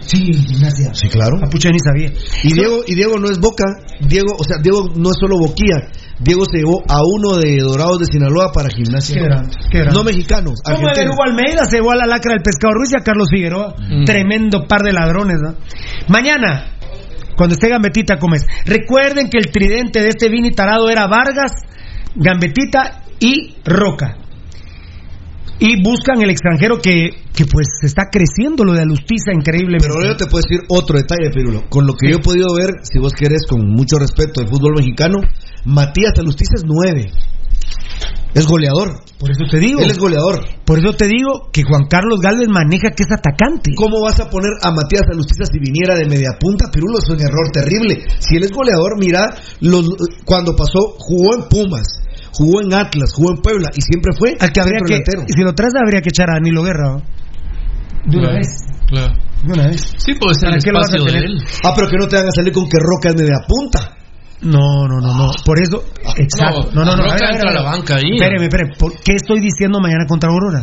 S8: Sí, gimnasia.
S11: Sí, claro.
S8: A pucha ni sabía.
S11: Y Diego, y Diego no es Boca, Diego, o sea, Diego no es solo Boquía, Diego se llevó a uno de Dorados de Sinaloa para gimnasia.
S8: Qué grande, qué grande.
S11: No mexicanos,
S8: Como el. Hugo Almeida se llevó a la lacra del pescado Ruiz y a Carlos Figueroa. Tremendo par de ladrones, ¿no? Mañana, cuando esté Gambetita Comes, recuerden que el tridente de este Vini Tarado era Vargas, Gambetita y Roca. Y buscan el extranjero que, que pues está creciendo lo de Alustiza increíblemente.
S11: Pero ahora yo te puedo decir otro detalle, Pirulo. Con lo que yo he podido ver, si vos querés, con mucho respeto del fútbol mexicano, Matías Alustiza es nueve. Es goleador.
S8: Por eso te digo.
S11: Él es goleador.
S8: Por eso te digo que Juan Carlos Galvez maneja que es atacante.
S11: ¿Cómo vas a poner a Matías Alustiza si viniera de media punta? Pirulo es un error terrible. Si él es goleador, mira, los, cuando pasó, jugó en Pumas, jugó en Atlas, jugó en Puebla y siempre fue
S8: Al que habría que,
S11: delantero.
S8: si lo traes habría que echar a Danilo Guerra. ¿no? De una
S10: Claro,
S8: vez.
S10: Claro.
S8: De una vez.
S10: Sí, puede ser
S8: ¿Para
S10: el espacio de él.
S11: Ah, pero que no te van a salir con que Roca es media punta.
S8: No, no, no, no. Por eso, exacto. No, no, no.
S10: Roca
S8: a ver, a ver,
S10: a la
S8: a ver.
S10: banca ahí.
S8: Espéreme, espéreme. ¿Por qué estoy diciendo mañana contra Aurora?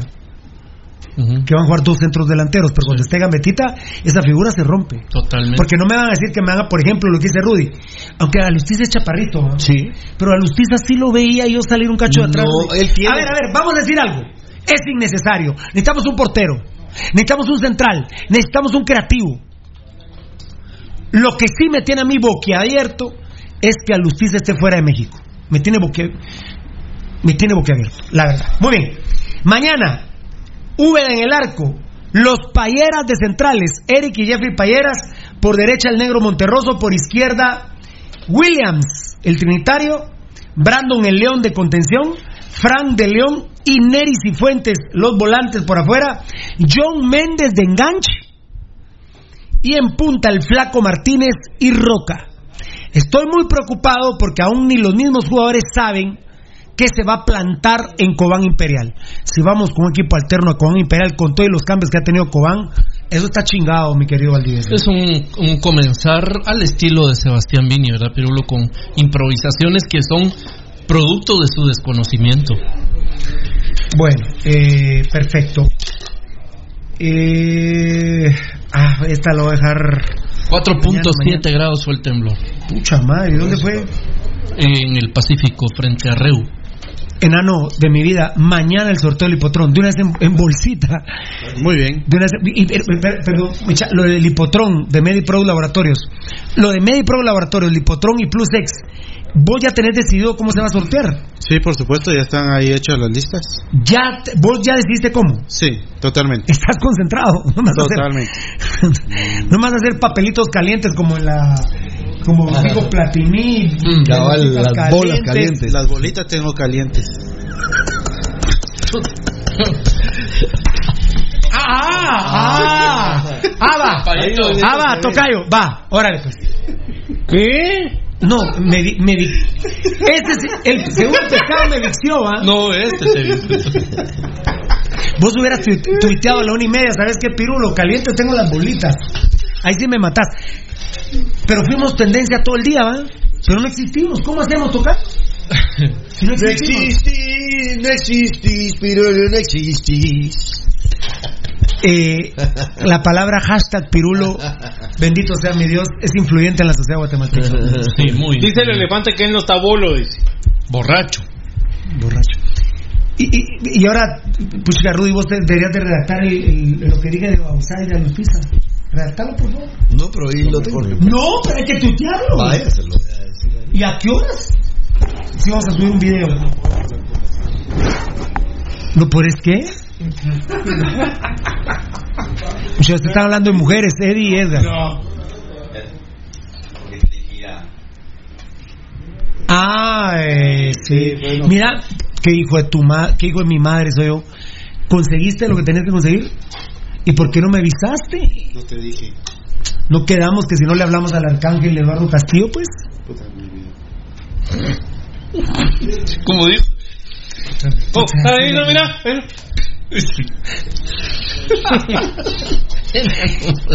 S8: Que van a jugar dos centros delanteros, pero cuando esté Gambetita, esa figura se rompe.
S10: Totalmente.
S8: Porque no me van a decir que me haga, por ejemplo, lo que dice Rudy. Aunque Alustiza es chaparrito. ¿no?
S11: Sí.
S8: Pero Alustiza sí lo veía yo salir un cacho de atrás.
S11: No, él tiene-
S8: A ver, a ver, vamos a decir algo. Es innecesario. Necesitamos un portero. Necesitamos un central. Necesitamos un creativo. Lo que sí me tiene a mí boquiabierto es que Alustiza esté fuera de México. Me tiene boqui... me tiene boquiabierto, la verdad. Muy bien. Mañana, Úbeda en el arco. Los Payeras de centrales, Eric y Jeffrey Payeras. Por derecha el negro Monterroso, por izquierda Williams, el trinitario, Brandon el León de contención, Frank de León y Neris y Fuentes, los volantes por afuera, John Méndez de enganche y en punta el Flaco Martínez y Roca. Estoy muy preocupado porque aún ni los mismos jugadores saben que se va a plantar en Cobán Imperial. Si vamos con un equipo alterno a Cobán Imperial con todos los cambios que ha tenido Cobán, eso está chingado, mi querido Valdivieso.
S10: Es un, un comenzar al estilo de Sebastián Vini, ¿verdad, Pirulo? Con improvisaciones que son producto de su desconocimiento.
S8: Bueno, eh, perfecto. Eh, ah, esta lo voy a dejar.
S10: 4.7 grados fue el temblor.
S8: Pucha madre, ¿y dónde fue?
S10: En el Pacífico, frente a Reu.
S8: Enano de mi vida, mañana el sorteo del hipotrón, de una vez en, en bolsita.
S11: Muy bien.
S8: De una vez- y- y- per- perdón, lo del hipotrón de MediPro Laboratorios. Lo de MediPro Laboratorios, el hipotrón y Plus X. Vos ya tenés decidido cómo se va a sortear.
S13: Sí, por supuesto, ya están ahí hechas las listas.
S8: Ya, te- vos ya decidiste cómo.
S13: Sí, totalmente.
S8: Estás concentrado. No a hacer-
S13: Totalmente.
S8: no más hacer papelitos calientes como en la como dijo Platini
S13: Cabal,
S8: las
S13: las bolas calientes. Las bolitas tengo calientes.
S8: ah ah ah va ah va tocayo va órale pues qué no me di- me di- este es el segundo pescado me vició ¿ah?
S10: No, este se
S8: Vos hubieras tu- tuiteado a la una y media, ¿sabes qué, Pirulo? Caliente tengo las bolitas. Ahí sí me matás. Pero fuimos tendencia todo el día, ¿va? Pero no existimos. ¿Cómo hacemos tocar? Si no
S11: existís, no existís, Pirulo, no existís.
S8: Eh, la palabra hashtag Pirulo, bendito sea mi Dios, es influyente en la sociedad guatemalteca.
S10: Sí, muy.
S15: Dice el elefante que él no está bolo, dice.
S10: Borracho.
S8: Borracho. Y, y, y ahora, pucha, Rudy, vos deberías de redactar el- el- lo que diga de Bausá y de Lupiza. Redactalo, por favor.
S11: No, pero ahí lo tengo.
S8: No, pero hay que tuitearlo.
S11: Vaya, se lo voy a decir.
S8: ¿Y a qué horas? Si vamos a subir un video. ¿No puedes qué? Ustedes están hablando de mujeres, Eddie y Edgar. Ah, eh, sí. Mira, qué hijo de tu madre, qué hijo de mi madre soy yo. ¿Conseguiste lo que tenías que conseguir? ¿Y por qué no me avisaste?
S13: No te dije.
S8: ¿No quedamos que si no le hablamos al arcángel Eduardo Castillo, pues?
S10: ¿Cómo dijo?
S15: Oh, ahí no, mira. mira.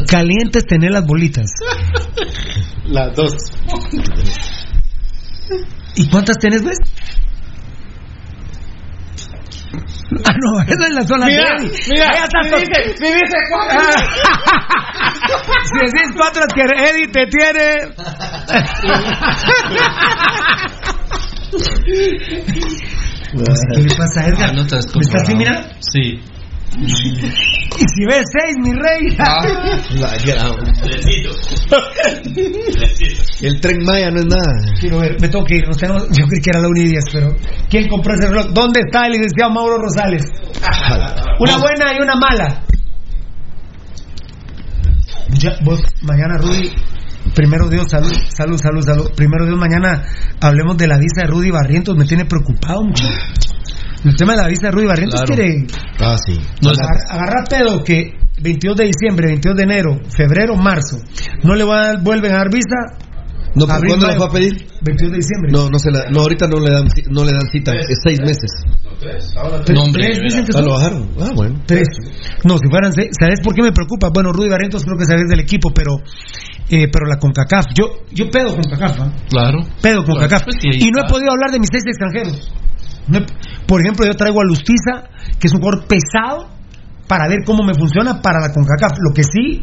S8: Calientes tener las bolitas.
S13: Las dos.
S8: ¿Y cuántas tenés, ves? Ah, no, esa es la zona
S15: Mira,
S8: de
S15: mira,
S8: Ahí está
S15: si dice, si dice cuatro.
S8: si decís cuatro es que Eddie te tiene. ¿Qué le pasa a Edgar?
S10: Ah, no te has
S8: ¿Me estás así, mira?
S10: Sí.
S8: Y si ves seis, mi rey.
S11: La gran. El tren Maya no es nada.
S8: Quiero ver, me tengo que ir. nos tenemos- yo creí que era la 1 y 10, pero ¿quién compró ese reloj? ¿Dónde está el licenciado Mauro Rosales? Una buena y una mala. Ya, vos, mañana, Rudy. Primero Dios, salud, salud, salud, salud. Primero Dios, mañana hablemos de la visa de Rudy Barrientos. Me tiene preocupado mucho. El tema de la visa de Rudy Barrientos
S11: Claro.
S8: quiere
S11: Ah, sí.
S8: agar- agarrar pedo que 22 de diciembre, 22 de enero, febrero, marzo, no le va a- vuelven a dar visa.
S11: No, ¿pero
S8: Abril,
S11: ¿Cuándo la
S8: mayo.
S11: va a pedir?
S8: 22 de diciembre.
S11: No, no, se la, no ahorita no le dan, no le dan cita. Es seis meses.
S8: Tres-
S10: No, hombre,
S8: tres
S10: de
S8: dicen que
S11: Ah,
S8: son.
S11: lo bajaron. Ah, bueno.
S8: Tres. No, si fueran seis. ¿Sabes por qué me preocupa? Bueno, Rudy Barrientos creo que sabes del equipo, pero eh, pero la CONCACAF. Yo, yo pedo con CONCACAF, ¿ah?
S10: Claro.
S8: Pedo con
S10: Claro, pues sí,
S8: y no he podido hablar de mis seis extranjeros. Por ejemplo, yo traigo a Lustiza, que es un jugador pesado, para ver cómo me funciona para la CONCACAF. Lo que sí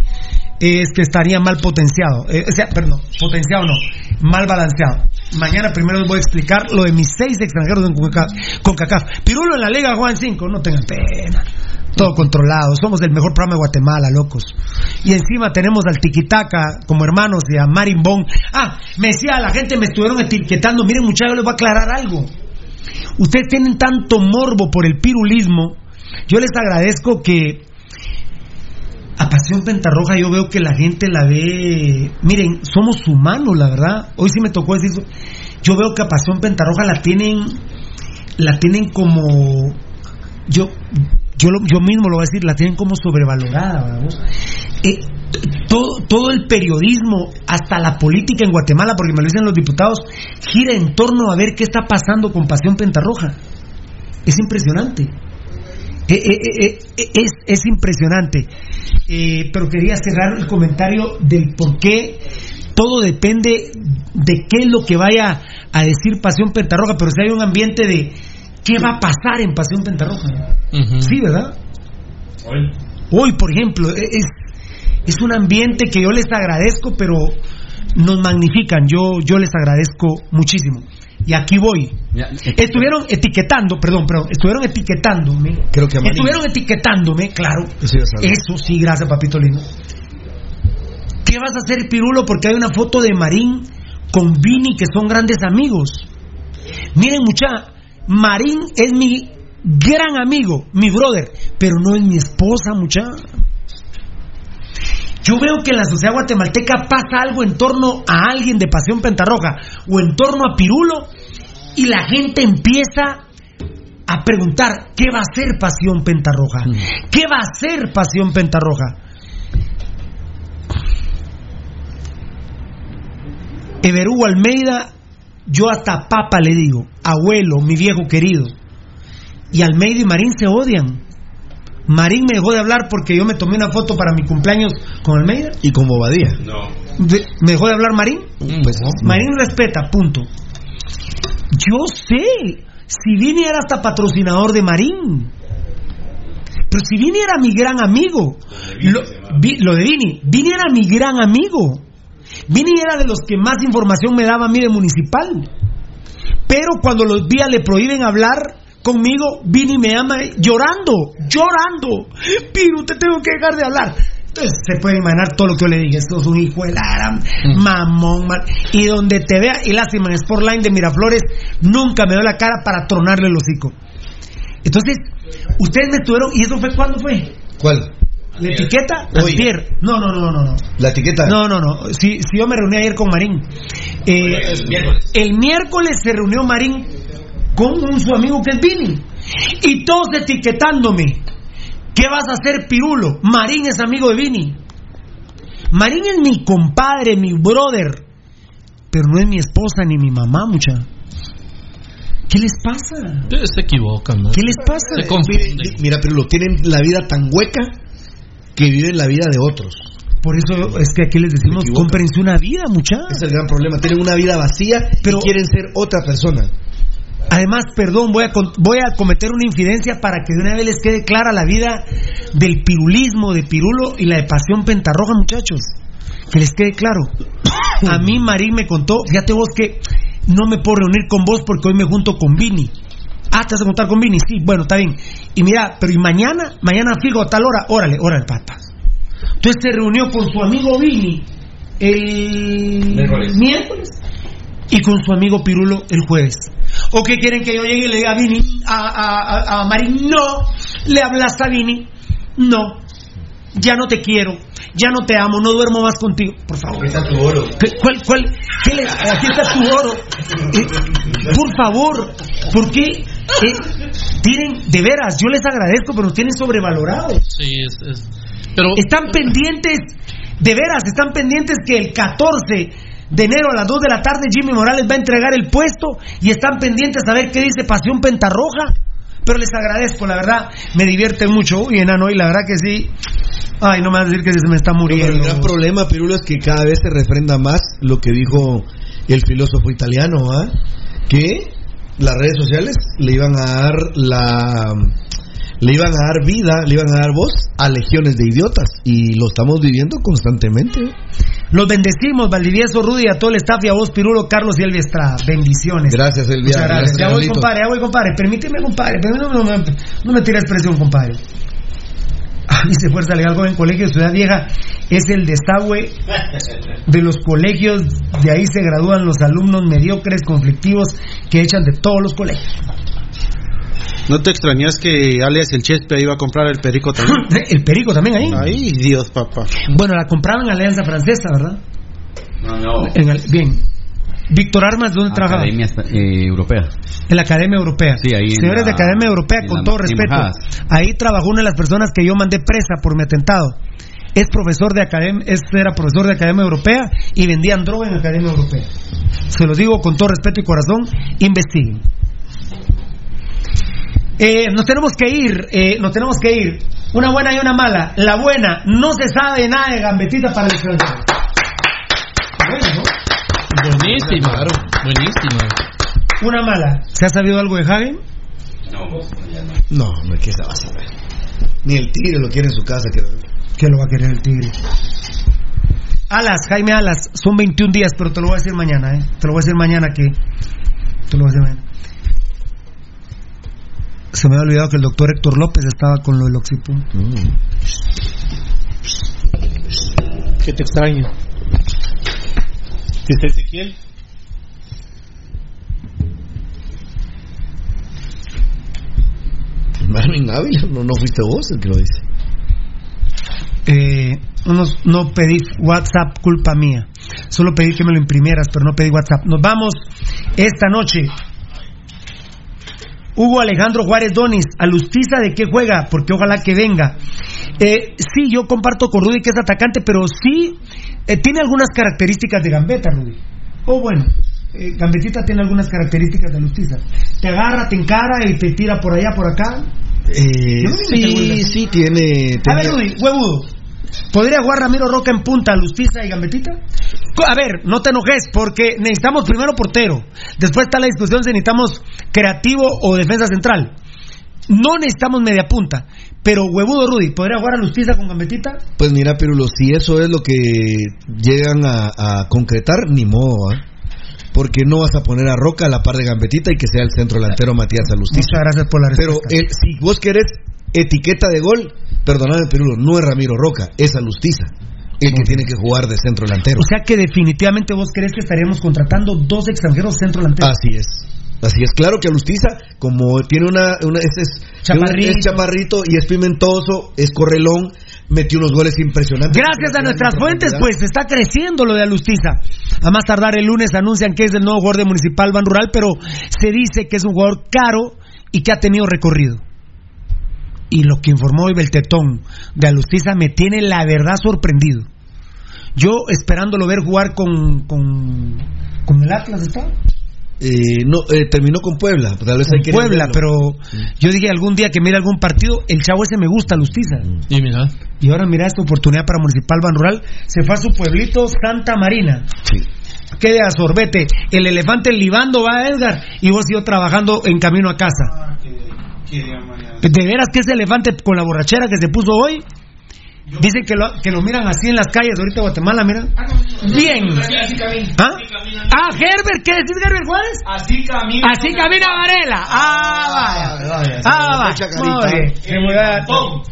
S8: es que estaría mal potenciado. Eh, o sea, perdón, potenciado no, mal balanceado. Mañana primero les voy a explicar lo de mis seis extranjeros en CONCACAF. CONCACAF. Pirulo en la Liga Juan 5, no tengan pena. Todo controlado, somos el mejor programa de Guatemala, locos. Y encima tenemos al Tiquitaca como hermanos y a Marimbón. Ah, me decía, la gente me estuvieron etiquetando. Miren, muchachos, les voy a aclarar algo. Ustedes tienen tanto morbo por el pirulismo. Yo les agradezco que a Pasión Pentarroja yo veo que la gente la ve, miren, somos humanos, la verdad. Hoy sí me tocó decir eso. Yo veo que a Pasión Pentarroja la tienen la tienen como yo yo yo mismo lo voy a decir, la tienen como sobrevalorada, ¿verdad? Eh, todo, todo el periodismo, hasta la política en Guatemala, porque me lo dicen los diputados, gira en torno a ver qué está pasando con Pasión Pentarroja. Es impresionante. Eh, eh, eh, eh, es, es impresionante. Eh, pero quería cerrar el comentario del por qué todo depende de qué es lo que vaya a decir Pasión Pentarroja, pero si hay un ambiente de qué va a pasar en Pasión Pentarroja. Sí, ¿verdad? Hoy, por ejemplo, e- es, es un ambiente que yo les agradezco, pero nos magnifican. Yo, yo les agradezco muchísimo. Y aquí voy. Estuvieron etiquetando, perdón, perdón, estuvieron etiquetándome.
S11: Creo que.
S8: Estuvieron etiquetándome, claro.
S11: Eso
S8: sí, gracias, papito lindo. ¿Qué vas a hacer, Pirulo? Porque hay una foto de Marín con Vini, que son grandes amigos. Miren, mucha, Marín es mi gran amigo, mi brother, pero no es mi esposa, mucha. Yo veo que en la sociedad guatemalteca pasa algo en torno a alguien de Pasión Pentarroja o en torno a Pirulo y la gente empieza a preguntar ¿qué va a hacer Pasión Pentarroja? ¿Qué va a hacer Pasión Pentarroja? Everú Almeida, yo hasta papa le digo, abuelo, mi viejo querido. Y Almeida y Marín se odian. Marín me dejó de hablar porque yo me tomé una foto para mi cumpleaños con Almeida.
S11: Y con Bobadilla.
S8: De- ¿Me dejó de hablar Marín?
S11: Pues no.
S8: Marín respeta, punto. Yo sé, si Vini era hasta patrocinador de Marín. Pero si Vini era mi gran amigo, lo, Vi- lo de Vini, Vini era mi gran amigo. Vini era de los que más información me daba a mí de municipal. Pero cuando los días le prohíben hablar conmigo, Vini me llama llorando, llorando. Piru, te tengo que dejar de hablar. Entonces se puede imaginar todo lo que yo le dije. Esto es un hijo de la gran mamón, man. Y donde te vea, y lástima, en Sportline de Miraflores, nunca me dio la cara para tronarle el hocico. Entonces, ustedes me estuvieron, ¿y eso fue cuándo fue?
S11: ¿Cuál?
S8: ¿La etiqueta? Antier. No, no, no, no, no.
S11: La etiqueta.
S8: No, no, no. Si, si yo me reuní ayer con Marín. Eh, el miércoles se reunió Marín con un, su amigo que es Vini. Y todos etiquetándome. ¿Qué vas a hacer, Pirulo? Marín es amigo de Vini. Marín es mi compadre, mi brother. Pero no es mi esposa ni mi mamá, mucha. ¿Qué les pasa?
S10: Se equivocan, ¿no?
S8: ¿Qué les pasa?
S10: Se confunden.
S11: Mira, pero lo tienen la vida tan hueca que viven la vida de otros.
S8: Por eso es que aquí les decimos, cómprense una vida, muchachos.
S11: Es el gran problema. Tienen una vida vacía
S8: Pero-
S11: y quieren ser otra persona.
S8: Además, perdón, voy a, con- voy a cometer una infidencia para que de una vez les quede clara la vida del pirulismo de Pirulo y la de Pasión Pentarroja, muchachos. Que les quede claro. A mí Marín me contó, fíjate vos que no me puedo reunir con vos porque hoy me junto con Vini. Ah, ¿te vas a juntar con Vini? Sí, bueno, está bien. Y mira, pero ¿y mañana? Mañana fijo a tal hora. Órale, órale, pata. Entonces se reunió con su amigo Vini el
S11: Miércoles.
S8: miércoles y con su amigo Pirulo el jueves. ¿O qué quieren que yo llegue y le diga a Vini, a, a, a- a Marín? No, le hablas a Vini, no, ya no te quiero, ya no te amo, no duermo más contigo, por favor.
S11: está tu oro.
S8: ¿Qué- ¿Cuál, cuál? qué le- aquí está tu oro. Eh, por favor, ¿por qué? Eh, tienen, de veras, yo les agradezco, pero nos tienen sobrevalorados.
S10: Sí, es, es- Pero
S8: Están pendientes, de veras, están pendientes que el 14 de enero a las 2 de la tarde Jimmy Morales va a entregar el puesto y están pendientes a ver qué dice Pasión Pentarroja. Pero les agradezco, la verdad, me divierte mucho. Uy, enano, y la verdad que sí. Ay, no me vas a decir que se me está
S11: Pero
S8: muriendo.
S11: el gran problema, Pirulo, es que cada vez se refrenda más lo que dijo el filósofo italiano, ¿ah? que las redes sociales le iban a dar la le iban a dar vida, le iban a dar voz a legiones de idiotas y lo estamos viviendo constantemente.
S8: Los bendecimos, Valdivieso, Rudy, a todo el staff y a vos, Pirulo, Carlos y Elvia Estrada. Bendiciones.
S11: Gracias, Elvia.
S8: Muchas gracias.
S11: Gracias,
S8: Ya voy, compadre, ya voy, compadre. Permíteme, compadre. Permíteme, no, me- no me tires presión, compadre. Ah, dice Fuerza Legal Joven Colegio Ciudad Vieja es el desagüe de los colegios. De ahí se gradúan los alumnos mediocres, conflictivos, que echan de todos los colegios.
S13: ¿No te extrañas que alias el Chespe iba a comprar el perico también?
S8: el perico también ahí.
S13: Ay, Dios, papá.
S8: Bueno, la compraban en Alianza Francesa, ¿verdad?
S16: No, no.
S8: En el- bien. Víctor Armas, ¿dónde trabajaba?
S16: Academia eh, Europea.
S8: En la Academia Europea.
S16: Sí, ahí
S8: Señores de
S16: la-
S8: Academia Europea, con
S16: la-
S8: todo respeto, ahí trabajó una de las personas que yo mandé presa por mi atentado. Es profesor de academia, este era profesor de Academia Europea y vendían droga en Academia Europea. Se los digo con todo respeto y corazón, investiguen. Eh, nos tenemos que ir, eh, nos tenemos que ir. Una buena y una mala. La buena, no se sabe nada de gambetita para el extranjero. Bueno, ¿no?
S10: Buenísima, buenísima.
S8: Una mala. ¿Se ha sabido algo de Hagen?
S11: No, hombre, ¿qué se va a saber? Ni el tigre lo quiere en su casa. Que...
S8: ¿Qué lo va a querer el tigre? Alas, Jaime Alas, son 21 días, pero te lo voy a decir mañana, ¿eh? Te lo voy a decir mañana que. Te lo voy a decir mañana. Se me había olvidado que el doctor Héctor López estaba con lo del Oxipum.
S15: Que te extraño. ¿Está Ezequiel?
S11: Marvin Ávila, no, no fuiste vos el que lo dice.
S8: Eh, no, no pedí WhatsApp, culpa mía. Solo pedí que me lo imprimieras, pero no pedí WhatsApp. Nos vamos esta noche. Hugo Alejandro Juárez Donis, Alustiza de qué juega, porque ojalá que venga. Eh, sí, yo comparto con Rudy que es atacante, pero sí eh, tiene algunas características de Gambetta, Rudy. Oh, bueno, eh, Gambetita tiene algunas características de Alustiza. Te agarra, te encara y te tira por allá, por acá.
S11: Eh,
S8: no
S11: sí, sí, tiene.
S8: A ver,
S11: tiene-
S8: Rudy, huevudo. ¿Podría jugar Ramiro Roca en punta, Lustiza y Gambetita? A ver, no te enojes, porque necesitamos primero portero. Después está la discusión si necesitamos creativo o defensa central. No necesitamos media punta. Pero huevudo, Rudy, ¿podría jugar a Lustiza con Gambetita?
S11: Pues mira, Pirulo, si eso es lo que llegan a, a concretar, ni modo, ¿ah? Porque no vas a poner a Roca a la par de Gambetita y que sea el centro delantero Matías Alustiza.
S8: Muchas gracias por la
S11: Pero
S8: respuesta.
S11: el- si vos querés etiqueta de gol, perdóname, Pirulo, no es Ramiro Roca, es Alustiza. El que tiene que jugar de centro delantero.
S8: O sea que definitivamente vos crees que estaríamos contratando dos extranjeros centro delantero.
S11: Así es. Así es, claro que Alustiza, como tiene una, una es, es-
S8: Chaparrito.
S11: es chaparrito y es pimentoso, es correlón, metió unos goles impresionantes.
S8: Gracias a nuestras fuentes, pues está creciendo lo de Alustiza. A más tardar el lunes anuncian que es el nuevo jugador de Municipal Ban Rural, pero se dice que es un jugador caro y que ha tenido recorrido. Y lo que informó hoy Beltetón de Alustiza me tiene la verdad sorprendido. Yo esperándolo ver jugar con, con, con el Atlas, ¿está?
S11: Eh, no, eh, terminó con Puebla, tal vez hay que
S8: Puebla, pero yo dije algún día que mire algún partido, el chavo ese me gusta, Alustiza.
S10: Y mira.
S8: Y ahora mira esta oportunidad para Municipal Ban Rural. Se fue a su pueblito Santa Marina. Quede a sorbete. El elefante libando va a Edgar y vos yo trabajando en camino a casa. ¿De veras que ese elefante con la borrachera que se puso hoy? Dicen que lo, que lo miran así en las calles ahorita de Guatemala, mira. Bien. ¿Ah? Ah, Herbert, ¿qué decís, Herbert Juárez?
S14: Así camina.
S8: Así camina Varela. Ah, vaya. Ah, vaya. Bien.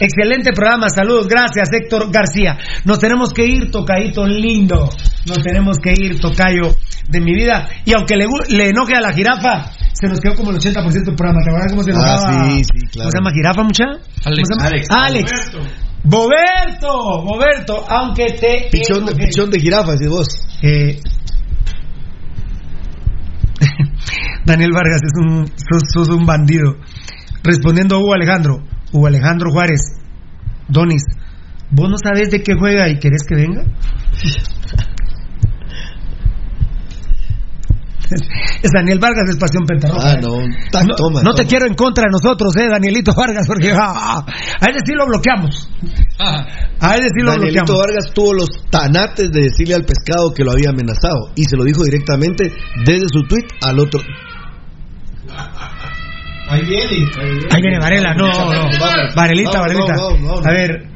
S8: Excelente programa, saludos, gracias Héctor García. Nos tenemos que ir, tocadito lindo. Nos tenemos que ir, tocayo de mi vida. Y aunque le, enoje a la jirafa, se nos quedó como el 80% del programa. ¿Te acuerdas cómo se
S11: Ah,
S8: enojaba?
S11: sí, sí, claro.
S8: ¿Cómo se llama jirafa, mucha?
S10: Alex.
S8: ¿Cómo se llama?
S11: Alex.
S8: Alex. Boberto, Boberto, aunque te.
S11: Pichón de, pichón de jirafa, vos.
S8: Eh, Daniel Vargas es un, sos, sos un bandido. Respondiendo a Hugo Alejandro, Hugo Alejandro Juárez, Donis, ¿vos no sabés de qué juega y querés que venga? es Daniel Vargas, es Pasión Pentarroja.
S11: Ah, no. Toma,
S8: no te quiero en contra de nosotros, eh, Danielito Vargas, porque ah, a ese sí lo bloqueamos. A ese sí lo
S11: Danielito
S8: bloqueamos.
S11: Vargas tuvo los tanates de decirle al pescado que lo había amenazado y se lo dijo directamente desde su tweet al otro.
S13: Ahí viene.
S8: Ahí viene Varela, no, no. Varelita, Varelita. A ver,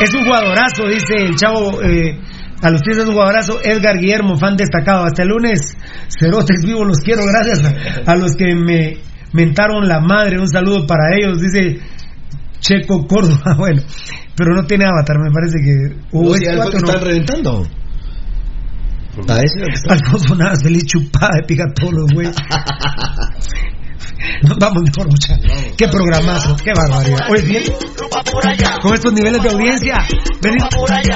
S8: es un jugadorazo, dice el chavo. Eh, a los pies es un jugadorazo. Edgar Guillermo, fan destacado. Hasta el lunes, cerotes vivos, los quiero. Gracias a, a los que me mentaron la madre. Un saludo para ellos, dice Checo Córdoba. Bueno, pero no tiene avatar, me parece que.
S11: No,
S8: o
S11: si
S8: es
S11: fue
S8: cuatro, no.
S11: están reventando. A ese
S8: Alfonso Navas, feliz chupada de pica todos los güey. Vamos mejor, mucha. Qué programazo, qué barbaridad. Bien. Con estos niveles de audiencia. venid-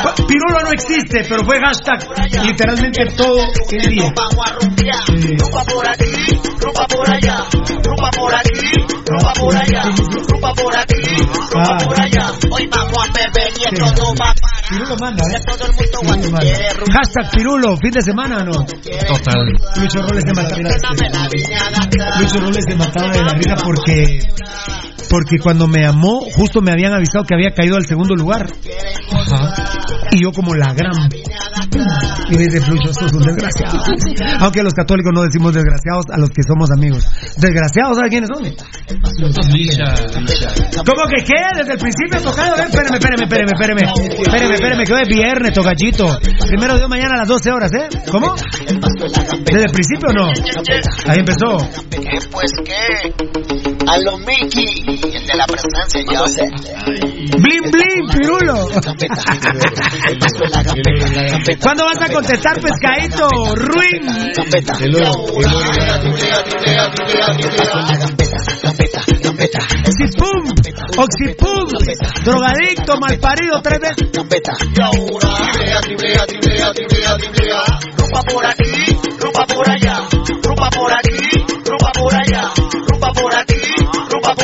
S8: Pa- Pirulo no existe, pero fue hashtag literalmente todo el día.
S6: Rumba por allá, rumba por aquí, rumba por allá. Hoy vamos a beber y esto no va a parar.
S8: Pirulo manda, ¿eh?
S6: Todo el mundo
S8: Pirulo manda. Hashtag Pirulo, fin de semana o no.
S10: Total.
S8: Lucho Robles se mataba, Lucho Robles se mataba de la risa porque porque cuando me amó justo me habían avisado que había caído al segundo lugar y yo como la gran y me dice Lucho estos son desgraciados aunque los católicos no decimos desgraciados a los que somos amigos desgraciados ¿sabes quiénes son? ¿Cómo que qué? Desde el principio ver, espérame, espérame, espérame, espérame, espérame, espérame, que hoy es viernes, tocallito. Primero Dios mañana a las 12 horas, ¿eh? ¿Cómo? ¿Desde el principio o no? Ahí empezó.
S6: ¿Qué pues qué? A lo Mickey, el de la presencia.
S8: Blim, blim, pirulo. ¿Cuándo vas a contestar, pescadito? Ruin. Oxipum, Oxipum, drogadicto, malparido, tres veces.
S6: Rumba por aquí, rumba por allá, rumba por aquí, rumba por allá,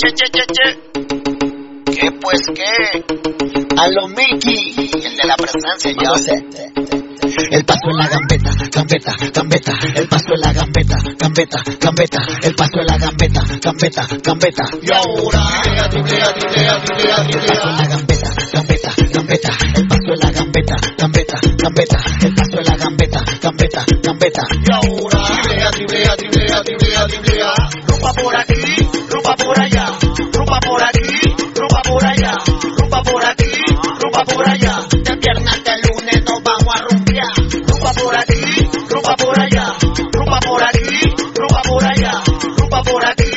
S6: Che, che, che, che. ¿Qué pues qué? A lo Mickey, el de la presencia, yo sé. El paso en la gambeta, gambeta, gambeta, el paso en la gambeta, gambeta, gambeta, el paso en la gambeta, gambeta, gambeta. Y ahora, triplea, triplea, triplea. la gambeta, gambeta, gambeta, el paso en la gambeta, gambeta, gambeta, el paso en la gambeta, gambeta, gambeta. Y ahora, triplea, triplea, triplea, triplea. Rumba por aquí, rumba por allá, rumba por aquí, rumba por allá, rumba por aquí, rumba por allá. Rumba por allá, rumba por aquí, rumba por allá, rumba por aquí,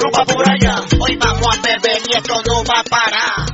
S6: rumba por allá. Hoy vamos a beber y esto no va a parar.